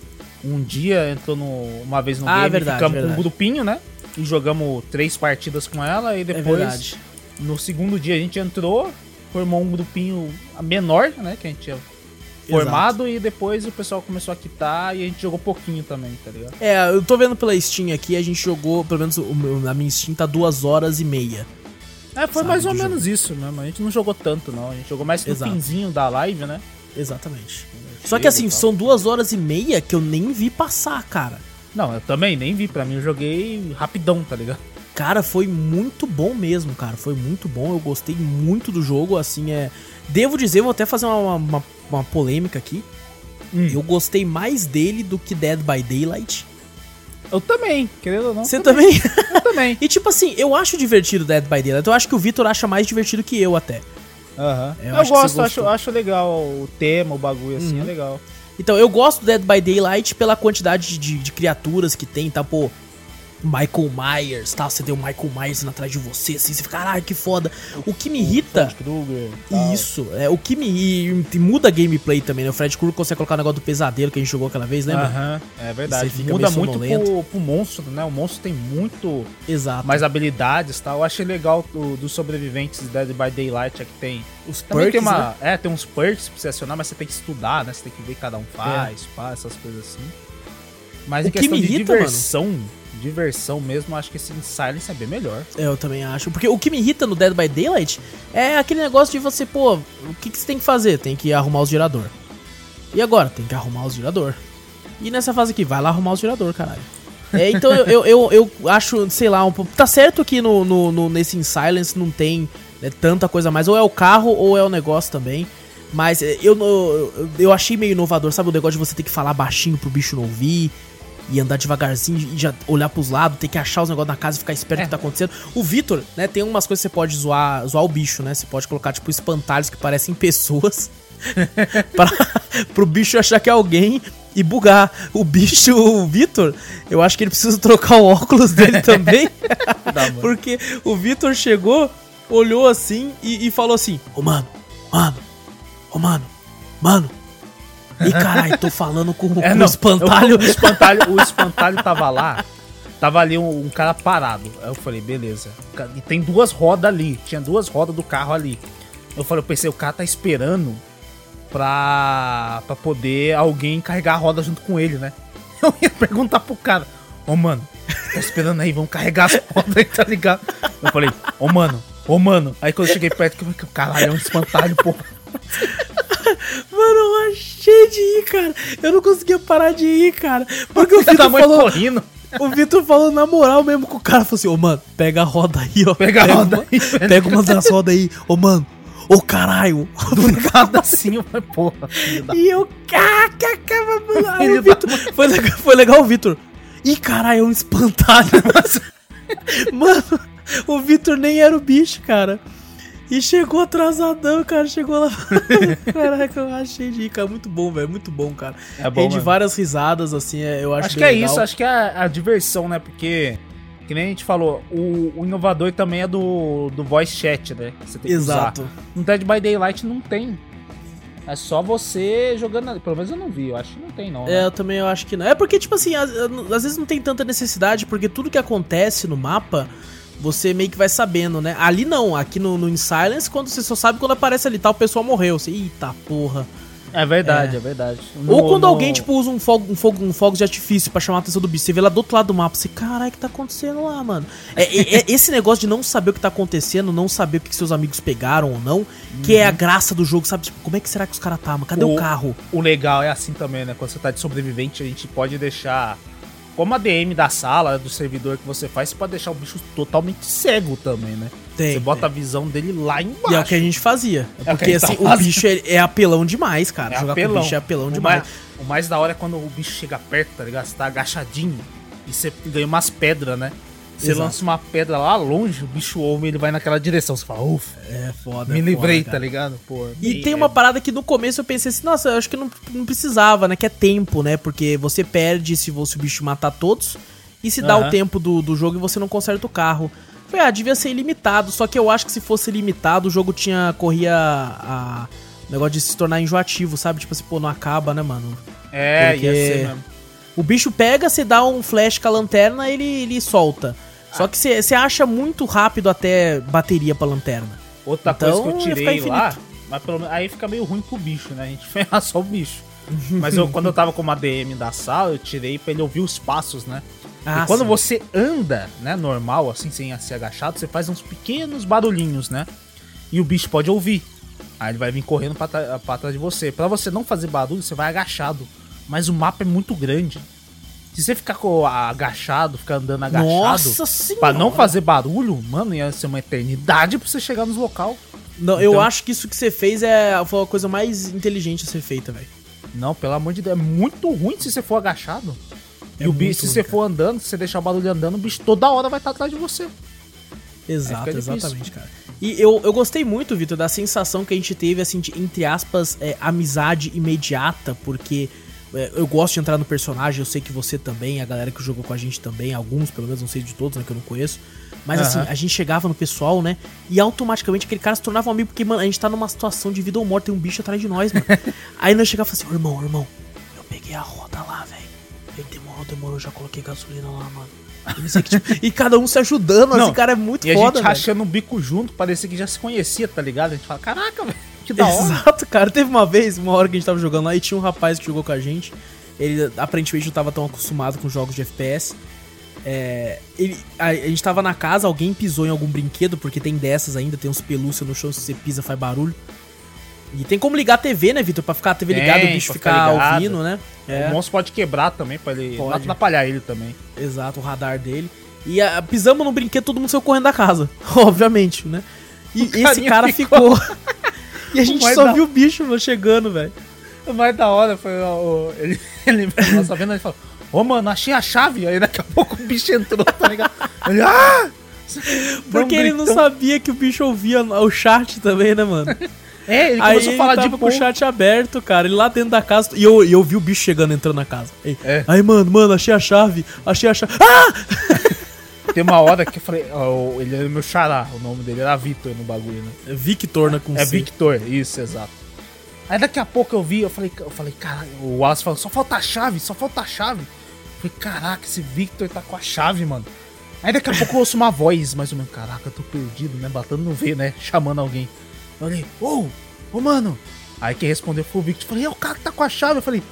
Speaker 2: Um dia entrou no, uma vez no
Speaker 1: ah, game, verdade, ficamos
Speaker 2: verdade. com um grupinho, né? E jogamos três partidas com ela e é depois. É no segundo dia a gente entrou, formou um grupinho menor, né? Que a gente tinha formado Exato. e depois o pessoal começou a quitar e a gente jogou pouquinho também, tá ligado?
Speaker 1: É, eu tô vendo pela Steam aqui, a gente jogou, pelo menos a minha Steam tá duas horas e meia.
Speaker 2: É, foi mais ou menos jogo. isso mesmo. A gente não jogou tanto, não. A gente jogou mais no Exato. finzinho da live, né?
Speaker 1: Exatamente. Só que assim, são duas horas e meia que eu nem vi passar, cara.
Speaker 2: Não, eu também nem vi. Pra mim, eu joguei rapidão, tá ligado?
Speaker 1: Cara, foi muito bom mesmo, cara. Foi muito bom. Eu gostei muito do jogo. Assim, é. Devo dizer, vou até fazer uma, uma, uma polêmica aqui. Hum. Eu gostei mais dele do que Dead by Daylight.
Speaker 2: Eu também, querendo ou não.
Speaker 1: Você também?
Speaker 2: também? Eu também.
Speaker 1: e tipo assim, eu acho divertido Dead by Daylight. Eu acho que o Vitor acha mais divertido que eu até.
Speaker 2: Uhum. Eu, eu gosto, acho, acho legal o tema, o bagulho assim, é uhum. é legal.
Speaker 1: Então, eu gosto do Dead by Daylight pela quantidade de, de criaturas que tem, tá? Pô, Michael Myers, tá? Você o Michael Myers atrás de você, assim, você fica, caralho, que foda. O que me irrita. Fred Krueger. Isso, é o que me e, muda a gameplay também, né? O Fred Krueger consegue colocar o negócio do pesadelo que a gente jogou aquela vez, lembra?
Speaker 2: Aham, é verdade. Muda muito pro, pro, monstro, né? O monstro tem muito
Speaker 1: Exato.
Speaker 2: mais habilidades, tá? Eu achei legal dos do sobreviventes Dead by Daylight, é que tem
Speaker 1: os perks, tem uma, né?
Speaker 2: É, tem uns perks pra você acionar, mas você tem que estudar, né? Você tem que ver o que cada um faz, é. pá, essas coisas assim. Mas o em que me irrita, diversão, mano diversão mesmo, acho que esse Silence é bem melhor.
Speaker 1: Eu também acho. Porque o que me irrita no Dead by Daylight é aquele negócio de você, pô, o que, que você tem que fazer? Tem que arrumar os girador. E agora? Tem que arrumar os girador. E nessa fase aqui, vai lá arrumar os girador, caralho. É, então eu, eu, eu, eu, acho, sei lá, um pouco. Tá certo que no, no, no, nesse In Silence não tem né, tanta coisa mais. Ou é o carro ou é o negócio também. Mas é, eu, eu, eu achei meio inovador, sabe? O negócio de você ter que falar baixinho pro bicho não ouvir. E andar devagarzinho e já olhar pros lados, ter que achar os negócios na casa e ficar esperto
Speaker 2: É.
Speaker 1: do que tá acontecendo. O Vitor, né, tem umas coisas que você pode zoar, zoar o bicho, né? Você pode colocar, tipo, espantalhos que parecem pessoas. pra, pro bicho achar que é alguém e bugar. O bicho, o Vitor, eu acho que ele precisa trocar o óculos dele também. Porque o Vitor chegou, olhou assim e, e falou assim: Ô mano, mano, ô mano, mano. E caralho, tô falando com, com
Speaker 2: É,
Speaker 1: o
Speaker 2: não,
Speaker 1: espantalho.
Speaker 2: eu- o espantalho. O espantalho tava lá. Tava ali um, um cara parado. Aí eu falei, beleza. E tem duas rodas ali. Tinha duas rodas do carro ali. Eu falei, eu pensei, o cara tá esperando pra, pra poder alguém carregar a roda junto com ele, né? Eu ia perguntar pro cara, ô mano, tá esperando aí, vamos carregar as rodas aí, tá ligado? Eu falei, ô mano, ô mano. Aí quando eu cheguei perto, eu falei, caralho, é um espantalho, pô.
Speaker 1: Mano, eu achei de ir, cara. Eu não conseguia parar de ir, cara. Porque o
Speaker 2: da
Speaker 1: Vitor falou.
Speaker 2: correndo.
Speaker 1: O Vitor falou na moral mesmo com o cara. Falou assim: Ô mano, pega a roda aí, ó.
Speaker 2: Pega a roda
Speaker 1: uma,
Speaker 2: aí, velho.
Speaker 1: Pega uma das rodas aí. Ô mano, ô caralho.
Speaker 2: Nada assim, falei, porra,
Speaker 1: E eu, caca, mano. Aí o Vitor. Foi legal, foi legal o Vitor. Ih, caralho, é um espantalho. Mano, o Vitor nem era o bicho, cara. E chegou atrasadão, cara. Chegou lá. Caraca, eu achei de cara. Muito bom, velho. Muito bom, cara.
Speaker 2: É bom,
Speaker 1: Rende várias risadas, assim. é- Eu acho,
Speaker 2: Acho que é
Speaker 1: legal.
Speaker 2: isso, acho que é a, a diversão, né? Porque, que nem a gente falou, o, o inovador também é do, do voice chat, né? Você tem que
Speaker 1: Exato.
Speaker 2: usar. No Dead by Daylight não tem. É só você jogando. Pelo menos eu não vi, eu acho que não tem, não.
Speaker 1: É,
Speaker 2: né?
Speaker 1: eu também eu acho que não. É porque, tipo assim, às, às vezes não tem tanta necessidade, porque tudo que acontece no mapa, você meio que vai sabendo, né? Ali não, aqui no, no In Silence, quando você só sabe quando aparece ali, tal, pessoa morreu. Você, eita porra.
Speaker 2: É verdade, é, verdade.
Speaker 1: Ou
Speaker 2: No-
Speaker 1: quando
Speaker 2: no-
Speaker 1: alguém, tipo, usa um fogo, um fogo, um fogo de artifício pra chamar a atenção do bicho. Você vê lá do outro lado do mapa, você, caralho, o que tá acontecendo lá, mano? É, é- é esse negócio de não saber o que tá acontecendo, não saber o que seus amigos pegaram ou não, que é a graça do jogo, sabe? Tipo, como é que será que os caras tá, mano? Cadê o,
Speaker 2: O-
Speaker 1: carro?
Speaker 2: O legal é assim também, né? Quando você tá de sobrevivente, a gente pode deixar. Como a DM da sala, do servidor que você faz, você pode deixar o bicho totalmente cego também, né?
Speaker 1: Tem,
Speaker 2: você bota
Speaker 1: tem.
Speaker 2: a visão dele lá embaixo.
Speaker 1: E é o que a gente fazia.
Speaker 2: É o que
Speaker 1: Porque
Speaker 2: gente
Speaker 1: assim,
Speaker 2: tá
Speaker 1: o bicho é, é apelão demais, cara.
Speaker 2: É
Speaker 1: Jogar
Speaker 2: apelão.
Speaker 1: com o bicho é apelão
Speaker 2: o
Speaker 1: demais.
Speaker 2: Mais, o mais da hora é quando o bicho chega perto, tá ligado? Você tá agachadinho e você ganha umas pedras, né? Você
Speaker 1: Exato.
Speaker 2: lança uma pedra lá longe, o bicho ouve e ele vai naquela direção. Você fala, ufa,
Speaker 1: É foda.
Speaker 2: me
Speaker 1: é
Speaker 2: livrei,
Speaker 1: foda,
Speaker 2: tá ligado? Pô,
Speaker 1: E
Speaker 2: é-
Speaker 1: tem uma parada que no começo eu pensei assim, nossa, eu acho que não, não precisava, né? Que é tempo, né? Porque você perde se você o bicho matar todos. E se dá
Speaker 2: Aham.
Speaker 1: o tempo do, do jogo e você não conserta o carro. Falei, ah, devia ser ilimitado. Só que eu acho que se fosse limitado, o jogo tinha. corria a. o negócio de se tornar enjoativo, sabe? Tipo assim, pô, não acaba, né, mano?
Speaker 2: É,
Speaker 1: porque-
Speaker 2: ia ser mesmo.
Speaker 1: O bicho pega, você dá um flash com a lanterna, ele, ele solta. Só que você acha muito rápido até bateria pra lanterna.
Speaker 2: Outra
Speaker 1: Então,
Speaker 2: coisa que eu tirei lá, mas pelo menos aí fica meio ruim pro bicho, né? A gente ferra só o bicho. mas eu, quando eu tava com uma DM da sala, eu tirei pra ele ouvir os passos, né?
Speaker 1: Ah,
Speaker 2: e quando
Speaker 1: sim.
Speaker 2: você anda, né, normal, assim, sem ser agachado, você faz uns pequenos barulhinhos, né? E o bicho pode ouvir. Aí ele vai vir correndo pra, pra trás de você. Pra você não fazer barulho, você vai agachado. Mas o mapa é muito grande. Se você ficar com- agachado, ficar andando agachado,
Speaker 1: Nossa senhora!
Speaker 2: pra não fazer barulho, mano, ia ser uma eternidade pra você chegar nos local.
Speaker 1: Não, eu
Speaker 2: Então-
Speaker 1: acho que isso que você fez é foi a coisa mais inteligente a ser feita, velho.
Speaker 2: Não, pelo amor de Deus, é muito ruim se você for agachado.
Speaker 1: É
Speaker 2: e o bicho, se
Speaker 1: ruim,
Speaker 2: você
Speaker 1: cara.
Speaker 2: for andando, se você deixar o barulho andando, o bicho toda hora vai estar atrás de você.
Speaker 1: Exato, exatamente, cara. E eu, eu gostei muito, Vitor, da sensação que a gente teve, assim, de, entre aspas, é, amizade imediata, porque eu gosto de entrar no personagem, eu sei que você também, a galera que jogou com a gente também, alguns, pelo menos, não sei de todos, né, que eu não conheço. Mas assim,
Speaker 2: Aham.
Speaker 1: a gente chegava no pessoal, né? E automaticamente aquele cara se tornava um amigo, porque, mano, a gente tá numa situação de vida ou morte, tem um bicho atrás de nós, mano. Aí nós chegava e falava assim, irmão, irmão, eu peguei a roda lá, velho. Ele demorou, demorou, já coloquei gasolina lá, mano. E, que, tipo, e cada um se ajudando,
Speaker 2: Não,
Speaker 1: esse cara é muito
Speaker 2: E a
Speaker 1: foda,
Speaker 2: gente
Speaker 1: velho.
Speaker 2: rachando o bico junto, parecia que já se conhecia, tá ligado? A gente fala, caraca, velho, que da hora.
Speaker 1: Exato, cara. Teve uma vez, uma hora que a gente tava jogando lá e tinha um rapaz que jogou com a gente. Ele aparentemente não tava tão acostumado com jogos de FPS. É, ele, a, a gente tava na casa, alguém pisou em algum brinquedo, porque tem dessas ainda, tem uns pelúcias no chão, se você pisa faz barulho. E tem como ligar a TV, né, Vitor? Pra ficar a TV
Speaker 2: Tem,
Speaker 1: ligada e o bicho ficar
Speaker 2: ficar
Speaker 1: ouvindo, né? É,
Speaker 2: O monstro pode quebrar também, pra ele
Speaker 1: Pode.
Speaker 2: atrapalhar ele também.
Speaker 1: exato, o radar dele. E a, pisamos no brinquedo, todo mundo saiu correndo da casa. Obviamente, né? E esse cara
Speaker 2: ficou-
Speaker 1: ficou. E a gente só da... viu o bicho mano, chegando, velho.
Speaker 2: O mais da hora foi o, ele, ele nossa vendo, ele falou, ô oh, mano, achei a chave. Aí daqui a pouco o bicho entrou, tá ligado? Ele, ah!
Speaker 1: Porque ele não sabia que o bicho ouvia o chat também, né, mano?
Speaker 2: É, ele
Speaker 1: começou aí a falar tipo com o chat aberto, cara. Ele lá dentro da casa. E eu, eu vi o bicho chegando, entrando na casa. Aí, é. aí mano, mano, achei a chave. Achei a chave. Ah!
Speaker 2: Tem uma hora que eu falei, ó, ele é meu xará, o nome dele era Victor no bagulho, né?
Speaker 1: É Victor, né? Com
Speaker 2: é C. Victor, isso, exato. Aí daqui a pouco eu vi, eu falei, eu falei, cara, o Wallace falou, só falta a chave, só falta a chave. Eu falei, caraca, esse Victor tá com a chave, mano. Aí daqui a pouco eu ouço uma voz, mais ou menos, caraca, eu tô perdido, né? Batendo no V, né? Chamando alguém. Eu falei, ô, oh, ô, oh, mano. Aí quem respondeu foi o Victor. Eu falei, é o cara que tá com a chave. Eu falei,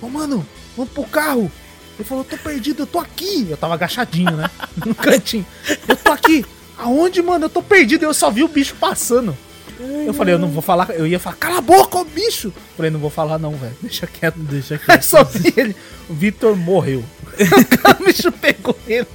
Speaker 2: ô, oh, mano, vamos pro carro. Ele falou, eu tô perdido, eu tô aqui. Eu tava agachadinho, né? No cantinho. Eu tô aqui. Aonde, mano? Eu tô perdido. Eu só vi o bicho passando. Eu falei, eu não vou falar. Eu ia falar, cala a boca, ô bicho. Eu falei, não vou falar, não, velho. Deixa quieto. Deixa quieto. Aí só vi ele. O Vitor morreu. o bicho pegou ele.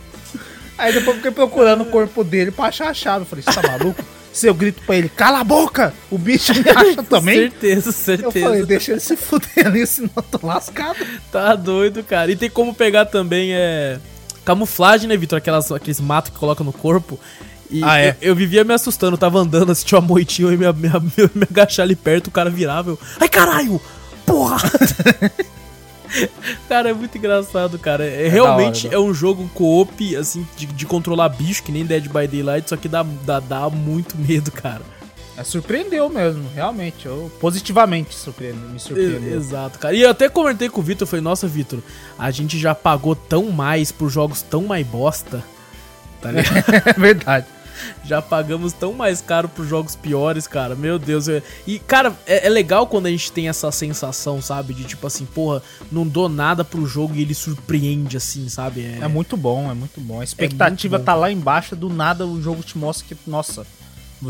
Speaker 2: Aí depois eu fiquei procurando o corpo dele pra achar a chave. Eu falei, você tá maluco? Se eu grito pra ele, cala a boca! O bicho me acha também.
Speaker 1: certeza, certeza.
Speaker 2: Eu falei, deixa ele se fuder ali, senão eu tô lascado.
Speaker 1: Tá doido, cara. E tem como pegar também, é. Camuflagem, né, Vitor? Aquelas, aqueles matos que coloca no corpo. E ah, é? eu, eu, vivia me assustando, eu tava andando, assistia uma moitinha e me, me, me, me agachar ali perto, o cara virava. Eu, Ai, caralho! Porra! cara, é muito engraçado, cara. É, é realmente hora, é um jogo co-op, assim, de, de, controlar bicho, que nem Dead by Daylight, só que dá, dá, dá muito medo, cara.
Speaker 2: É, surpreendeu mesmo, realmente. Eu positivamente surpreende, me surpreendeu.
Speaker 1: Exato, cara. E eu até comentei com o Vitor, falei, nossa, Vitor, a gente já pagou tão mais por jogos tão mais bosta.
Speaker 2: Tá ligado? é verdade.
Speaker 1: Já pagamos tão mais caro por jogos piores, cara. Meu Deus. E, cara, é, é, legal quando a gente tem essa sensação, sabe? De tipo assim, porra, não dou nada pro jogo e ele surpreende, assim, sabe?
Speaker 2: É, é muito bom, é muito bom. A expectativa é tá lá embaixo, do nada o jogo te mostra que, nossa,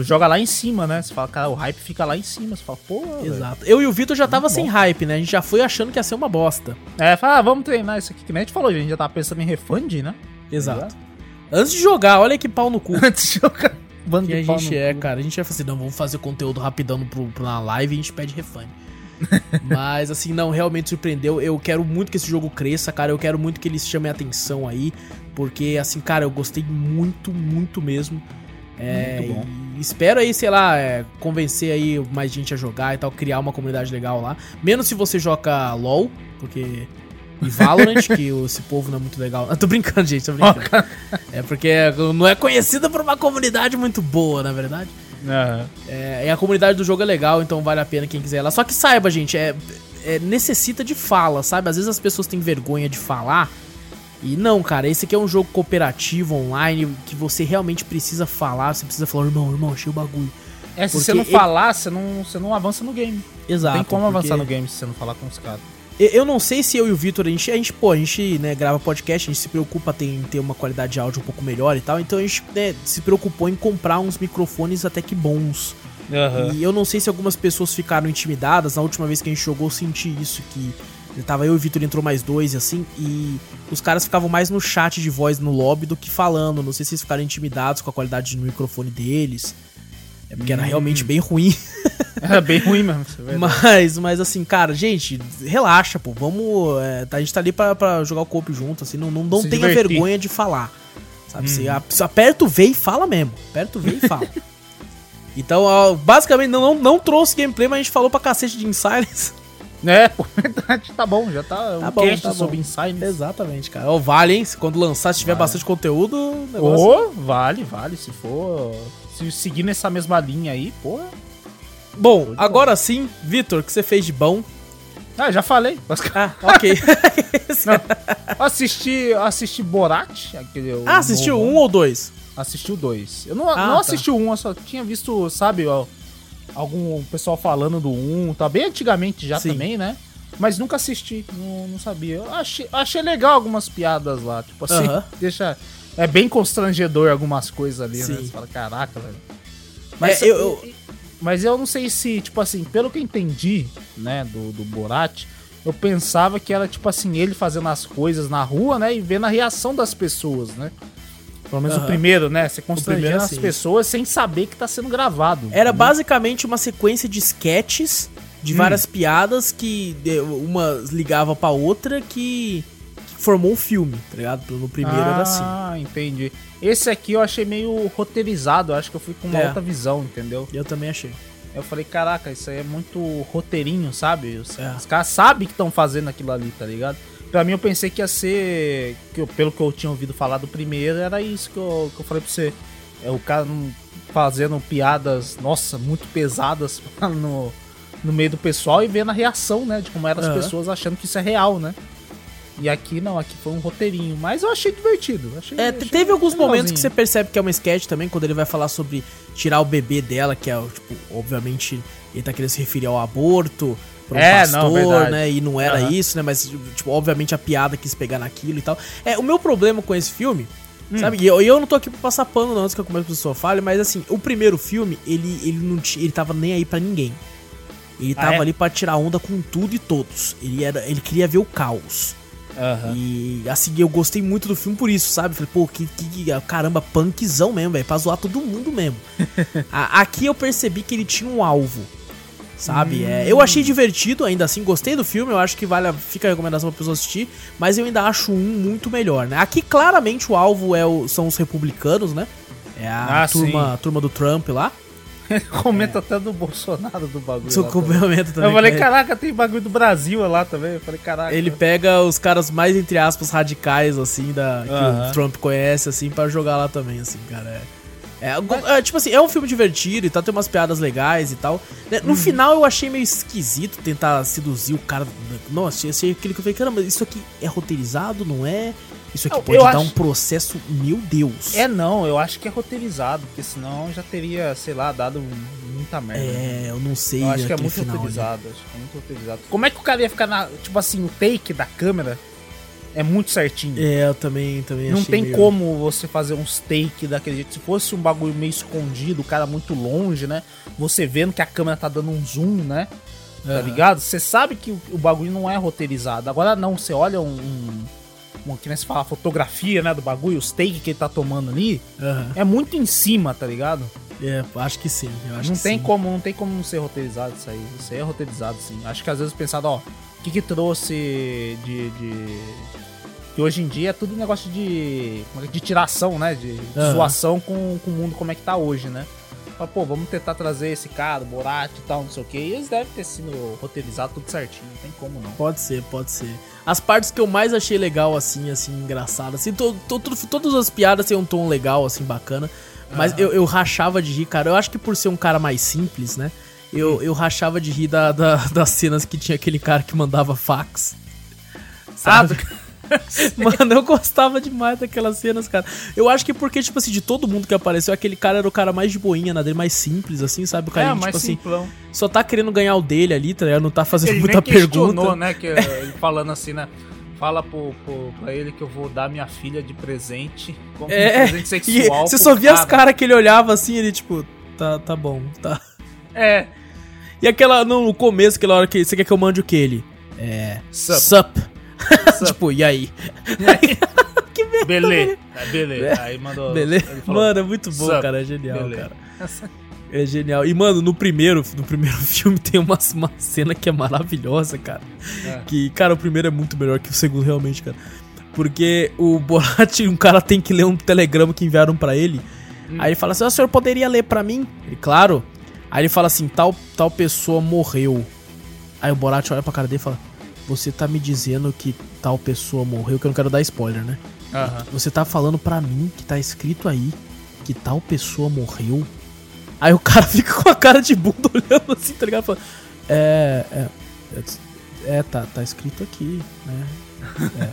Speaker 2: joga lá em cima, né? Você fala, cara, o hype fica lá em cima. Você fala, pô.
Speaker 1: Exato. Véio. Eu e o Vitor já tava sem hype, né? A gente já foi achando que ia ser uma bosta.
Speaker 2: É, fala, ah, vamos treinar isso aqui. Que nem a gente falou, a gente já tava pensando em refund, né?
Speaker 1: Exato. Antes de jogar, olha que pau no cu.
Speaker 2: Antes de jogar.
Speaker 1: Bando que a gente é, cu. cara. A gente vai fazer, não, vamos fazer conteúdo rapidão pro, pro, na live e a gente pede refund. Mas, assim, não, realmente surpreendeu. Eu quero muito que esse jogo cresça, cara. Eu quero muito que eles chamem a atenção aí. Porque, assim, cara, eu gostei muito, muito mesmo. É, muito bom. espero aí, sei lá, é, convencer aí mais gente a jogar e tal, criar uma comunidade legal lá. Menos se você joga LOL, porque e Valorant, que esse povo não é muito legal. Eu tô brincando, gente, tô brincando. é porque não é conhecida por uma comunidade muito boa, na verdade. Uhum. É, e a comunidade do jogo é legal, então vale a pena quem quiser ir lá. Só que saiba, gente, é, é, necessita de fala, sabe? Às vezes as pessoas têm vergonha de falar. E não, cara, esse aqui é um jogo cooperativo online que você realmente precisa falar. Você precisa falar, irmão, irmão, achei o bagulho.
Speaker 2: É, se porque você não falar, você, não, você não avança no game.
Speaker 1: Exato.
Speaker 2: Não tem como avançar no game se você não falar com os caras.
Speaker 1: Eu não sei se eu e o Vitor, a gente, a gente, pô, a gente né, grava podcast, a gente se preocupa em ter uma qualidade de áudio um pouco melhor e tal, então a gente né, se preocupou em comprar uns microfones até que bons. Uhum. E eu não sei se algumas pessoas ficaram intimidadas, na última vez que a gente jogou eu senti isso, que tava eu e o Vitor entrou mais dois e assim, e os caras ficavam mais no chat de voz no lobby do que falando, não sei se eles ficaram intimidados com a qualidade do microfone deles. É porque era realmente hum. bem ruim.
Speaker 2: Era bem ruim mesmo.
Speaker 1: É mas, mas assim, cara, gente, relaxa, pô. Vamos. É, a gente tá ali pra, pra jogar o corpo junto, assim. Não, não, não tenha divertir. vergonha de falar. Sabe? Hum. Você aperta o V e fala mesmo. Aperta o V e fala. então, ó, basicamente, não, não, não, trouxe gameplay, mas a gente falou pra cacete de Insiders.
Speaker 2: É, verdade, tá bom, já tá,
Speaker 1: tá um bom, cast tá sobre Insiders. Exatamente, cara. Ó, vale, hein? Quando lançar, se tiver vale. bastante conteúdo.
Speaker 2: Negócio... Oh, vale, vale. Se for se seguir nessa mesma linha aí, porra.
Speaker 1: Bom, agora sim, Vitor, o que você fez de bom?
Speaker 2: Ah, já falei.
Speaker 1: Ah, ok.
Speaker 2: Não, assisti, assisti Borat. Aquele,
Speaker 1: ah, assistiu um ou dois?
Speaker 2: Assistiu dois. Eu não, ah, não tá. assisti um, eu só tinha visto, sabe, ó, algum pessoal falando do um, tá bem antigamente já Sim. também, né? Mas nunca assisti, não, não sabia. Eu achei, achei legal algumas piadas lá, tipo assim, uh -huh. deixa é bem constrangedor algumas coisas ali, né? Sim. né? Você fala, caraca, velho. Mas é, eu, eu, mas eu não sei se, tipo assim, pelo que eu entendi, né, do, do Borat, eu pensava que era, tipo assim, ele fazendo as coisas na rua, né, e vendo a reação das pessoas, né? Pelo menos
Speaker 1: Aham.
Speaker 2: o primeiro, né? Você constrangendo
Speaker 1: primeiro,
Speaker 2: as
Speaker 1: sim.
Speaker 2: pessoas sem saber que tá sendo gravado.
Speaker 1: Era basicamente uma sequência de sketches de várias piadas que uma ligava pra outra que formou um filme, tá ligado? No primeiro era assim.
Speaker 2: Ah, entendi. Esse aqui eu achei meio roteirizado, acho que eu fui com uma
Speaker 1: É.
Speaker 2: outra visão, entendeu?
Speaker 1: Eu também achei.
Speaker 2: Eu falei, caraca, isso aí é muito roteirinho, sabe? Os,
Speaker 1: É.
Speaker 2: os caras sabem que estão fazendo aquilo ali, tá ligado? Pra mim eu pensei que ia ser. Que eu- pelo que eu tinha ouvido falar do primeiro, era isso que eu, que eu falei pra você. É o cara fazendo piadas, nossa, muito pesadas no, no meio do pessoal e vendo a reação, né? De como eram as pessoas achando que isso é real, né? E aqui não, aqui foi um roteirinho. Mas eu achei divertido. Achei,
Speaker 1: É,
Speaker 2: achei
Speaker 1: teve alguns momentos que você percebe que é uma sketch também, quando ele vai falar sobre tirar o bebê dela, que é, tipo, obviamente, ele tá querendo se referir ao aborto, pro
Speaker 2: É, não,
Speaker 1: pastor,
Speaker 2: verdade.
Speaker 1: né? E não era
Speaker 2: Aham.
Speaker 1: isso, né? Mas, tipo, obviamente a piada quis pegar naquilo e tal. É, o meu problema com esse filme,
Speaker 2: Hum.
Speaker 1: sabe? E eu, eu não tô aqui pra passar pano, não, antes que eu comece a pessoa fale, mas assim, o primeiro filme, ele, ele não tinha. Ele tava nem aí pra ninguém. Ele
Speaker 2: Ah,
Speaker 1: tava
Speaker 2: é?
Speaker 1: ali pra tirar onda com tudo e todos. Ele, era, ele queria ver o caos.
Speaker 2: Aham.
Speaker 1: E assim, eu gostei muito do filme por isso, sabe? Falei, pô, que, que caramba, punkzão mesmo, velho, pra zoar todo mundo mesmo. A- aqui eu percebi que ele tinha um alvo, sabe? É, eu achei divertido, ainda assim, gostei do filme, eu acho que vale a, fica a recomendação pra pessoa assistir, mas eu ainda acho um muito melhor, né? Aqui claramente o alvo é o- são os republicanos, né? É a
Speaker 2: Ah,
Speaker 1: turma, turma do Trump lá.
Speaker 2: Comenta até do Bolsonaro do bagulho. Lá também. Eu falei,
Speaker 1: é-
Speaker 2: caraca, tem bagulho do Brasil lá também. Eu falei, caraca.
Speaker 1: Ele pega os caras mais, entre aspas, radicais, assim, da, que
Speaker 2: Aham.
Speaker 1: o Trump conhece, assim, pra jogar lá também, assim, cara. É, é, é, tipo assim, é um filme divertido e tal, tem umas piadas legais e tal. Né,
Speaker 2: Uhum.
Speaker 1: No final eu achei meio esquisito tentar seduzir o cara. Nossa, achei aquele que eu falei, caramba, isso aqui é roteirizado, não é? Isso aqui
Speaker 2: Eu-
Speaker 1: pode
Speaker 2: eu
Speaker 1: dar
Speaker 2: acho-
Speaker 1: um processo, meu Deus.
Speaker 2: É não, eu acho que é roteirizado, porque senão já teria, sei lá, dado muita merda.
Speaker 1: É, eu não sei.
Speaker 2: eu acho que é muito
Speaker 1: final ali.
Speaker 2: roteirizado, acho que é muito roteirizado. Como é que o cara ia ficar na. Tipo assim, o take da câmera é muito certinho.
Speaker 1: É, eu também, também
Speaker 2: Não tem
Speaker 1: meio-
Speaker 2: como você fazer uns take daquele jeito. Se fosse um bagulho meio escondido, o cara muito longe, né? Você vendo que a câmera tá dando um zoom, né? Tá
Speaker 1: Aham.
Speaker 2: ligado? Você sabe que o, o bagulho não é roteirizado. Agora não, você olha um. um, um que nem se fala, a fotografia, né? Do bagulho, os take que ele tá tomando ali.
Speaker 1: Aham.
Speaker 2: É muito em cima, tá ligado?
Speaker 1: É, acho que sim. Acho
Speaker 2: não
Speaker 1: que
Speaker 2: tem
Speaker 1: sim.
Speaker 2: como, não tem como não ser roteirizado isso aí. Isso aí é roteirizado, sim. Acho que às vezes pensado, ó, o que que trouxe de. de... Que hoje em dia é tudo negócio de. como é que- de tiração, né? De, de zoação com, com o mundo como é que tá hoje, né? Pô, vamos tentar trazer esse cara, Borat e tal, não sei o que. E eles devem ter sido roteirizados tudo certinho, não tem como não.
Speaker 1: Pode ser, pode ser. As partes que eu mais achei legal, assim, assim, engraçado, assim, to, to- to- todas as piadas têm um tom legal, assim, bacana. Mas eu, eu rachava de rir, cara. Eu acho que por ser um cara mais simples, né? Eu, eu rachava de rir da, da- das cenas que tinha aquele cara que mandava fax. Sabe? Mano, eu gostava demais daquelas cenas, cara. Eu acho que porque, tipo assim, de todo mundo que apareceu, aquele cara era o cara mais de boinha, na dele, mais simples, assim, sabe? O cara,
Speaker 2: é,
Speaker 1: tipo assim,
Speaker 2: simplão.
Speaker 1: só tá querendo ganhar o dele ali, tá ligado? Não tá fazendo
Speaker 2: Ele
Speaker 1: muita
Speaker 2: nem
Speaker 1: pergunta.
Speaker 2: né? Que, ele falando assim, né? Fala pro, pro, pra ele que eu vou dar minha filha de presente como um
Speaker 1: É,
Speaker 2: presente
Speaker 1: e
Speaker 2: sexual.
Speaker 1: você
Speaker 2: pro
Speaker 1: só via as
Speaker 2: cara.
Speaker 1: caras que ele olhava assim, ele tipo, tá, tá bom, tá.
Speaker 2: É,
Speaker 1: E aquela, no começo, aquela hora que você quer que eu mande o que ele? É.
Speaker 2: Sup.
Speaker 1: Sup. Tipo, e aí?
Speaker 2: beleza. É, beleza. Aí mandou.
Speaker 1: Beleza?
Speaker 2: ele falou,
Speaker 1: Mano, é muito bom, cara. É genial, cara. É genial. E, mano, no primeiro, no primeiro filme tem uma, uma cena que é maravilhosa, cara.
Speaker 2: É.
Speaker 1: Que, cara, o primeiro é muito melhor que o segundo, realmente, cara. Porque o Borat, um cara tem que ler um telegrama que enviaram pra ele.
Speaker 2: Hum.
Speaker 1: Aí ele fala assim: "Ah, o senhor poderia ler pra mim? Ele, claro. Aí ele fala assim: tal, tal pessoa morreu. Aí o Borat olha pra cara dele e fala: Você tá me dizendo que tal pessoa morreu? Que eu não quero dar spoiler, né?
Speaker 2: Aham.
Speaker 1: Você tá falando pra mim que tá escrito aí que tal pessoa morreu? Aí o cara fica com a cara de bunda olhando assim, tá ligado? Fala, é, é, é, é, tá, tá escrito aqui, né?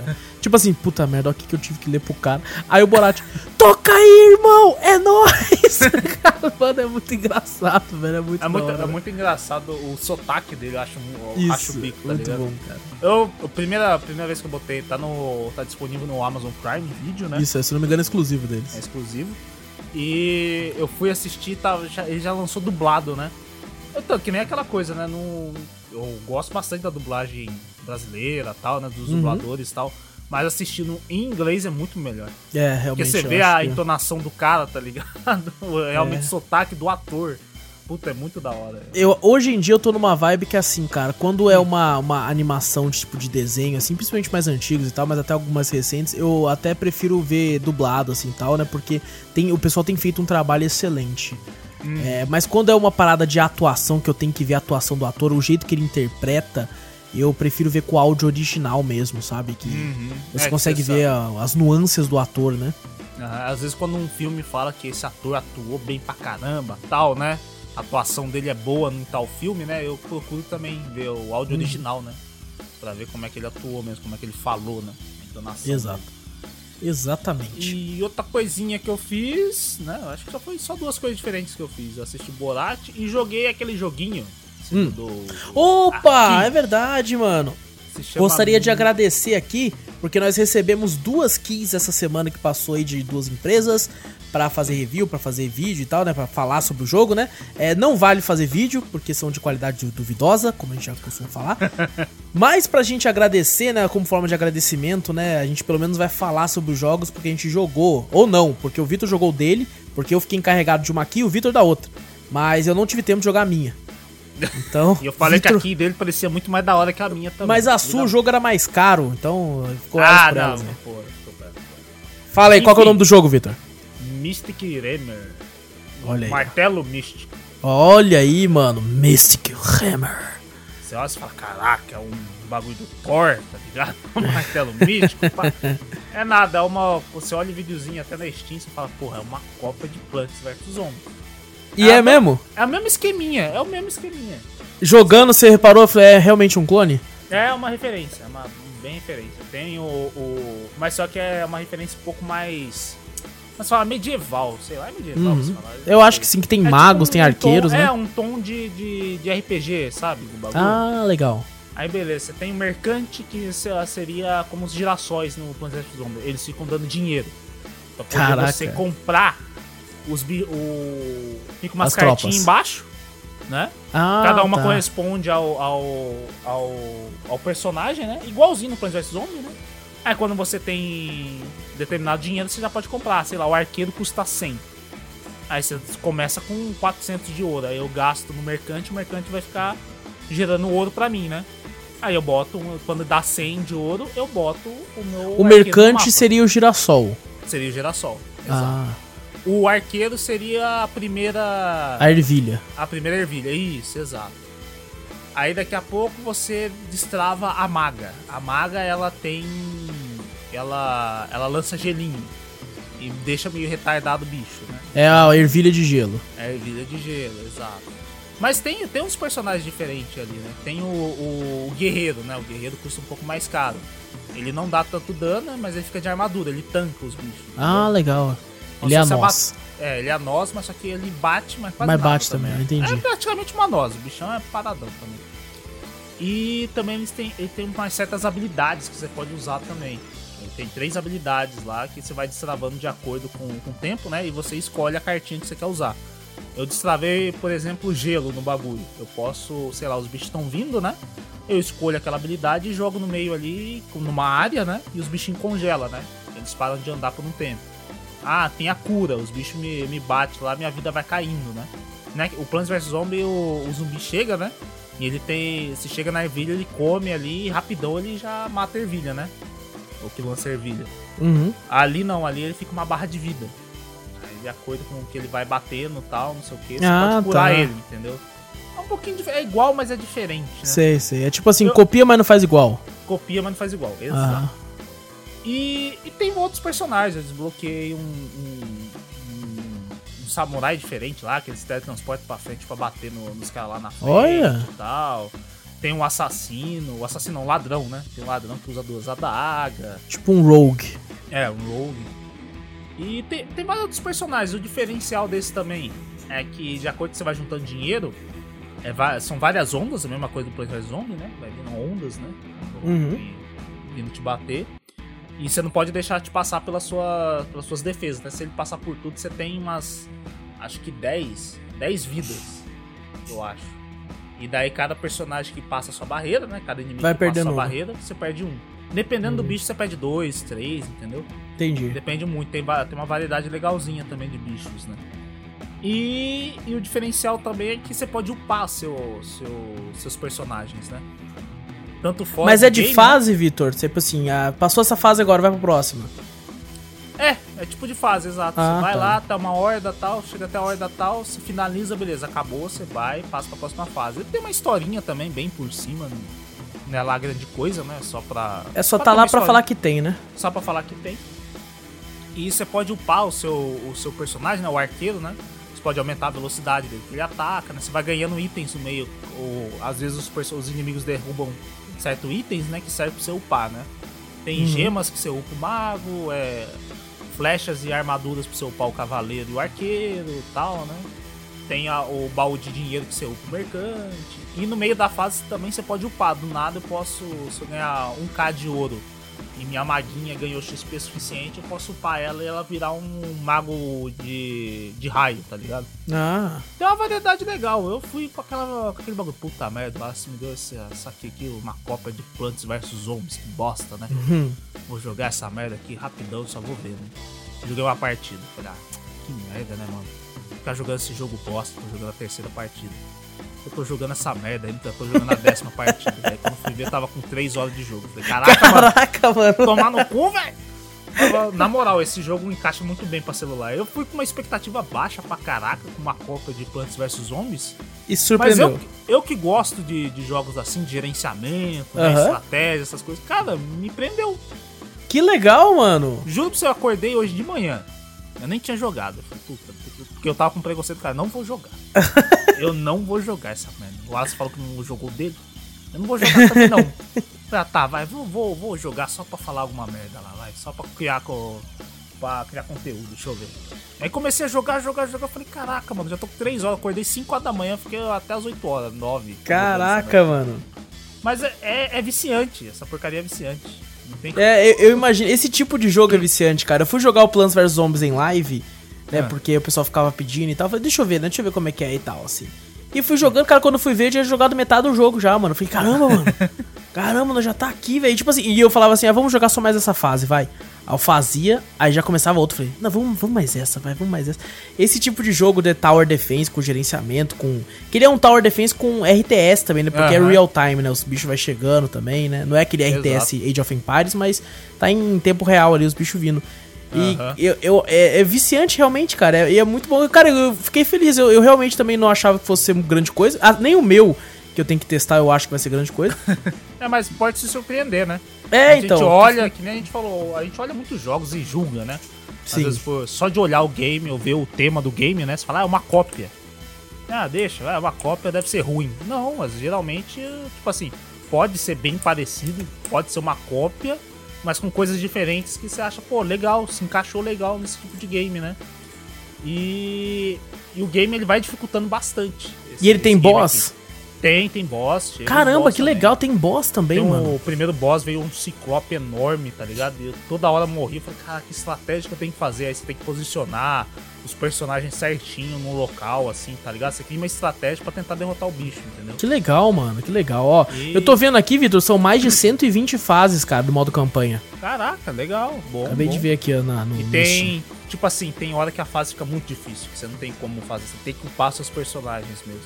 Speaker 1: É. tipo assim, puta merda, olha o que que eu tive que ler pro cara. Aí o Borat, toca aí, irmão, é nóis! Cara, Mano, é muito engraçado, velho, é muito
Speaker 2: É muito,
Speaker 1: hora.
Speaker 2: é muito engraçado o sotaque dele, eu acho, eu
Speaker 1: Isso,
Speaker 2: acho o bico, tá
Speaker 1: muito
Speaker 2: ligado?
Speaker 1: bom, cara.
Speaker 2: Eu, a primeira, a primeira vez que eu botei, tá, no, tá disponível no Amazon Prime Video, né?
Speaker 1: Isso, é, se não me engano, é exclusivo
Speaker 2: É
Speaker 1: deles.
Speaker 2: exclusivo. E eu fui assistir, tá, já- ele já lançou dublado, né? Então, que nem aquela coisa, né? Não, eu gosto bastante da dublagem brasileira tal, né? Dos
Speaker 1: Uhum.
Speaker 2: dubladores e tal. Mas assistindo em inglês é muito melhor.
Speaker 1: É, realmente.
Speaker 2: Porque você vê a entonação do cara, tá ligado? Realmente
Speaker 1: É.
Speaker 2: o sotaque do ator. Puta, é muito da hora.
Speaker 1: Eu, hoje em dia eu tô numa vibe que é assim, cara, quando é uma, uma animação de tipo de desenho, assim, principalmente mais antigos e tal, mas até algumas recentes, eu até prefiro ver dublado, assim, tal, né? Porque tem, o pessoal tem feito um trabalho excelente. É, mas quando é uma parada de atuação, que eu tenho que ver a atuação do ator, o jeito que ele interpreta, eu prefiro ver com o áudio original mesmo, sabe? Que
Speaker 2: Uhum.
Speaker 1: você
Speaker 2: É,
Speaker 1: consegue ver a- as nuances do ator, né?
Speaker 2: Às vezes quando um filme fala que esse ator atuou bem pra caramba, tal, né? A atuação dele é boa em tal filme, né? Eu procuro também ver o áudio
Speaker 1: Uhum.
Speaker 2: original, né? Pra ver como é que ele atuou mesmo, como é que ele falou, né? A entonação
Speaker 1: Exato.
Speaker 2: dele.
Speaker 1: Exatamente.
Speaker 2: E outra coisinha que eu fiz, né? Eu acho que só foi só duas coisas diferentes que eu fiz. Eu assisti Borat e joguei aquele joguinho
Speaker 1: Hum.
Speaker 2: do.
Speaker 1: Opa,
Speaker 2: Aqui.
Speaker 1: é verdade, mano. Gostaria de agradecer aqui, porque nós recebemos duas keys essa semana que passou aí de duas empresas pra fazer review, pra fazer vídeo e tal, né, Pra falar sobre o jogo, né? É, não vale fazer vídeo porque são de qualidade duvidosa, como a gente já costuma falar. Mas pra gente agradecer, né, como forma de agradecimento, né, a gente pelo menos vai falar sobre os jogos porque a gente jogou ou não, porque o Vitor jogou dele, porque eu fiquei encarregado de uma key e o Vitor da outra. Mas eu não tive tempo de jogar a minha. Então,
Speaker 2: E eu falei que a key dele parecia muito mais da hora que a minha também.
Speaker 1: mas a sua, o jogo era mais caro, então ficou
Speaker 2: Ah, não,
Speaker 1: elas, né?
Speaker 2: pra-
Speaker 1: Fala aí, qual que é o
Speaker 2: Enfim.
Speaker 1: nome do jogo, Vitor?
Speaker 2: Mystic Remer.
Speaker 1: Olha aí.
Speaker 2: Martelo Místico.
Speaker 1: Olha aí, mano. Mystic Hammer.
Speaker 2: Você olha e fala, caraca, é um bagulho do Thor, tá ligado? Um martelo místico. pá. É nada, é uma. Você olha o videozinho até na Steam e fala, porra, é uma cópia de Plants vs Zombies.
Speaker 1: E
Speaker 2: Ah,
Speaker 1: é mesmo?
Speaker 2: É o mesmo esqueminha, é o mesmo esqueminha.
Speaker 1: Jogando, você reparou, é realmente um clone?
Speaker 2: É uma referência, é uma bem referência. Tem o, o. Mas só que é uma referência um pouco mais. Mas fala medieval, sei lá, é medieval.
Speaker 1: Uhum.
Speaker 2: você fala.
Speaker 1: Eu acho que sim, que tem
Speaker 2: É
Speaker 1: magos,
Speaker 2: tipo
Speaker 1: tem
Speaker 2: um
Speaker 1: arqueiros,
Speaker 2: tom-
Speaker 1: né?
Speaker 2: É, um tom de, de, de RPG, sabe?
Speaker 1: Ah, legal.
Speaker 2: Aí beleza, você tem o mercante que sei lá, seria como os girassóis no Plants vs Zombies. Eles ficam dando dinheiro. Pra poder
Speaker 1: Caraca.
Speaker 2: você comprar os bi o. Fica umas
Speaker 1: As
Speaker 2: cartinhas
Speaker 1: tropas.
Speaker 2: embaixo, né?
Speaker 1: Ah,
Speaker 2: Cada uma
Speaker 1: tá.
Speaker 2: corresponde ao, ao, ao, ao personagem, né? Igualzinho no Plants vs Zombies, né? Aí quando você tem determinado dinheiro, você já pode comprar. Sei lá, o arqueiro custa 100. Aí você começa com 400 de ouro. Aí eu gasto no mercante, o mercante vai ficar gerando ouro pra mim, né? Aí eu boto, quando dá 100 de ouro, eu boto o meu.
Speaker 1: O mercante seria o girassol.
Speaker 2: seria o girassol. Exato.
Speaker 1: Ah,
Speaker 2: O arqueiro seria a primeira.
Speaker 1: a ervilha.
Speaker 2: A primeira ervilha, isso, exato. Aí daqui a pouco você destrava a maga. A maga ela tem. Ela. Ela lança gelinho. E deixa meio retardado o bicho, né?
Speaker 1: É a ervilha de gelo.
Speaker 2: É ervilha de gelo, exato. Mas tem, tem uns personagens diferentes ali, né? Tem o, o, o guerreiro, né? O guerreiro custa um pouco mais caro. Ele não dá tanto dano, mas ele fica de armadura, ele tanca os bichos.
Speaker 1: Ah, legal. Ele é a
Speaker 2: se fosse
Speaker 1: nós.
Speaker 2: É, ele é a nós, mas só que ele bate, mas quase
Speaker 1: Mas bate também, eu entendi.
Speaker 2: É praticamente uma nós, o bichão é paradão também. E também eles têm, ele tem umas certas habilidades que você pode usar também. Ele tem três habilidades lá que você vai destravando de acordo com, com o tempo, né? E você escolhe a cartinha que você quer usar. Eu destravei, por exemplo, gelo no bagulho. Eu posso, sei lá, os bichos estão vindo, né? Eu escolho aquela habilidade e jogo no meio ali, numa área, né? E os bichinhos congelam, né? Eles param de andar por um tempo. Ah, tem a cura, os bichos me, me batem lá, minha vida vai caindo, né? né? O Plants vs Zombie, o, o zumbi chega, né? E ele tem. Se chega na ervilha, ele come ali e rapidão ele já mata a ervilha, né? Ou que lança a ervilha.
Speaker 1: Uhum.
Speaker 2: Ali não, ali ele fica uma barra de vida. Aí, de acordo com o que ele vai batendo e tal, não sei o que, você
Speaker 1: Ah,
Speaker 2: pode curar
Speaker 1: tá.
Speaker 2: ele, entendeu? É um pouquinho dif- É igual, mas é diferente, né?
Speaker 1: Sei, sei. É tipo assim,
Speaker 2: Eu-
Speaker 1: copia, mas não faz igual.
Speaker 2: Copia, mas não faz igual. Exato.
Speaker 1: Ah,
Speaker 2: E, e tem outros personagens. Eu desbloqueei um, um, um- um samurai diferente lá, que eles teletransportam pra frente pra bater no- nos caras lá na frente
Speaker 1: Olha!
Speaker 2: e tal. Tem um assassino, o assassino não, um ladrão, né? Tem um ladrão que usa duas adagas.
Speaker 1: tipo um rogue.
Speaker 2: É, um rogue. E tem, tem vários outros personagens. O diferencial desse também é que, de acordo com que você vai juntando dinheiro, é são várias ondas, a mesma coisa do vs Zombie, né? Vai vindo ondas, né?
Speaker 1: Uhum.
Speaker 2: Vindo te bater. E você não pode deixar de passar pela sua, pelas suas defesas, né? Se ele passar por tudo, você tem umas. Acho que 10. 10 vidas. Eu acho. E daí cada personagem que passa a sua barreira, né? Cada inimigo
Speaker 1: Vai
Speaker 2: que passa a sua
Speaker 1: uma.
Speaker 2: barreira, você perde um. Dependendo do bicho, você pede dois, três, entendeu?
Speaker 1: Entendi.
Speaker 2: Depende muito, tem, tem uma variedade legalzinha também de bichos, né? E, e o diferencial também é que você pode upar seu, seu, seus personagens, né? Tanto fora
Speaker 1: Mas é de
Speaker 2: game,
Speaker 1: fase, Vitor? Tipo assim, ah, passou essa fase agora, vai pra próxima.
Speaker 2: É, é tipo de fase, exato.
Speaker 1: Ah,
Speaker 2: você vai
Speaker 1: tá.
Speaker 2: lá, tá uma horda tal, chega até a horda tal, se finaliza, beleza, acabou, você vai passa pra próxima fase. Tem uma historinha também, bem por cima, não não é lá grande coisa, né? Só pra.
Speaker 1: É só tá lá pra falar que tem, né?
Speaker 2: Só pra falar que tem. E você pode upar o seu, o seu personagem, né? O arqueiro, né? Você pode aumentar a velocidade dele que ele ataca, né? Você vai ganhando itens no meio. Ou às vezes os, os inimigos derrubam certos itens, né? Que serve pra você upar, né? Tem
Speaker 1: Uhum.
Speaker 2: gemas que você upa o mago, é, flechas e armaduras pra você upar o cavaleiro e o arqueiro e tal, né? Tem a- o baú de dinheiro que você upa o mercante. E no meio da fase também você pode upar. Do nada eu posso, eu ganhar 1k de ouro e minha maguinha ganhou XP suficiente, eu posso upar ela e ela virar um mago de, de raio, tá ligado?
Speaker 1: Ah,
Speaker 2: Tem uma variedade legal. Eu fui com, aquela, com aquele bagulho. Puta merda, lá se me deu esse, essa aqui, aqui, uma cópia de Plants vs Zombies, que bosta, né?
Speaker 1: hum.
Speaker 2: Vou jogar essa merda aqui rapidão, só vou ver, né? Joguei uma partida. Falei, ah, que merda, né, mano? Ficar jogando esse jogo bosta, tô jogando a terceira partida. Eu tô jogando essa merda ainda, eu tô jogando a décima partida. Aí quando fui ver, tava com 3 horas de jogo. Falei, caraca, mano,
Speaker 1: Caraca, mano.
Speaker 2: tomar no cu, velho! Na moral, esse jogo encaixa muito bem pra celular. Eu fui com uma expectativa baixa pra caraca, com uma cópia de Plants vs Zombies.
Speaker 1: E
Speaker 2: Mas
Speaker 1: surpreendeu.
Speaker 2: eu, eu que gosto de, de jogos assim, de gerenciamento, né, estratégia, essas coisas, cara, me prendeu.
Speaker 1: Que legal, mano.
Speaker 2: Juro pra você, eu acordei hoje de manhã. Eu nem tinha jogado. Eu falei, puta, porque eu tava com preconceito, cara, não vou jogar. eu não vou jogar essa merda. O Wallace falou que não jogou dele. Eu não vou jogar também, não. Ah, tá, vai, vou, vou, vou jogar só pra falar alguma merda lá, vai. Só pra criar, co... pra criar conteúdo, deixa eu ver. Aí comecei a jogar, jogar, jogar. Falei, caraca, mano, já tô com 3 horas. Acordei 5 horas da manhã, fiquei até as 8 horas, 9.
Speaker 1: Caraca, mano.
Speaker 2: Mas é, é, é viciante, essa porcaria é viciante. Não tem
Speaker 1: É, eu, eu imagino. Esse tipo de jogo é viciante, cara. Eu fui jogar o Plants vs Zombies em live, né?
Speaker 2: É.
Speaker 1: Porque o pessoal ficava pedindo e tal. Eu Falei, deixa eu ver, né? Deixa eu ver como é que é e tal, assim. E fui jogando, cara, quando fui ver, eu tinha jogado metade do jogo já, mano. Eu falei, caramba, mano. Caramba, nós já tá aqui, velho. Tipo assim, e eu falava assim, ah, vamos jogar só mais essa fase, vai. Aí eu fazia, aí já começava outro. Falei, não, vamos, vamos mais essa, vai, vamos mais essa. Esse tipo de jogo de Tower Defense com gerenciamento, com. Queria um Tower Defense com RTS também, né? Porque é
Speaker 2: Aham.
Speaker 1: real time, né? Os bichos vai chegando também, né? Não é aquele RTS
Speaker 2: Exato.
Speaker 1: Age of Empires, mas tá em tempo real ali, os bichos vindo. E
Speaker 2: Aham.
Speaker 1: eu, eu- é, é viciante realmente, cara. É, e é muito bom. Cara, eu fiquei feliz. Eu, eu realmente também não achava que fosse ser grande coisa. Ah, nem o meu, que eu tenho que testar, eu acho que vai ser grande coisa.
Speaker 2: É, mas pode se surpreender, né?
Speaker 1: É,
Speaker 2: a gente
Speaker 1: então.
Speaker 2: olha, que nem a gente falou, a gente olha muitos jogos e julga, né? Às
Speaker 1: Sim.
Speaker 2: vezes, pô, só de olhar o game ou ver o tema do game, né? Você fala, ah, é uma cópia. Ah, deixa, é uma cópia, deve ser ruim. Não, mas geralmente, tipo assim, pode ser bem parecido, pode ser uma cópia, mas com coisas diferentes que você acha, pô, legal, se encaixou legal nesse tipo de game, né? E, e o game ele vai dificultando bastante. esse-
Speaker 1: E ele tem boss?
Speaker 2: aqui. Tem, tem boss.
Speaker 1: Caramba,
Speaker 2: boss
Speaker 1: que
Speaker 2: também.
Speaker 1: legal. Tem boss também,
Speaker 2: Tem um-
Speaker 1: mano.
Speaker 2: O primeiro boss veio um ciclope enorme, tá ligado? E eu toda hora morri. Eu falei, cara, que estratégia que eu tenho que fazer? Aí você tem que posicionar os personagens certinho no local, assim, tá ligado? Você cria uma estratégia pra tentar derrotar o bicho, entendeu?
Speaker 1: Que legal, mano. Que legal. Ó,
Speaker 2: E-
Speaker 1: eu tô vendo aqui, Vitor, são mais de 120 fases, cara, do modo campanha.
Speaker 2: Caraca, legal. Bom.
Speaker 1: Acabei
Speaker 2: bom.
Speaker 1: de ver aqui ó, na, no.
Speaker 2: E
Speaker 1: no
Speaker 2: tem, tipo assim, tem hora que a fase fica muito difícil, que você não tem como fazer, você tem que upar seus personagens mesmo.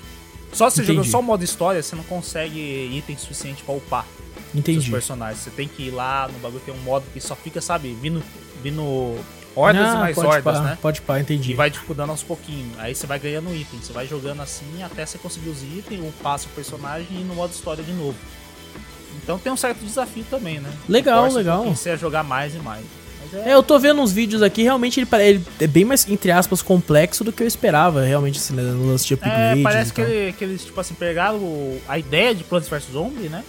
Speaker 2: Só se você
Speaker 1: Entendi.
Speaker 2: jogando só o modo história, você não consegue item suficiente pra upar. seus
Speaker 1: Entendi.
Speaker 2: personagens. Você tem que ir lá no bagulho, tem um modo que só fica, sabe, vindo, vindo hordas
Speaker 1: Ah,
Speaker 2: e mais
Speaker 1: pode
Speaker 2: hordas, né?
Speaker 1: Pode pá, entendi.
Speaker 2: E vai dificultando aos pouquinhos. Aí você vai ganhando item, você vai jogando assim até você conseguir os itens, upar seu personagem e ir no modo história de novo. Então tem um certo desafio também, né?
Speaker 1: Legal,
Speaker 2: um
Speaker 1: legal.
Speaker 2: pouquinho Você a jogar mais e mais.
Speaker 1: É, eu tô vendo uns vídeos aqui, realmente ele, ele é bem mais, entre aspas, complexo do que eu esperava, realmente, assim, né, no lance de
Speaker 2: É,
Speaker 1: upgrades
Speaker 2: parece que, ele- que eles, tipo assim, pegaram a ideia de Plants vs Zombie, né?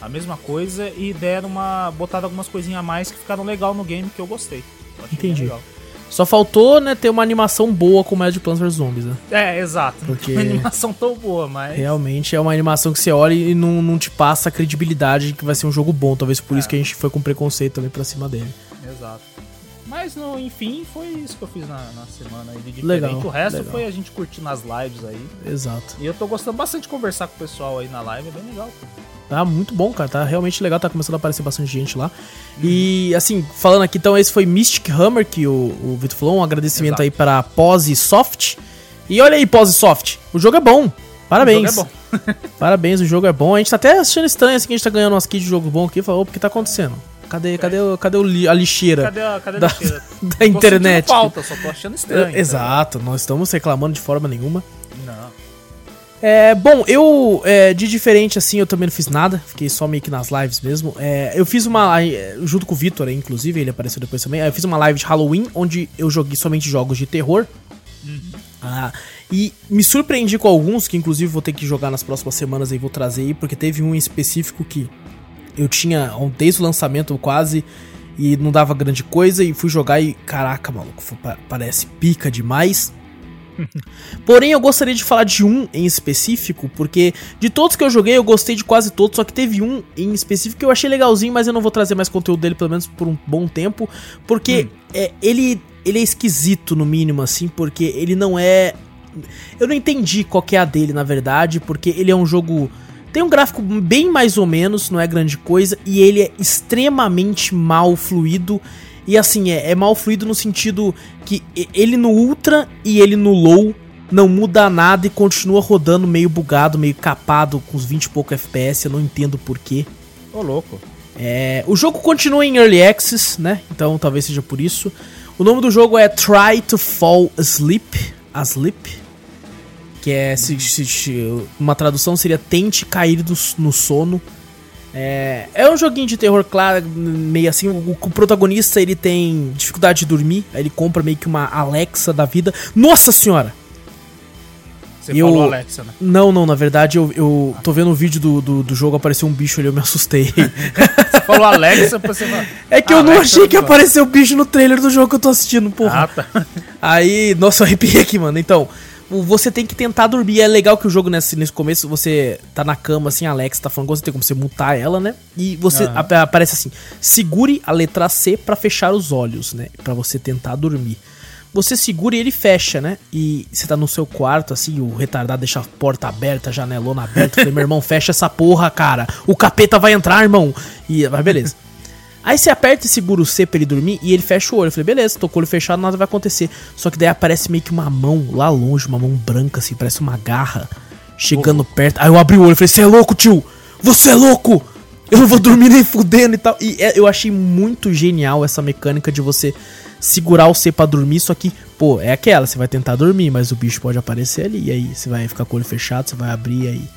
Speaker 2: A mesma coisa e deram uma. botaram algumas coisinhas a mais que ficaram legal no game que eu gostei. Eu
Speaker 1: Entendi.
Speaker 2: legal.
Speaker 1: Só faltou, né, ter uma animação boa como é de Plants vs Zombies, né?
Speaker 2: É, exato.
Speaker 1: Porque-
Speaker 2: Uma animação tão boa, mas.
Speaker 1: Realmente é uma animação que você olha e não, não te passa a credibilidade de que vai ser um jogo bom. Talvez por isso
Speaker 2: É.
Speaker 1: que a gente foi com preconceito também pra cima dele.
Speaker 2: Exato. Mas, no, enfim, foi isso que eu fiz na, na semana aí de diferente.
Speaker 1: Legal,
Speaker 2: o resto
Speaker 1: legal.
Speaker 2: foi a gente curtindo as lives aí.
Speaker 1: Exato.
Speaker 2: E eu tô gostando bastante de conversar com o pessoal aí na live, é bem legal.
Speaker 1: Tá muito bom, cara. Tá realmente legal. Tá começando a aparecer bastante gente lá. E, assim, falando aqui, então, esse foi Mystic Hammer, que o, o Vitor falou. Um agradecimento
Speaker 2: Exato.
Speaker 1: aí para Pose Soft. E olha aí, Pose Soft. O jogo é bom. Parabéns.
Speaker 2: O jogo é
Speaker 1: Parabéns, o jogo é bom. A gente tá até achando estranho assim que a gente tá ganhando umas kits de jogo bom aqui. Falou, o que tá acontecendo? Cadê, cadê, o- cadê o a lixeira
Speaker 2: Cadê a, cadê a
Speaker 1: da,
Speaker 2: lixeira?
Speaker 1: da
Speaker 2: Tô
Speaker 1: internet?
Speaker 2: falta, só tô achando estranho.
Speaker 1: Exato, não estamos reclamando de forma nenhuma.
Speaker 2: Não.
Speaker 1: É, bom, eu, é, de diferente assim, eu também não fiz nada, fiquei só meio que nas lives mesmo. É, eu fiz uma, junto com o Vitor, inclusive, ele apareceu depois também. Eu fiz uma live de Halloween, onde eu joguei somente jogos de terror. Ah, e me surpreendi com alguns, que inclusive vou ter que jogar nas próximas semanas aí, vou trazer aí, porque teve um específico que eu tinha um- desde o lançamento quase e não dava grande coisa e fui jogar e caraca, maluco, foi- pa- parece pica demais. Porém, eu gostaria de falar de um em específico, porque de todos que eu joguei, eu gostei de quase todos, só que teve um em específico que eu achei legalzinho, mas eu não vou trazer mais conteúdo dele, pelo menos por um bom tempo, porque é, ele, ele é esquisito, no mínimo, assim, porque ele não é. Eu não entendi qual que é a dele, na verdade, porque ele é um jogo. Tem um gráfico bem mais ou menos, não é grande coisa, e ele é extremamente mal fluido. E assim, é, é mal fluido no sentido que ele no Ultra e ele no Low não muda nada e continua rodando meio bugado, meio capado, com uns 20 e pouco FPS, eu não entendo porquê.
Speaker 2: Ô, louco.
Speaker 1: É, o jogo continua em Early Access, né? Então talvez seja por isso. O nome do jogo é Try to Fall Asleep. Asleep. Que é. Se, se- uma tradução seria Tente Cair do- no Sono. É, é um joguinho de terror, claro, meio assim. O, o protagonista ele tem dificuldade de dormir. Aí ele compra meio que uma Alexa da vida. Nossa senhora!
Speaker 2: Você
Speaker 1: E o-
Speaker 2: falou Alexa, né?
Speaker 1: Não, não, na verdade eu, eu tô vendo um vídeo do, do, do jogo, apareceu um bicho ali, eu me assustei.
Speaker 2: Você falou Alexa pra você falar.
Speaker 1: É que eu não
Speaker 2: Alexa,
Speaker 1: achei que
Speaker 2: não.
Speaker 1: apareceu o bicho no trailer do jogo que eu tô assistindo, porra.
Speaker 2: Ah, tá.
Speaker 1: Aí, nossa, eu arrepiei aqui, mano. Então, o- você tem que tentar dormir. É legal que o jogo, nesse, nesse começo, você tá na cama, assim, a Alex tá falando com você, tem como você mutar ela, né? E você
Speaker 2: Aham.
Speaker 1: ap- aparece assim: segure a letra C pra fechar os olhos, né? Pra você tentar dormir. Você segura e ele fecha, né? E você tá no seu quarto, assim, o retardado deixa a porta aberta, a janelona aberta. Eu Falei, meu irmão, fecha essa porra, cara. O capeta vai entrar, irmão. E, mas beleza. Aí você aperta e segura o C pra ele dormir e ele fecha o olho. Eu falei, beleza, tô com o olho fechado, nada vai acontecer. Só que daí aparece meio que uma mão lá longe, uma mão branca, assim, parece uma garra, chegando perto. Aí eu abri o olho e falei, você é louco, tio? Você é louco! Eu não vou dormir nem fudendo e tal. E é- eu achei muito genial essa mecânica de você segurar o C pra dormir, só que, pô, é aquela, você vai tentar dormir, mas o bicho pode aparecer ali, e aí você vai ficar com o olho fechado, você vai abrir e aí.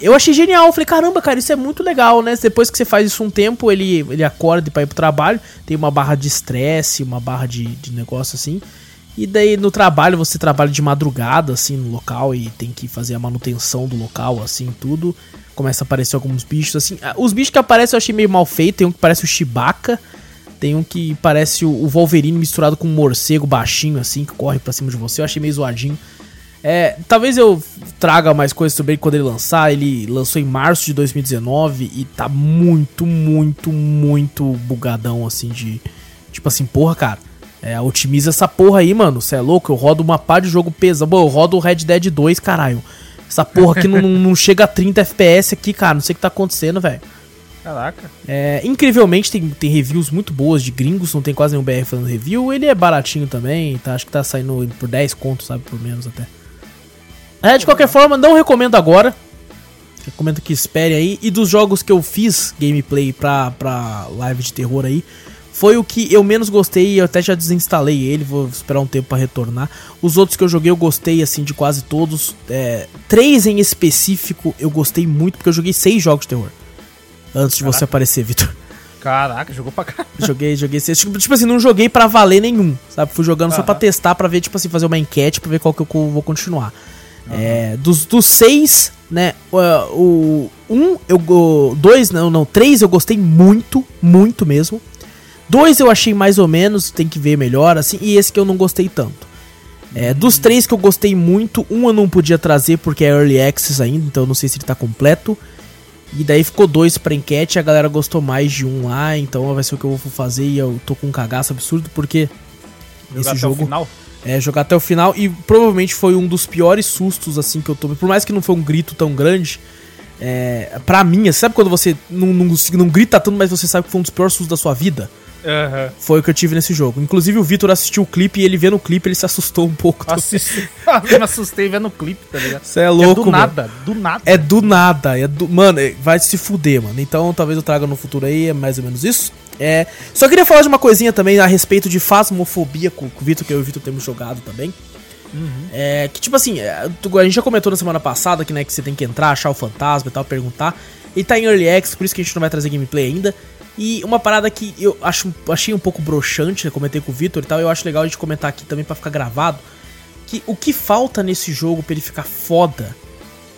Speaker 1: Eu achei genial, eu falei, caramba, cara, isso é muito legal, né? Depois que você faz isso um tempo, ele, ele acorda pra ir pro trabalho, tem uma barra de estresse, uma barra de, de negócio assim. E daí no trabalho você trabalha de madrugada, assim, no local e tem que fazer a manutenção do local, assim, tudo. Começa a aparecer alguns bichos, assim. Ah, Os bichos que aparecem eu achei meio mal feito, tem um que parece o Chewbacca, tem um que parece o Wolverine misturado com um morcego baixinho, assim, que corre pra cima de você. Eu achei meio zoadinho. É, talvez eu traga mais coisas sobre ele quando ele lançar. Ele lançou em março de 2019 e tá muito, muito, muito bugadão, assim, de. Tipo assim, porra, cara. É, otimiza essa porra aí, mano. Você é louco? Eu rodo uma pá de jogo pesado. Bom, eu rodo o Red Dead 2, caralho. Essa porra aqui não, não- chega a 30 FPS aqui, cara. Não sei o que tá acontecendo, velho.
Speaker 2: Caraca.
Speaker 1: É, incrivelmente tem, tem reviews muito boas de gringos, não tem quase nenhum BR falando review. Ele é baratinho também, tá? Acho que tá saindo por 10 contos, sabe? Por menos até. É, de qualquer forma, não recomendo agora. Recomendo que espere aí. E dos jogos que eu fiz gameplay pra, pra live de terror aí, foi o que eu menos gostei e eu até já desinstalei ele, vou esperar um tempo pra retornar. Os outros que eu joguei eu gostei, assim, de quase todos. É, três em específico eu gostei muito, porque eu joguei seis jogos de terror. Antes de você
Speaker 2: Caraca.
Speaker 1: aparecer, Vitor.
Speaker 2: Caraca, jogou pra cá.
Speaker 1: Joguei, joguei. seis. Tipo, tipo assim, não joguei pra valer nenhum, sabe? Fui jogando só
Speaker 2: Aham.
Speaker 1: pra testar, pra ver, tipo assim, fazer uma enquete pra ver qual que eu vou continuar. É, dos, dos seis, né? O, o um, eu. go- Dois, não, não. Três eu gostei muito, muito mesmo. Dois eu achei mais ou menos, tem que ver melhor, assim. E esse que eu não gostei tanto. É, dos três que eu gostei muito, um eu não podia trazer porque é Early Access ainda, então eu não sei se ele tá completo. E daí ficou dois pra enquete, a galera gostou mais de um lá, então vai ser o que eu vou fazer e eu tô com um cagaço absurdo porque
Speaker 2: Jogar
Speaker 1: esse jogo
Speaker 2: o final.
Speaker 1: É jogar até o final e provavelmente foi um dos piores sustos assim que eu tomei. Por mais que não foi um grito tão grande, É, pra mim, sabe quando você não, não, não grita tanto, mas você sabe que foi um dos piores sustos da sua vida?
Speaker 2: Uhum.
Speaker 1: Foi o que eu tive nesse jogo. Inclusive o Vitor assistiu o clipe e ele vendo o clipe, ele se assustou um pouco.
Speaker 2: Assisti... eu me assustei vendo o clipe, tá ligado?
Speaker 1: Você é louco,
Speaker 2: é do
Speaker 1: mano.
Speaker 2: nada, do nada.
Speaker 1: É do nada, é do... Mano, é- vai se fuder, mano. Então talvez eu traga no futuro aí, é mais ou menos isso. É... Só queria falar de uma coisinha também a respeito de fasmofobia com, o Vitor, que eu e o Vitor temos jogado também. É, que tipo assim, é, a gente já comentou na semana passada que, né, que você tem que entrar, achar o fantasma e tal, perguntar. E tá em Early Access, por isso que a gente não vai trazer gameplay ainda. E uma parada que eu acho, achei um pouco broxante, eu comentei com o Vitor e tal, eu acho legal a gente comentar aqui também pra ficar gravado. Que o que falta nesse jogo pra ele ficar foda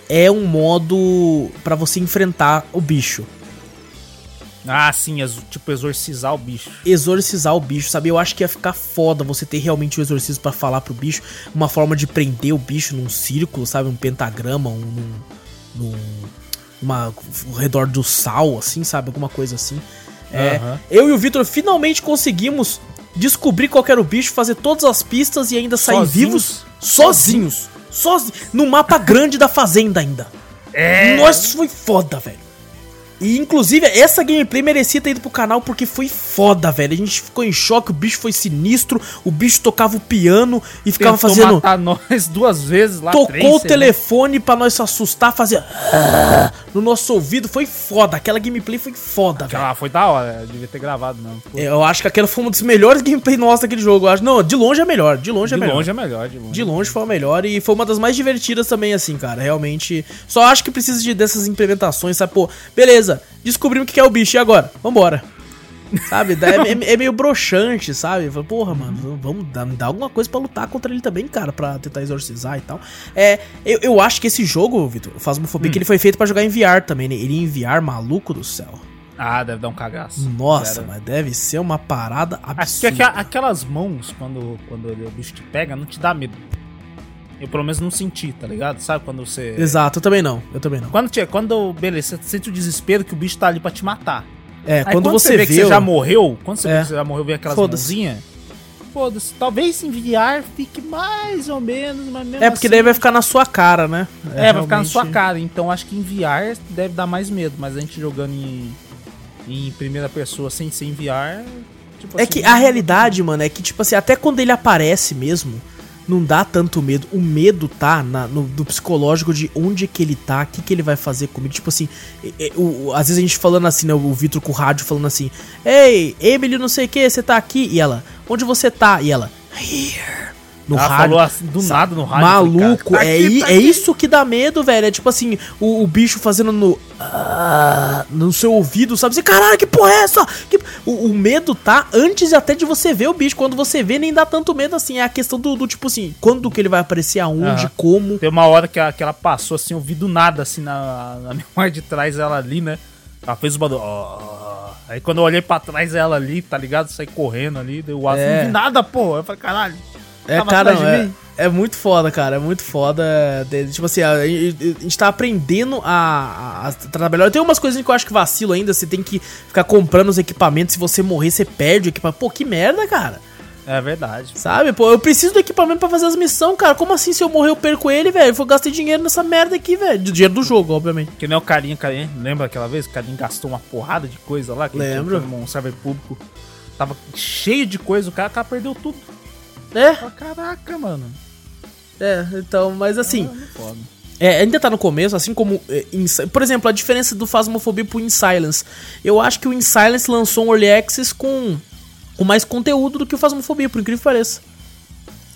Speaker 1: é um modo pra você enfrentar o bicho.
Speaker 2: Ah, sim, ex- tipo exorcizar o bicho.
Speaker 1: exorcizar o bicho, sabe? Eu acho que ia ficar foda você ter realmente o exorcismo pra falar pro bicho, uma forma de prender o bicho num círculo, sabe? Um pentagrama, um, num, num uma, ao redor do sal, assim, sabe? Alguma coisa assim. É,
Speaker 2: Aham.
Speaker 1: eu e o Vitor finalmente conseguimos descobrir qual era o bicho, fazer todas as pistas e ainda sair
Speaker 2: Sozinhos?
Speaker 1: vivos sozinhos. Sozinhos. No mapa grande da fazenda ainda.
Speaker 2: É.
Speaker 1: Nossa, isso foi foda, velho. E inclusive, essa gameplay merecia ter ido pro canal porque foi foda, velho. A gente ficou em choque, o bicho foi sinistro, o bicho tocava o piano e ficava
Speaker 2: Tentou
Speaker 1: fazendo.
Speaker 2: matar nós duas vezes lá.
Speaker 1: Tocou
Speaker 2: três,
Speaker 1: o telefone pra nós se assustar, fazia. no nosso ouvido, foi foda. Aquela gameplay foi foda, velho.
Speaker 2: Ah, foi da hora, eu devia ter gravado, não. Pô,
Speaker 1: Eu acho que aquela foi uma das melhores gameplay nossas daquele jogo. Eu acho. Não, de longe é melhor. De longe
Speaker 2: de
Speaker 1: é melhor.
Speaker 2: longe é melhor, de longe.
Speaker 1: De longe foi a melhor e foi uma das mais divertidas também, assim, cara. Realmente. Só acho que precisa de dessas implementações, sabe? Pô, beleza, descobrimos o que é o bicho, e agora? Vambora. Sabe? É, é- meio broxante, sabe? Porra, mano, vamos dar, dá alguma coisa pra lutar contra ele também, cara, pra tentar exorcizar e tal. É, eu, eu acho que esse jogo, Vitor, o Phasmophobia, que ele foi feito pra jogar em VR também, né? Ele em VR, maluco do céu.
Speaker 2: Ah, deve dar um cagaço.
Speaker 1: Nossa,
Speaker 2: Sério.
Speaker 1: mas deve ser uma parada
Speaker 2: Acho que
Speaker 1: absurda.
Speaker 2: aquelas mãos, quando, quando ele- o bicho te pega, não te dá medo. Eu pelo menos não senti, tá ligado? Sabe quando você.
Speaker 1: Exato, eu também não. Eu também não.
Speaker 2: Quando, te, quando, beleza, você sente o desespero que o bicho tá ali pra te matar.
Speaker 1: É,
Speaker 2: Aí
Speaker 1: quando, você vê.
Speaker 2: que você já morreu, quando você
Speaker 1: É.
Speaker 2: vê que você já morreu, vê aquelas
Speaker 1: Foda-se.
Speaker 2: mãozinhas. Foda-se. Talvez em VR fique mais ou menos, mas mesmo
Speaker 1: É porque
Speaker 2: assim-
Speaker 1: daí vai ficar na sua cara, né?
Speaker 2: É, vai ficar na sua cara. Então acho que em VR deve dar mais medo, mas a gente jogando em, em primeira pessoa sem ser em VR. Tipo
Speaker 1: É
Speaker 2: assim,
Speaker 1: que a realidade, mano, é que, tipo assim, até quando ele aparece mesmo, não dá tanto medo. O medo tá na- no, no psicológico de onde que ele tá, o que, que ele vai fazer comigo. Tipo assim, é- é, o- às vezes a gente falando assim, né? O Vitor com o rádio falando assim: Ei, Emily, não sei o que, você tá aqui? E ela, onde você tá? E ela, Here. No
Speaker 2: Ela
Speaker 1: rádio.
Speaker 2: falou assim, do nada no rádio.
Speaker 1: Maluco,
Speaker 2: falei,
Speaker 1: é,
Speaker 2: tá aqui, tá
Speaker 1: é
Speaker 2: aqui.
Speaker 1: isso que dá medo, velho. É tipo assim, o, o bicho fazendo no. ah, no seu ouvido, sabe? Você, caralho, que porra é essa? Que- o, o medo tá antes até de você ver o bicho. Quando você vê, nem dá tanto medo assim. É a questão do, do tipo assim, quando que ele vai aparecer, aonde,
Speaker 2: Aham.
Speaker 1: como.
Speaker 2: Tem uma hora que, ela- que ela passou assim, eu vi do nada, assim, na, na memória de trás, ela ali, né? Ela fez o barulho. ó. Aí quando eu olhei pra trás, ela ali, tá ligado? Saí correndo ali, deu asa.
Speaker 1: É.
Speaker 2: Não vi nada, pô. Eu falei, caralho.
Speaker 1: É, cara, é, é muito foda, cara. É muito foda. de- Tipo assim, a, a- a gente tá aprendendo a, a, trabalhar. Tem umas coisinhas que eu acho que vacilo ainda. Você tem que ficar comprando os equipamentos. Se você morrer, você perde o equipamento. Pô, que merda, cara.
Speaker 2: É verdade.
Speaker 1: Sabe, pô, eu preciso do equipamento pra fazer as missões, cara. Como assim se eu morrer eu perco ele, velho? Eu gastei dinheiro nessa merda aqui, velho. Dinheiro do jogo, obviamente.
Speaker 2: Que nem o carinha, carinha. Lembra aquela vez? O carinha gastou uma porrada de coisa lá? Que
Speaker 1: Lembro.
Speaker 2: num server público. Tava cheio de coisa, o cara, o cara perdeu tudo.
Speaker 1: É,
Speaker 2: Fala, Caraca, mano.
Speaker 1: é, então, mas assim,
Speaker 2: Ah,
Speaker 1: é, ainda tá no começo, assim como. é, In- por exemplo, a diferença do Phasmophobia pro In Silence. Eu acho que o In Silence lançou um Early Access com, com mais conteúdo do que o Phasmophobia, por incrível que pareça.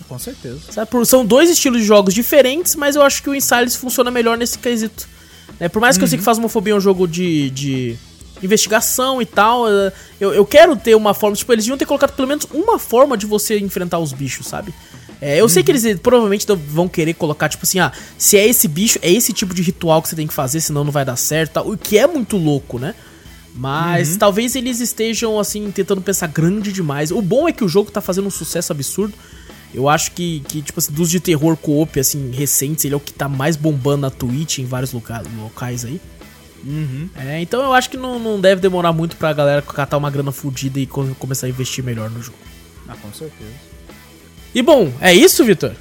Speaker 2: Com certeza.
Speaker 1: Sabe? Por- São dois estilos de jogos diferentes, mas eu acho que o In Silence funciona melhor nesse quesito. né? Por mais que eu sei que Phasmophobia é um jogo de, de investigação e tal, eh, eu, eu quero ter uma forma. Tipo, eles deviam ter colocado pelo menos uma forma de você enfrentar os bichos, sabe? É, eu sei que eles eh, provavelmente vão querer colocar, tipo assim, ah, se é esse bicho, é esse tipo de ritual que você tem que fazer, senão não vai dar certo, tal, o que é muito louco, né? Mas talvez eles estejam, assim, tentando pensar grande demais. O bom é que o jogo tá fazendo um sucesso absurdo. Eu acho que, que tipo assim, dos de terror co-op, assim, recentes, ele é o que tá mais bombando na Twitch em vários loca locais aí.
Speaker 2: Uhum.
Speaker 1: É, então eu acho que não, não deve demorar muito pra galera catar uma grana fodida e co- começar a investir melhor no jogo.
Speaker 2: Ah, com certeza.
Speaker 1: E bom, é isso, Vitor?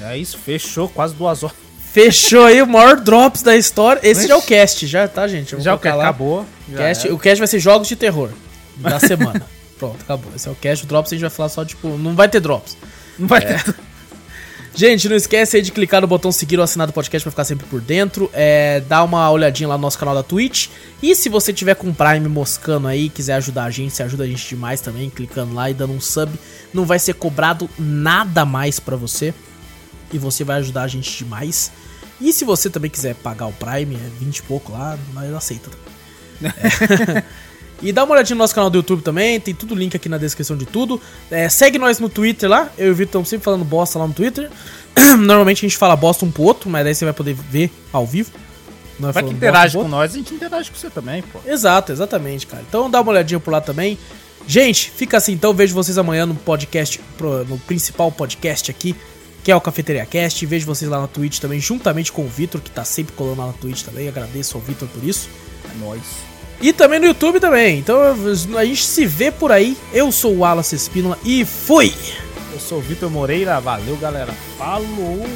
Speaker 2: É isso, fechou quase duas horas.
Speaker 1: Fechou aí o maior drops da história. Esse já é o cast, já, tá, gente?
Speaker 2: Já o que
Speaker 1: colocar lá.
Speaker 2: acabou.
Speaker 1: Cast, o cast vai ser jogos de terror da semana. Pronto, acabou. Esse é o cast. O drops a gente vai falar só, tipo, não vai ter drops.
Speaker 2: Não vai ter.
Speaker 1: Gente, não esquece aí de clicar no botão seguir ou assinar do podcast pra ficar sempre por dentro. É, dá uma olhadinha lá no nosso canal da Twitch. E se você tiver com Prime moscando aí, quiser ajudar a gente, você ajuda a gente demais também, clicando lá e dando um sub. Não vai ser cobrado nada mais pra você. E você vai ajudar a gente demais. E se você também quiser pagar o Prime, é 20 e pouco lá, nós aceita também. É. E dá uma olhadinha no nosso canal do YouTube também, tem tudo link aqui na descrição de tudo. É, segue nós no Twitter lá, eu e o Vitor estamos sempre falando bosta lá no Twitter. Normalmente a gente fala bosta um pro outro, mas aí você vai poder ver ao vivo. Nós
Speaker 2: Vai que interage com nós, a gente interage com você também, pô.
Speaker 1: Exato, exatamente, cara. Então dá uma olhadinha por lá também. Gente, fica assim então, vejo vocês amanhã no podcast, no principal podcast aqui, que é o Cafeteria Cast. Vejo vocês lá na Twitch também, juntamente com o Vitor, que tá sempre colando lá na Twitch também. Agradeço ao Vitor por isso.
Speaker 2: É nóis.
Speaker 1: E também no YouTube também. Então a gente se vê por aí. Eu sou o Wallace Espínola e fui!
Speaker 2: Eu sou o Vitor Moreira, valeu galera. Falou!